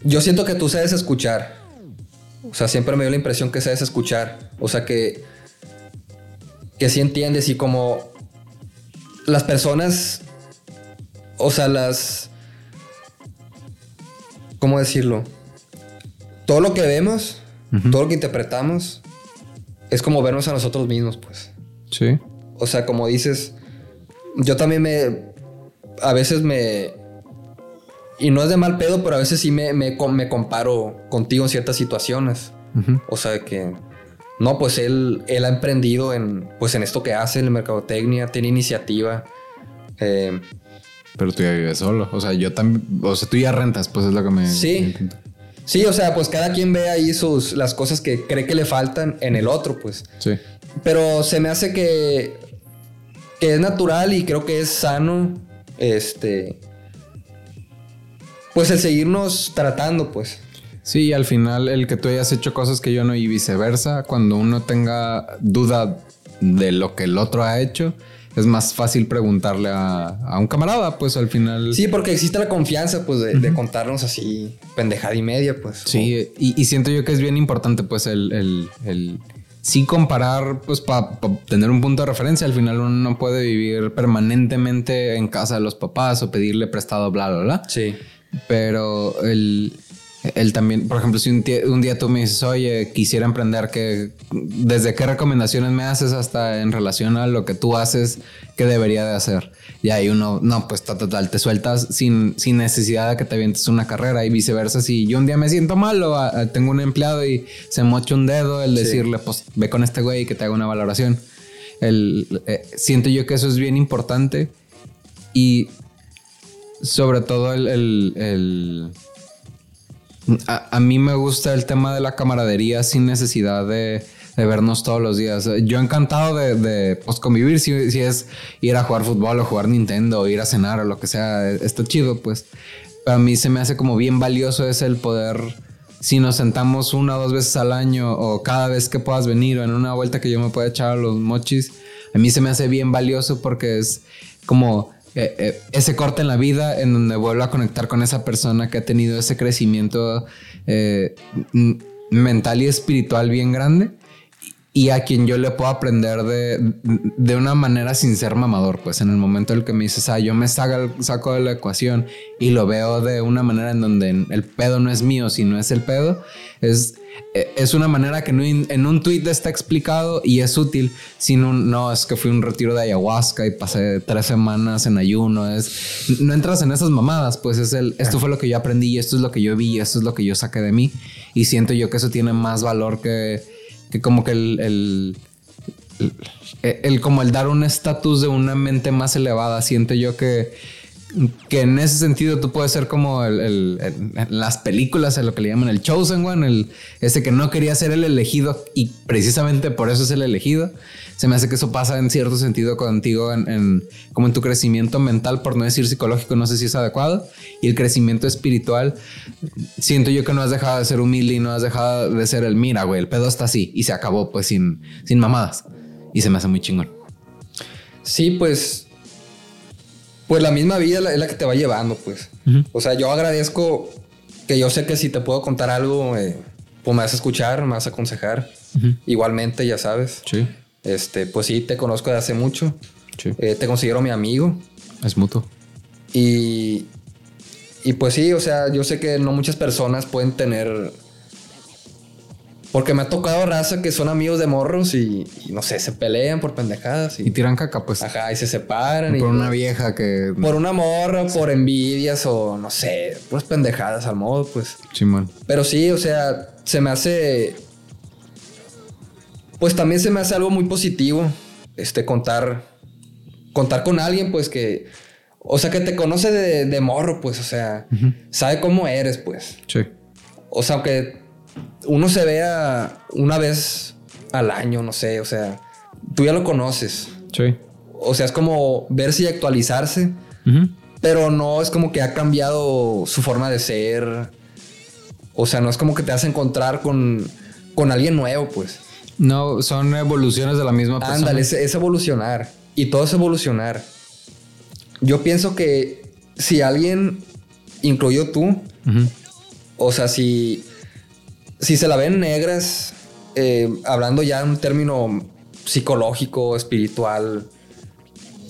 yo siento que tú sabes escuchar. O sea, siempre me dio la impresión que sabes escuchar. O sea, que, que sí entiendes y como las personas, o sea, las... ¿Cómo decirlo? Todo lo que vemos, todo lo que interpretamos, es como vernos a nosotros mismos, pues. Sí. O sea, como dices, yo también me, a veces me... Y no es de mal pedo, pero a veces sí me, me, me comparo contigo en ciertas situaciones. O sea, que... No, pues él, él ha emprendido en, pues en esto que hace, en la mercadotecnia, tiene iniciativa. Eh, pero tú ya vives solo. O sea, yo también. O sea, tú ya rentas, pues es lo que me. Sí. sí, o sea, pues cada quien ve ahí sus, las cosas que cree que le faltan en el otro, pues. Sí. Pero se me hace que. Que es natural y creo que es sano. Este. Pues el seguirnos tratando, pues. Sí, al final el que tú hayas hecho cosas que yo no y viceversa, cuando uno tenga duda de lo que el otro ha hecho, es más fácil preguntarle a, un camarada, pues al final. Sí, porque existe la confianza, pues, de, contarnos así pendejada y media, pues. Sí, y, siento yo que es bien importante, pues, el, el, sí comparar, pues, para tener un punto de referencia. Al final uno no puede vivir permanentemente en casa de los papás o pedirle prestado, bla, bla, bla. Sí. Pero el él también, por ejemplo, si un, día tú me dices, oye, quisiera emprender, que ¿desde qué recomendaciones me haces hasta en relación a lo que tú haces, qué debería de hacer? Y ahí uno, no, pues total, te sueltas sin, sin necesidad de que te avientes una carrera y viceversa. Si yo un día me siento mal o tengo un empleado y se mocha un dedo, el decirle, pues ve con este güey y que te haga una valoración. El, eh, siento yo que eso es bien importante y sobre todo el a, mí me gusta el tema de la camaradería sin necesidad de, vernos todos los días. Yo encantado de, pues, convivir, si, es ir a jugar fútbol o jugar Nintendo o ir a cenar o lo que sea, está chido, pues. A mí se me hace como bien valioso es el poder, si nos sentamos una o dos veces al año o cada vez que puedas venir o en una vuelta que yo me pueda echar a los mochis, a mí se me hace bien valioso porque es como eh, eh, ese corte en la vida en donde vuelvo a conectar con esa persona que ha tenido ese crecimiento eh, mental y espiritual bien grande y a quien yo le puedo aprender de, de, una manera sin ser mamador, pues en el momento en el que me dices, ah, yo me saco, saco de la ecuación y lo veo de una manera en donde el pedo no es mío, sino es el pedo, es, es una manera que en un tweet está explicado y es útil, sin un, no, es que fui un retiro de ayahuasca y pasé tres semanas en ayuno, es, no entras en esas mamadas, pues es el, esto fue lo que yo aprendí y esto es lo que yo vi, esto es lo que yo saqué de mí y siento yo que eso tiene más valor que que como que el, el, como el dar un estatus de una mente más elevada, siento yo que, que en ese sentido tú puedes ser como el, las películas, en lo que le llaman el chosen one, el, ese que no quería ser el elegido y precisamente por eso es el elegido se me hace que eso pasa en cierto sentido contigo en, como en tu crecimiento mental, por no decir psicológico, no sé si es adecuado, y el crecimiento espiritual. Siento yo que no has dejado de ser humilde y no has dejado de ser el mira, güey, el pedo está así y se acabó pues sin, sin mamadas. Y se me hace muy chingón. Sí, pues, pues la misma vida es la que te va llevando, pues. O sea, yo agradezco que yo sé que si te puedo contar algo, eh, pues me vas a escuchar, me vas a aconsejar. Igualmente, ya sabes. Sí. Este, pues sí, te conozco de hace mucho. Eh, te considero mi amigo. Es mutuo. Y, y pues sí, o sea, yo sé que no muchas personas pueden tener... Porque me ha tocado raza que son amigos de morros y, no sé, se pelean por pendejadas. Y, tiran caca, pues. Ajá, y se separan. Por una vieja que... Por una morra, por envidias o no sé, pues pendejadas al modo, pues. Simón. Pero sí, o sea, se me hace pues también se me hace algo muy positivo, este, contar, contar con alguien, pues que, o sea, que te conoce de, morro, pues, o sea, sabe cómo eres, pues. Sí. O sea, aunque uno se vea una vez al año, no sé, o sea, tú ya lo conoces. Sí. O sea, es como verse y actualizarse, pero no es como que ha cambiado su forma de ser. O sea, no es como que te vas a encontrar con, con alguien nuevo, pues. No, son evoluciones de la misma persona. Ándale, es, evolucionar. Y todo es evolucionar. Yo pienso que si alguien, incluyó tú, o sea, si, si se la ven negras, eh, hablando ya en un término psicológico, espiritual,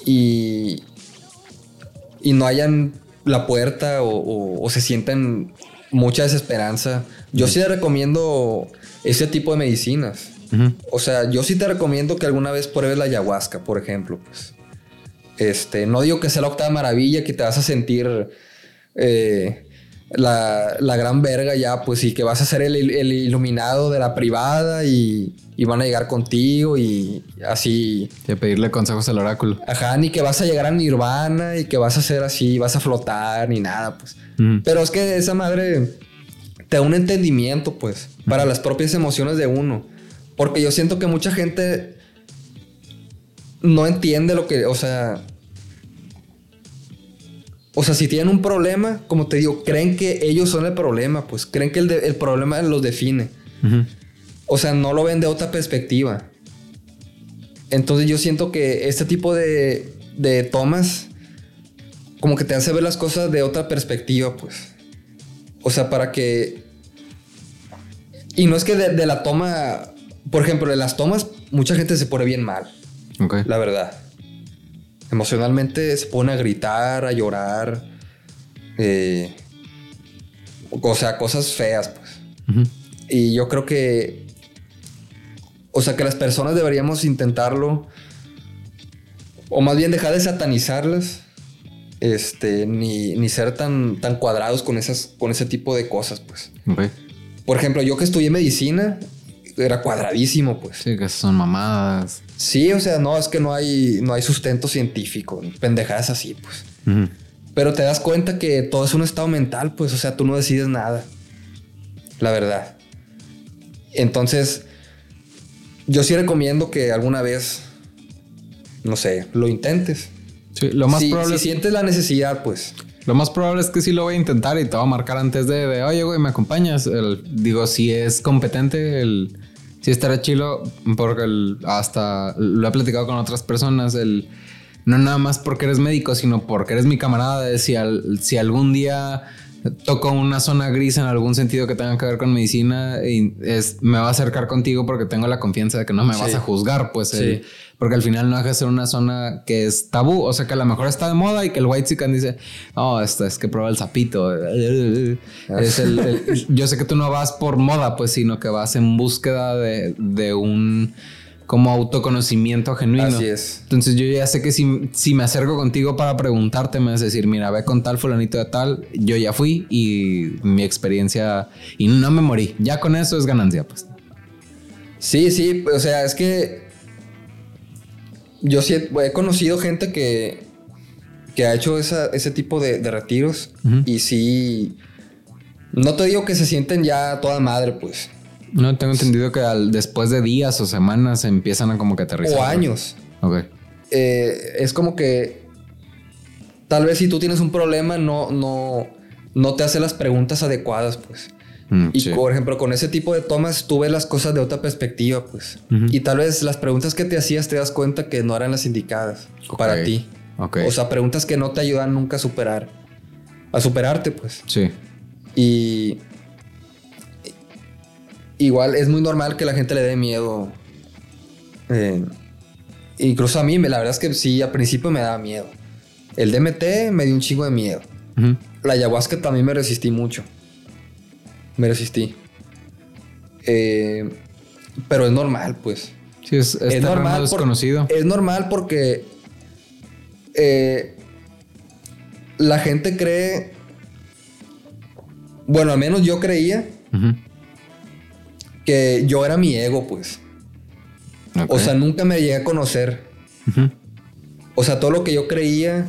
y, y no hayan la puerta o, se sienten mucha desesperanza, yo sí le recomiendo ese tipo de medicinas. O sea, yo sí te recomiendo que alguna vez pruebes la ayahuasca, por ejemplo. Pues. Este, no digo que sea la octava maravilla, que te vas a sentir eh, la, la, gran verga ya, pues, y que vas a ser el, el iluminado de la privada y, y, van a llegar contigo y así. Y pedirle consejos al oráculo. Ajá, ni que vas a llegar a Nirvana y que vas a ser así, vas a flotar ni nada, pues. Pero es que esa madre te da un entendimiento, pues, para las propias emociones de uno. Porque yo siento que mucha gente no entiende lo que, o sea, o sea, si tienen un problema, como te digo, creen que ellos son el problema, pues creen que el, problema los define. O sea, no lo ven de otra perspectiva. Entonces yo siento que este tipo de, de tomas como que te hace ver las cosas de otra perspectiva, pues. O sea, para que... Y no es que de, la toma, por ejemplo, de las tomas, mucha gente se pone bien mal. Ok. La verdad. Emocionalmente se pone a gritar, a llorar. Eh, o sea, cosas feas, pues. Y yo creo que. O sea, que las personas deberíamos intentarlo. O más bien dejar de satanizarlas. Este, ni, ni ser tan, tan cuadrados con, esas, con ese tipo de cosas, pues. Por ejemplo, yo que estudié medicina, era cuadradísimo, pues. Sí, que son mamadas. Sí, o sea, no, es que no hay, no hay sustento científico, pendejadas así, pues. Pero te das cuenta que todo es un estado mental, pues, o sea, tú no decides nada. La verdad. Entonces, yo sí recomiendo que alguna vez, no sé, lo intentes. Sí, lo más probable. Si sientes la necesidad, pues. Lo más probable es que sí lo voy a intentar y te voy a marcar antes de, oye, güey, ¿me acompañas? digo, si es competente, el, si estará chilo, porque hasta lo he platicado con otras personas, el, no nada más porque eres médico, sino porque eres mi camarada, si algún día toco una zona gris en algún sentido que tenga que ver con medicina y es, me va a acercar contigo porque tengo la confianza de que no me vas a juzgar, pues sí. porque al final no deja de ser una zona que es tabú, o sea que a lo mejor está de moda y que el white chicken dice, oh, esto es que prueba el sapito. Es el, yo sé que tú no vas por moda, pues, sino que vas en búsqueda de, de un como autoconocimiento genuino. Así es. Entonces yo ya sé que si, si me acerco contigo para preguntarte, me vas a decir, mira, ve con tal fulanito de tal, yo ya fui y mi experiencia, y no me morí. Ya con eso es ganancia, pues. Sí, sí, o sea, es que yo sí he, conocido gente que, que ha hecho ese tipo de, retiros y sí, no te digo que se sienten ya toda madre, pues. No, tengo entendido que después de días o semanas empiezan a como que aterrizar. O años. Ok. Eh, es como que tal vez si tú tienes un problema no, no, no te hace las preguntas adecuadas, pues. Mm, y por ejemplo, con ese tipo de tomas tú ves las cosas de otra perspectiva, pues. Y tal vez las preguntas que te hacías te das cuenta que no eran las indicadas para ti. O sea, preguntas que no te ayudan nunca a superar. A superarte, pues. Sí. Y. Igual es muy normal que la gente le dé miedo. Eh, incluso a mí, la verdad es que sí, al principio me daba miedo. El DMT me dio un chingo de miedo. La ayahuasca también me resistí mucho me resistí. Eh, pero es normal, pues. Sí, es, normal. desconocido. es normal porque eh, la gente cree. Bueno, al menos yo creía que yo era mi ego, pues. O sea, nunca me llegué a conocer. O sea, todo lo que yo creía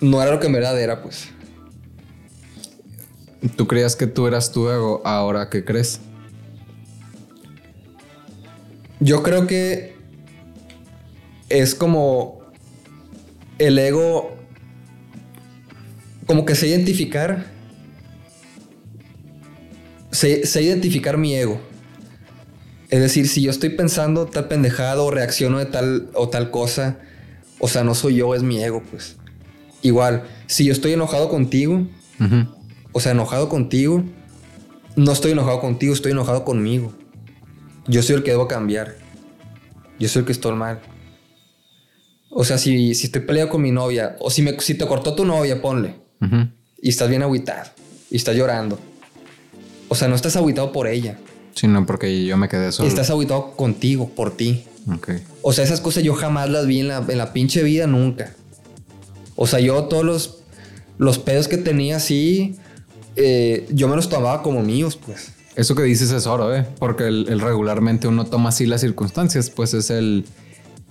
no era lo que en verdad era, pues. ¿Tú creías que tú eras tu ego? ¿Ahora qué crees? Yo creo que es como el ego, como que sé identificar, sé, identificar mi ego. Es decir, si yo estoy pensando tal pendejado o reacciono de tal o tal cosa, o sea, no soy yo, es mi ego, pues. Igual, si yo estoy enojado contigo, o sea, enojado contigo, no estoy enojado contigo, estoy enojado conmigo. Yo soy el que debo cambiar. Yo soy el que estoy mal. O sea, si, si estoy peleado con mi novia, o si, me, si te cortó tu novia, ponle. Y estás bien aguitado. Y estás llorando. O sea, no estás aguitado por ella. Sino porque yo me quedé solo. Estás aguitado contigo, por ti. O sea, esas cosas yo jamás las vi en la, en la pinche vida, nunca. O sea, yo todos los, los pedos que tenía así, eh, yo me los tomaba como míos, pues. Eso que dices es oro, ¿eh? Porque el, el regularmente uno toma así las circunstancias, pues es el...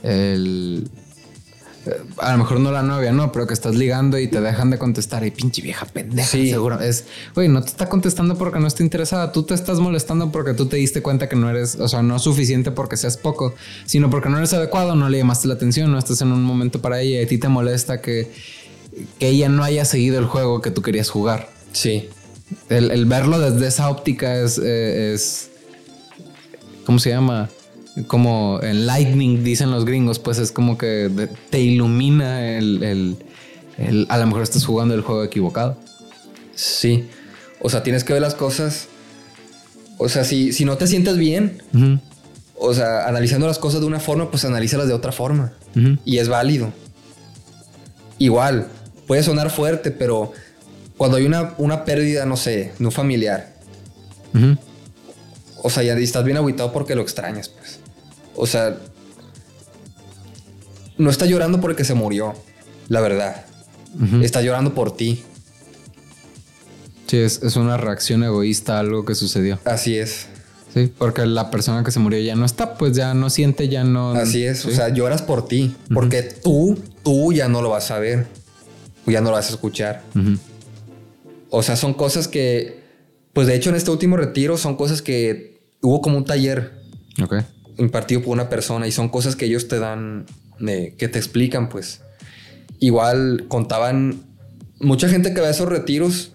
el a lo mejor no la novia, no, pero que estás ligando y te dejan de contestar. Y pinche vieja pendeja, Sí. seguro. Es, güey, no te está contestando porque no está interesada. Tú te estás molestando porque tú te diste cuenta que no eres, o sea, no suficiente porque seas poco, sino porque no eres adecuado, no le llamaste la atención, no estás en un momento para ella y a ti te molesta que, que ella no haya seguido el juego que tú querías jugar. Sí. El, el verlo desde esa óptica es, eh, es. ¿Cómo se llama? Como en lightning, dicen los gringos, pues es como que te ilumina el, el- el- A lo mejor estás jugando el juego equivocado. Sí. O sea, tienes que ver las cosas. O sea, si, si no te sientes bien, o sea, analizando las cosas de una forma, pues analízalas de otra forma. Y es válido. Igual, puede sonar fuerte, pero cuando hay una, una pérdida, no sé, de un familiar, o sea, ya estás bien agüitado porque lo extrañas, pues. O sea, no estás llorando porque se murió, la verdad. Ujú. Estás llorando por ti. Sí, es, es una reacción egoísta a algo que sucedió. Así es. Sí, porque la persona que se murió ya no está, pues ya no siente, ya no. Así es. Sí. O sea, lloras por ti. Porque tú, tú ya no lo vas a ver. Ya no lo vas a escuchar. O sea, son cosas que, pues de hecho en este último retiro son cosas que hubo como un taller Ok. Impartido por una persona y son cosas que ellos te dan, eh, que te explican, pues. Igual contaban, mucha gente que va a esos retiros,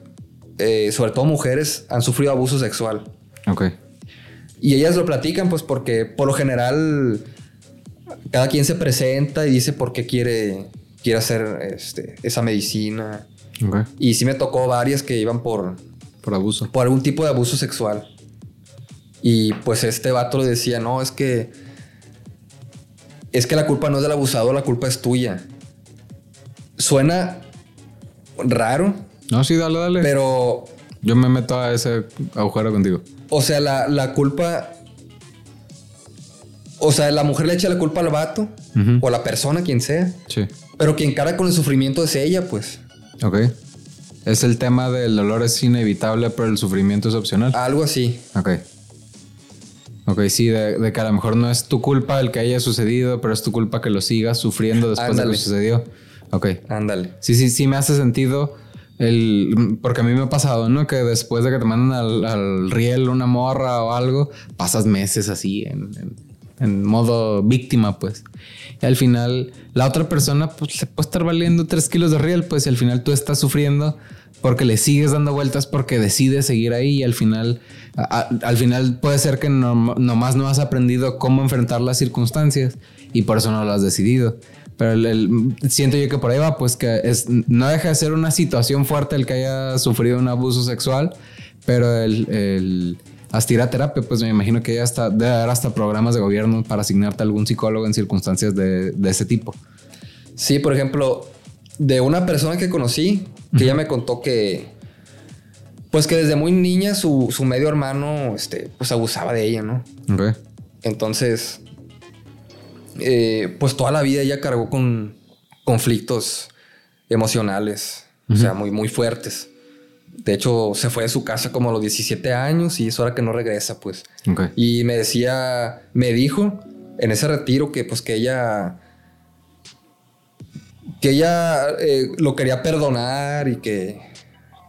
eh, sobre todo mujeres, han sufrido abuso sexual. Ok. Y ellas lo platican, pues porque por lo general cada quien se presenta y dice por qué quiere, quiere hacer este, esa medicina. Ok. Y sí me tocó varias que iban por, Por abuso. por algún tipo de abuso sexual. Y pues este vato le decía, no, es que... Es que la culpa no es del abusador, la culpa es tuya. Suena raro, No, sí, dale, dale. pero... Yo me meto a ese agujero contigo. O sea, la, la culpa... O sea, la mujer le echa la culpa al vato o a la persona, quien sea. Sí. Pero quien cara con el sufrimiento es ella, pues. Ok. Es el tema del dolor es inevitable, pero el sufrimiento es opcional. Algo así. Ok. Ok, sí, de, de que a lo mejor no es tu culpa el que haya sucedido, pero es tu culpa que lo sigas sufriendo después de Ándale. que sucedió. Ok. Ándale. Sí, sí, sí me hace sentido el... Porque a mí me ha pasado, ¿no? Que después de que te mandan al, al riel una morra o algo, pasas meses así en, en- en modo víctima, pues. Y al final, la otra persona, pues, le puede estar valiendo tres kilos de riel, pues, y al final tú estás sufriendo porque le sigues dando vueltas porque decides seguir ahí y al final, a- al final puede ser que no, nomás no has aprendido cómo enfrentar las circunstancias y por eso no lo has decidido. Pero el- el- siento yo que por ahí va, pues que es, no deja de ser una situación fuerte el que haya sufrido un abuso sexual, pero el, el asistir a terapia, pues me imagino que ya está, debe haber hasta programas de gobierno para asignarte a algún psicólogo en circunstancias de, de ese tipo. Sí, por ejemplo, de una persona que conocí, que ella me contó que, pues que desde muy niña su, su medio hermano, este, pues abusaba de ella, ¿no? Ok. Entonces, eh, pues toda la vida ella cargó con conflictos emocionales, o sea, muy, muy fuertes. De hecho, se fue de su casa como a los 17 años y es hora que no regresa, pues. Y me decía, me dijo en ese retiro que pues que ella que ella eh, lo quería perdonar y que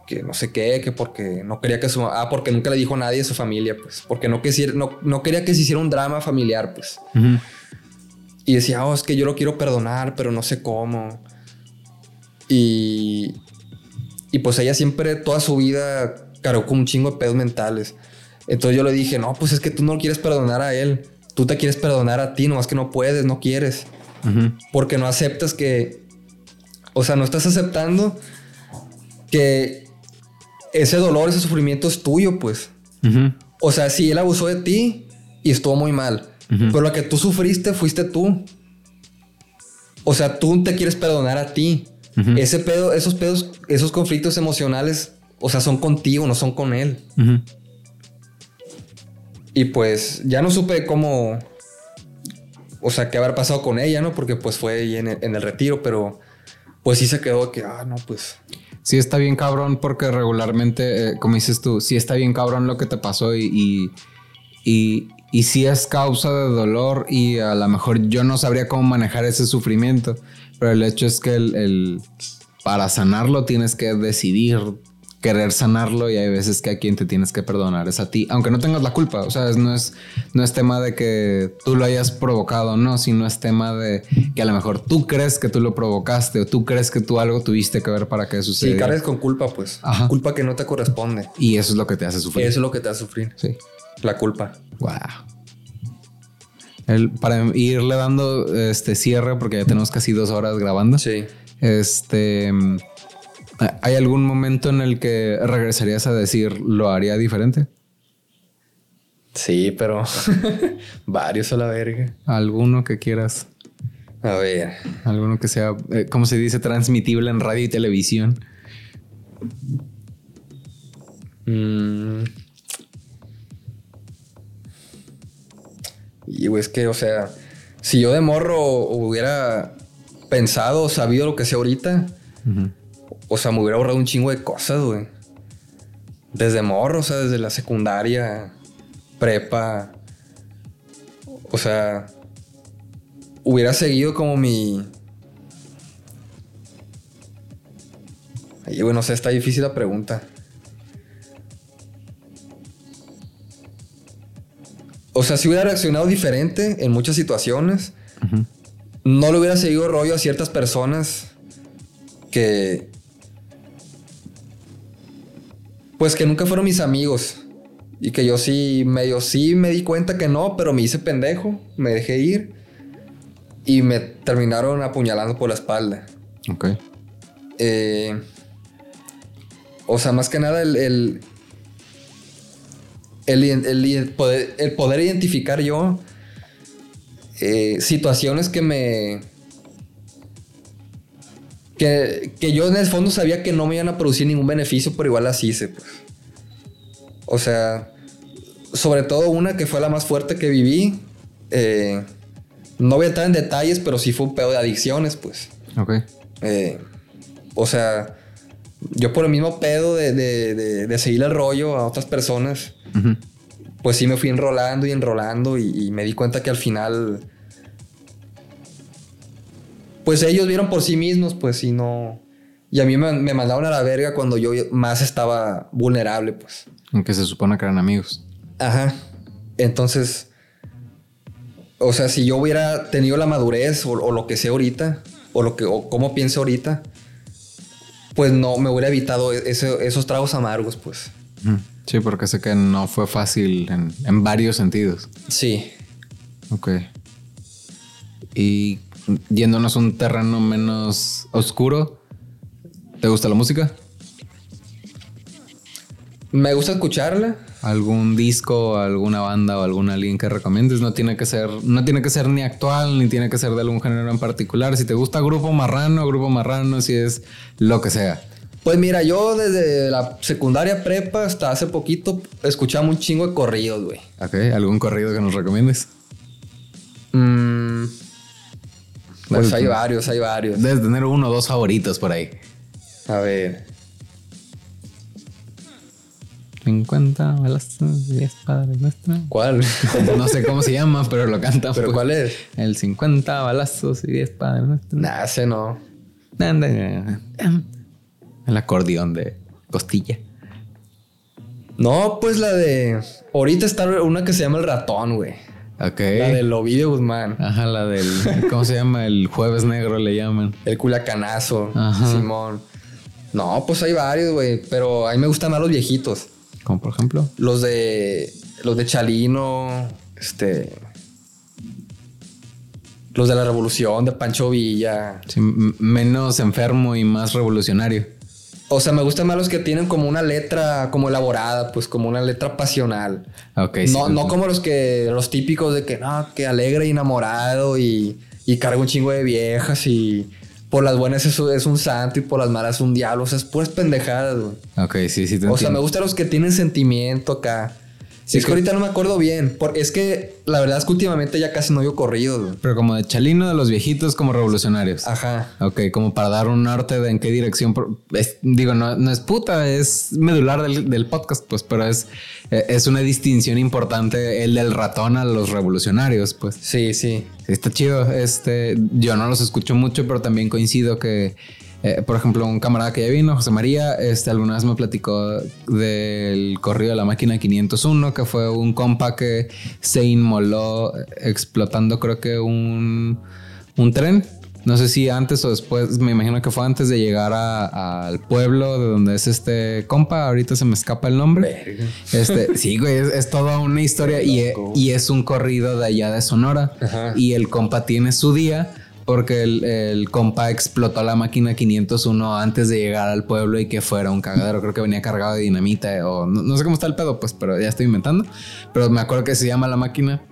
que no sé qué, que porque no quería que su ah, porque nunca le dijo a nadie de su familia, pues, porque no, quisiera, no, no quería que se hiciera un drama familiar, pues. Y decía, oh, es que yo lo quiero perdonar, pero no sé cómo. Y, y pues ella siempre, toda su vida, cargó con un chingo de pedos mentales. Entonces yo le dije, no, pues es que tú no quieres perdonar a él. Tú te quieres perdonar a ti, nomás que no puedes, no quieres. Porque no aceptas que... O sea, no estás aceptando que ese dolor, ese sufrimiento es tuyo, pues. O sea, sí, él abusó de ti y estuvo muy mal. Pero lo que tú sufriste fuiste tú. O sea, tú te quieres perdonar a ti. Ese pedo, esos pedos, esos conflictos emocionales, o sea, son contigo, no son con él. Y pues ya no supe cómo. o sea, qué habrá pasado con ella, ¿no? Porque pues fue ahí en el, en el retiro, pero pues sí se quedó que, ah, no, pues sí está bien cabrón porque regularmente, eh, como dices tú, sí está bien cabrón lo que te pasó y, y, y, sí es causa de dolor y a lo mejor yo no sabría cómo manejar ese sufrimiento, pero el hecho es que el para sanarlo tienes que decidir querer sanarlo y hay veces que a quien te tienes que perdonar es a ti, aunque no tengas la culpa, o sea, no es, no es tema de que tú lo hayas provocado, no, sino es tema de que a lo mejor tú crees que tú lo provocaste o tú crees que tú algo tuviste que ver para que sucediera. Sí, cargas con culpa, pues. Culpa que no te corresponde. Y eso es lo que te hace sufrir. Eso es lo que te hace sufrir. Sí. La culpa. Wow. El, para irle dando este cierre, porque ya tenemos casi dos horas grabando. Sí. Este ¿Hay algún momento en el que regresarías a decir lo haría diferente? Sí, pero *laughs* varios a la verga. ¿Alguno que quieras? A ver. Alguno que sea, eh, como se dice, transmitible en radio y televisión. Mm. Y es que, o sea, si yo de morro hubiera pensado, sabido lo que sé ahorita, o sea, me hubiera ahorrado un chingo de cosas, güey. Desde morro, o sea, desde la secundaria, prepa. O sea, hubiera seguido como mi. Ay, bueno, o sea, está difícil la pregunta. O sea, si hubiera reaccionado diferente en muchas situaciones, no le hubiera seguido rollo a ciertas personas que, pues que nunca fueron mis amigos. Y que yo sí, medio sí me di cuenta que no, pero me hice pendejo, me dejé ir. Y me terminaron apuñalando por la espalda. Ok. Eh, o sea, más que nada el, el, el, poder, identificar yo eh, situaciones que me... Que, que, yo en el fondo sabía que no me iban a producir ningún beneficio, pero igual las hice. Pues. O sea, sobre todo una que fue la más fuerte que viví. Eh, no voy a entrar en detalles, pero sí fue un pedo de adicciones, pues. Ok. Eh, o sea, yo por el mismo pedo de, de, seguir el rollo a otras personas, pues sí me fui enrolando y enrolando y, me di cuenta que al final, pues ellos vieron por sí mismos, pues y no... Y a mí me, me mandaron a la verga cuando yo más estaba vulnerable, pues. Aunque se supone que eran amigos. Ajá. Entonces, o sea, si yo hubiera tenido la madurez o, lo que sé ahorita, o lo que, o cómo pienso ahorita, pues no me hubiera evitado e-, esos tragos amargos, pues. Sí, porque sé que no fue fácil en, en varios sentidos. Sí. Ok. Y yéndonos a un terreno menos oscuro, ¿te gusta la música? Me gusta escucharla. ¿Algún disco, alguna banda o algún alguien que recomiendes? No tiene que ser, no tiene que ser ni actual, ni tiene que ser de algún género en particular. Si te gusta Grupo Marrano, Grupo Marrano, si es lo que sea. Pues mira, yo desde la secundaria prepa hasta hace poquito escuchaba un chingo de corridos, güey. Ok, ¿algún corrido que nos recomiendes? Mm, pues hay varios, hay varios. Debes tener uno o dos favoritos por ahí. A ver. 50 balazos, 10 padres nuestros. ¿Cuál? No sé cómo se llama, pero lo canta. ¿Pero pues. cuál es? El 50 balazos y 10 padres nuestros. Nah, ese no. El acordeón de costilla. No, pues la de. Ahorita está una que se llama El Ratón, güey. Ok. La del Ovidio Guzmán. Ajá, la del. ¿Cómo se llama? El Jueves Negro le llaman. El Culacanazo. Ajá. Simón. No, pues hay varios, güey. Pero a mí me gustan más los viejitos. Como por ejemplo. Los de. Los de Chalino. Este. Los de la Revolución, de Pancho Villa. menos enfermo y más revolucionario. O sea, me gustan más los que tienen como una letra como elaborada, pues como una letra pasional. Ok. No, no como los que, los típicos de que no, que alegre y enamorado y, y carga un chingo de viejas y por las buenas es, es un santo y por las malas un diablo. O sea, es puras pendejadas, güey. Ok, sí, sí. o sea, me gustan los que tienen sentimiento acá. Sí, es que, ahorita no me acuerdo bien. Porque es que la verdad es que últimamente ya casi no oigo corridos. Pero como de Chalino de los viejitos como revolucionarios. Ajá. Ok, como para dar un norte de en qué dirección. digo, no, no, es puta, es medular del, podcast, pues, pero es, eh, es una distinción importante el del ratón a los revolucionarios, pues. Sí, sí. Está chido. Este, yo no los escucho mucho, pero también coincido que eh, por ejemplo, un camarada que ya vino, José María, este, alguna vez me platicó del corrido de la máquina 501, que fue un compa que se inmoló explotando, creo que un, un tren. No sé si antes o después, me imagino que fue antes de llegar al pueblo de donde es este compa. Ahorita se me escapa el nombre. Este, sí, güey, es, toda una historia y, y, es un corrido de allá de Sonora. Y el compa tiene su día porque el, compa explotó la máquina 501 antes de llegar al pueblo y que fuera un cagadero. Creo que venía cargado de dinamita o no, sé cómo está el pedo, pues, pero ya estoy inventando. Pero me acuerdo que se llama la máquina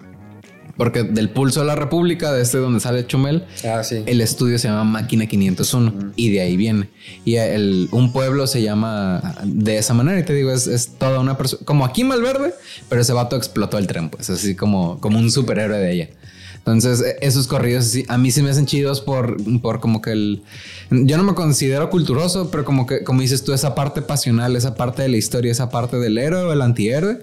porque del pulso de la República, de este donde sale Chumel, ah, el estudio se llama Máquina 501 y de ahí viene. Y el, un pueblo se llama de esa manera. Y te digo, es, es toda una persona, como aquí Malverde, pero ese vato explotó el tren, pues así como, como un superhéroe de ella. Entonces, e, esos corridos a mí sí me hacen chidos por, por como que el... Yo no me considero culturoso, pero como que, como dices tú, esa parte pasional, esa parte de la historia, esa parte del héroe o el antihéroe,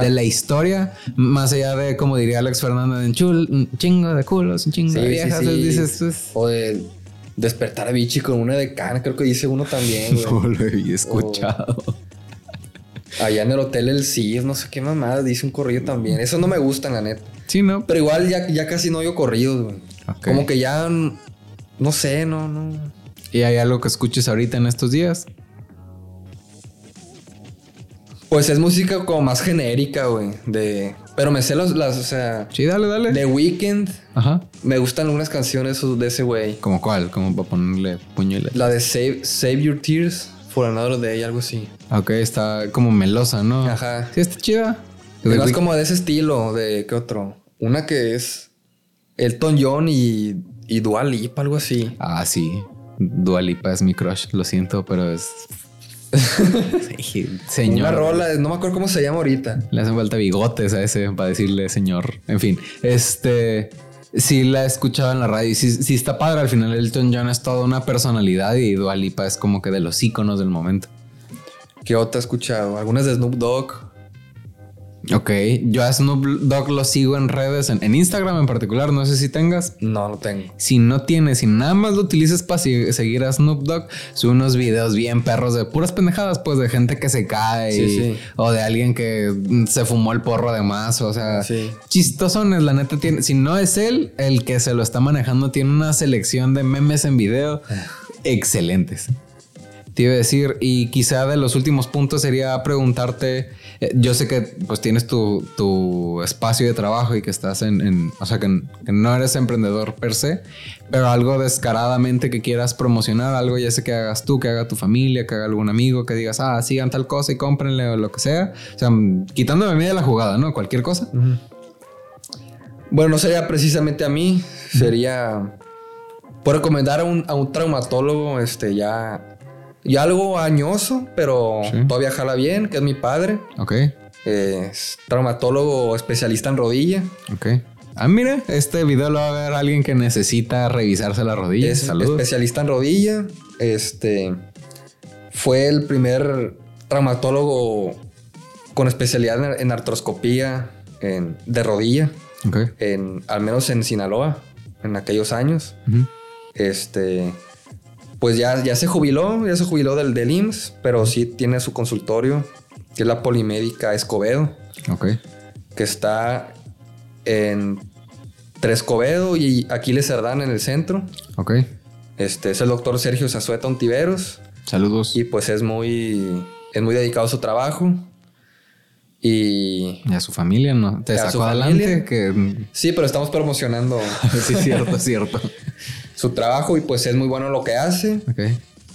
de la historia, más allá de, como diría Alex Fernández, en chul, un chingo de culos, un chingo de viejas, dices, pues... O de despertar a Vichy con una de cana, creo que dice uno también, No lo había escuchado. Allá en el hotel El CIF, no sé qué mamada, dice un corrido también. Eso no me gusta, la neta. Sí, ¿no? Pero igual ya, ya casi no oigo corridos, güey. Como que ya, no sé, no, no. ¿Y hay algo que escuches ahorita en estos días? Pues es música como más genérica, güey. De. Pero me sé las, las, o sea. Sí, dale, dale. The Weeknd. Ajá. Me gustan algunas canciones de ese güey. ¿Como cuál? Como para ponerle puño La de Save, Save Your Tears for Another Day, algo así. Ok, está como melosa, ¿no? Ajá. Sí, está chida. Es como de ese estilo, de qué otro. Una que es Elton John y, y Dua Lipa, algo así. Ah, sí. Dua Lipa es mi crush, lo siento, pero es. *laughs* señor. Una rola, no me acuerdo cómo se llama ahorita. Le hacen falta bigotes a ese para decirle señor. En fin, este. Sí, la he escuchado en la radio y sí, está padre. Al final, Elton John es toda una personalidad y Dua Lipa es como que de los íconos del momento. ¿Qué otra he escuchado? Algunas de Snoop Dogg. Ok, yo a Snoop Dogg lo sigo en redes, en, Instagram en particular, no sé si tengas. No, no tengo. Si no tienes, si nada más lo utilizas para seguir a Snoop Dogg, sube unos videos bien perros de puras pendejadas, pues de gente que se cae o de alguien que se fumó el porro además, o sea, chistosones, la neta tiene, si no es él el que se lo está manejando, tiene una selección de memes en video ah. excelentes. Te iba a decir, y quizá de los últimos puntos sería preguntarte eh, yo sé que pues tienes tu, espacio de trabajo y que estás en, o sea, que, no eres emprendedor per se, pero algo descaradamente que quieras promocionar, algo ya sé que hagas tú, que haga tu familia, que haga algún amigo, que digas, ah, sigan tal cosa y cómprenle o lo que sea. O sea, quitándome a mí de la jugada, ¿no? Cualquier cosa. Bueno, no sería precisamente a mí, sería... Por recomendar a un, a un traumatólogo, este, ya y algo añoso, pero todavía jala bien, que es mi padre. Ok. Es traumatólogo especialista en rodilla. Ok. Ah, mira, este video lo va a ver alguien que necesita revisarse la rodilla. Es especialista en rodilla. Este fue el primer traumatólogo con especialidad en, artroscopía de rodilla. Okay. En, al menos en Sinaloa, en aquellos años. Este pues ya, ya se jubiló, ya se jubiló del, del IMSS, pero sí tiene su consultorio, que es la Polimédica Escobedo. Ok. Que está en Trescobedo y Aquiles Cerdán en el centro. Ok. Este es el doctor Sergio Zazueta Ontiveros. Saludos. Y pues es muy, es muy dedicado a su trabajo. Y, y a su familia, ¿no? Te sacó adelante. Que... Sí, pero estamos promocionando. *laughs* sí, cierto, *laughs* cierto su trabajo y pues es muy bueno lo que hace.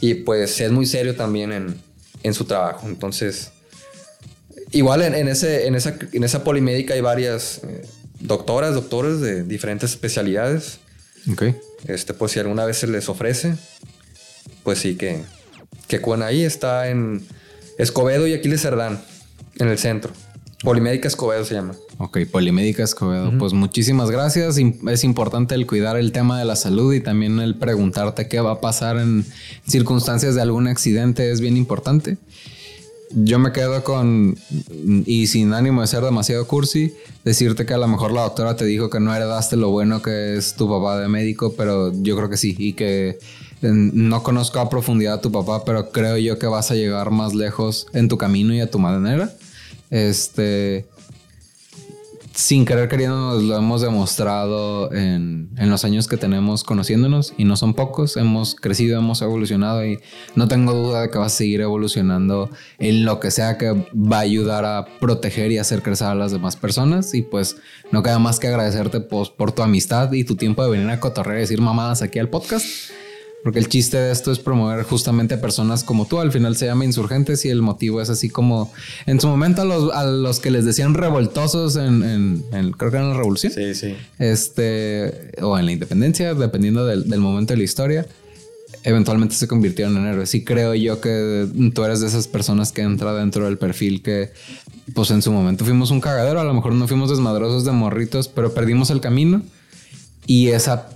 Y pues es muy serio también en, su trabajo. Entonces, igual en, ese, en, esa, en esa polimédica hay varias eh, doctoras, doctores de diferentes especialidades. Este, pues si alguna vez se les ofrece, pues sí que, que ahí está en Escobedo y Aquiles Cerdán, en el centro. Polimédica Escobedo se llama. Ok, Polimédica Escobedo. Pues muchísimas gracias. Es importante el cuidar el tema de la salud y también el preguntarte qué va a pasar en circunstancias de algún accidente es bien importante. Yo me quedo con, y sin ánimo de ser demasiado cursi, decirte que a lo mejor la doctora te dijo que no heredaste lo bueno que es tu papá de médico, pero yo creo que sí, y que no conozco a profundidad a tu papá, pero creo yo que vas a llegar más lejos en tu camino y a tu manera. Este, sin querer queriendo nos lo hemos demostrado en, los años que tenemos conociéndonos y no son pocos, hemos crecido, hemos evolucionado y no tengo duda de que vas a seguir evolucionando en lo que sea que va a ayudar a proteger y hacer crecer a las demás personas y pues no queda más que agradecerte pues, por tu amistad y tu tiempo de venir a cotorrear y decir mamadas aquí al podcast. Porque el chiste de esto es promover justamente a personas como tú. Al final se llama insurgentes y el motivo es así como en su momento a los, a los que les decían revoltosos en, en, creo que en la revolución. Sí, sí. Este, o en la independencia, dependiendo del, del momento de la historia eventualmente se convirtieron en héroes. Y creo yo que tú eres de esas personas que entra dentro del perfil que, pues en su momento fuimos un cagadero, a lo mejor no fuimos desmadrosos de morritos, pero perdimos el camino. Y esa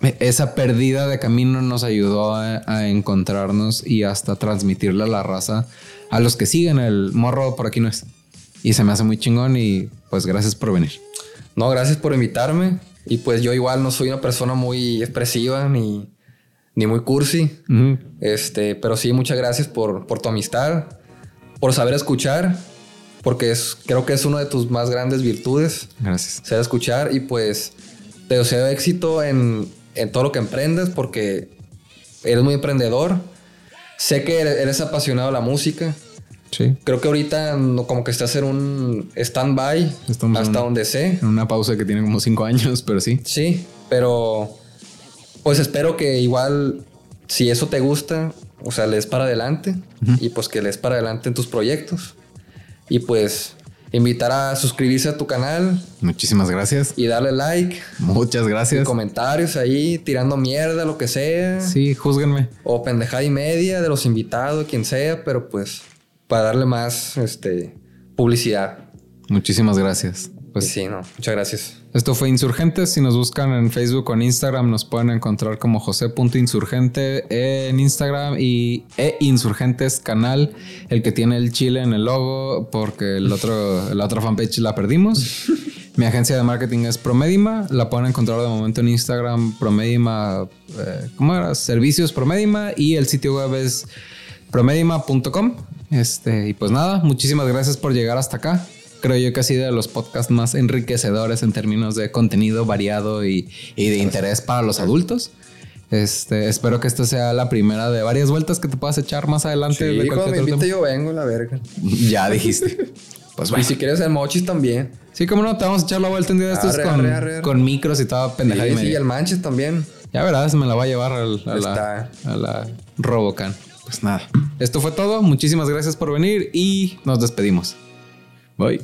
esa pérdida de camino nos ayudó a, encontrarnos y hasta transmitirle a la raza a los que siguen el morro por aquí no es. Y se me hace muy chingón y pues gracias por venir. No, gracias por invitarme. Y pues yo igual no soy una persona muy expresiva ni, ni muy cursi. Este, pero sí, muchas gracias por, por tu amistad, por saber escuchar, porque es, creo que es una de tus más grandes virtudes. Gracias. Saber escuchar y pues te deseo éxito en, en todo lo que emprendes porque eres muy emprendedor. Sé que eres apasionado de la música. Sí. Creo que ahorita como que estás en un stand-by hasta donde sé. En una pausa que tiene como cinco años, *laughs* pero sí. Sí, pero pues espero que igual, si eso te gusta, o sea, lees para adelante y pues que lees para adelante en tus proyectos. Y pues invitar a suscribirse a tu canal. Muchísimas gracias. Y darle like. Muchas gracias. Y comentarios ahí, tirando mierda, lo que sea. Sí, júzguenme. O pendejada y media de los invitados, quien sea, pero pues para darle más este, publicidad. Muchísimas gracias. Pues sí, no, muchas gracias. Esto fue Insurgentes. Si nos buscan en Facebook o en Instagram, nos pueden encontrar como José.insurgente en Instagram y e Insurgentes canal, el que tiene el chile en el logo, porque el otro, *laughs* la otra fanpage la perdimos. *laughs* Mi agencia de marketing es Promedima. La pueden encontrar de momento en Instagram, Promedima, eh, ¿cómo era? Servicios Promedima y el sitio web es promedima.com. Este, y pues nada, muchísimas gracias por llegar hasta acá creo yo que ha sido de los podcasts más enriquecedores en términos de contenido variado y, de interés para los adultos. Este, espero que esta sea la primera de varias vueltas que te puedas echar más adelante. Sí, cuando me invite yo vengo, la verga. *laughs* Ya dijiste. *laughs* pues bueno. Y si quieres el mochis también. Sí, como no, te vamos a echar la vuelta en día de estos con, micros y toda pendejada. Sí, y el manches también. Ya verás, me la va a llevar a, la, a la Robocan. Pues nada. Esto fue todo. Muchísimas gracias por venir y nos despedimos. Bye.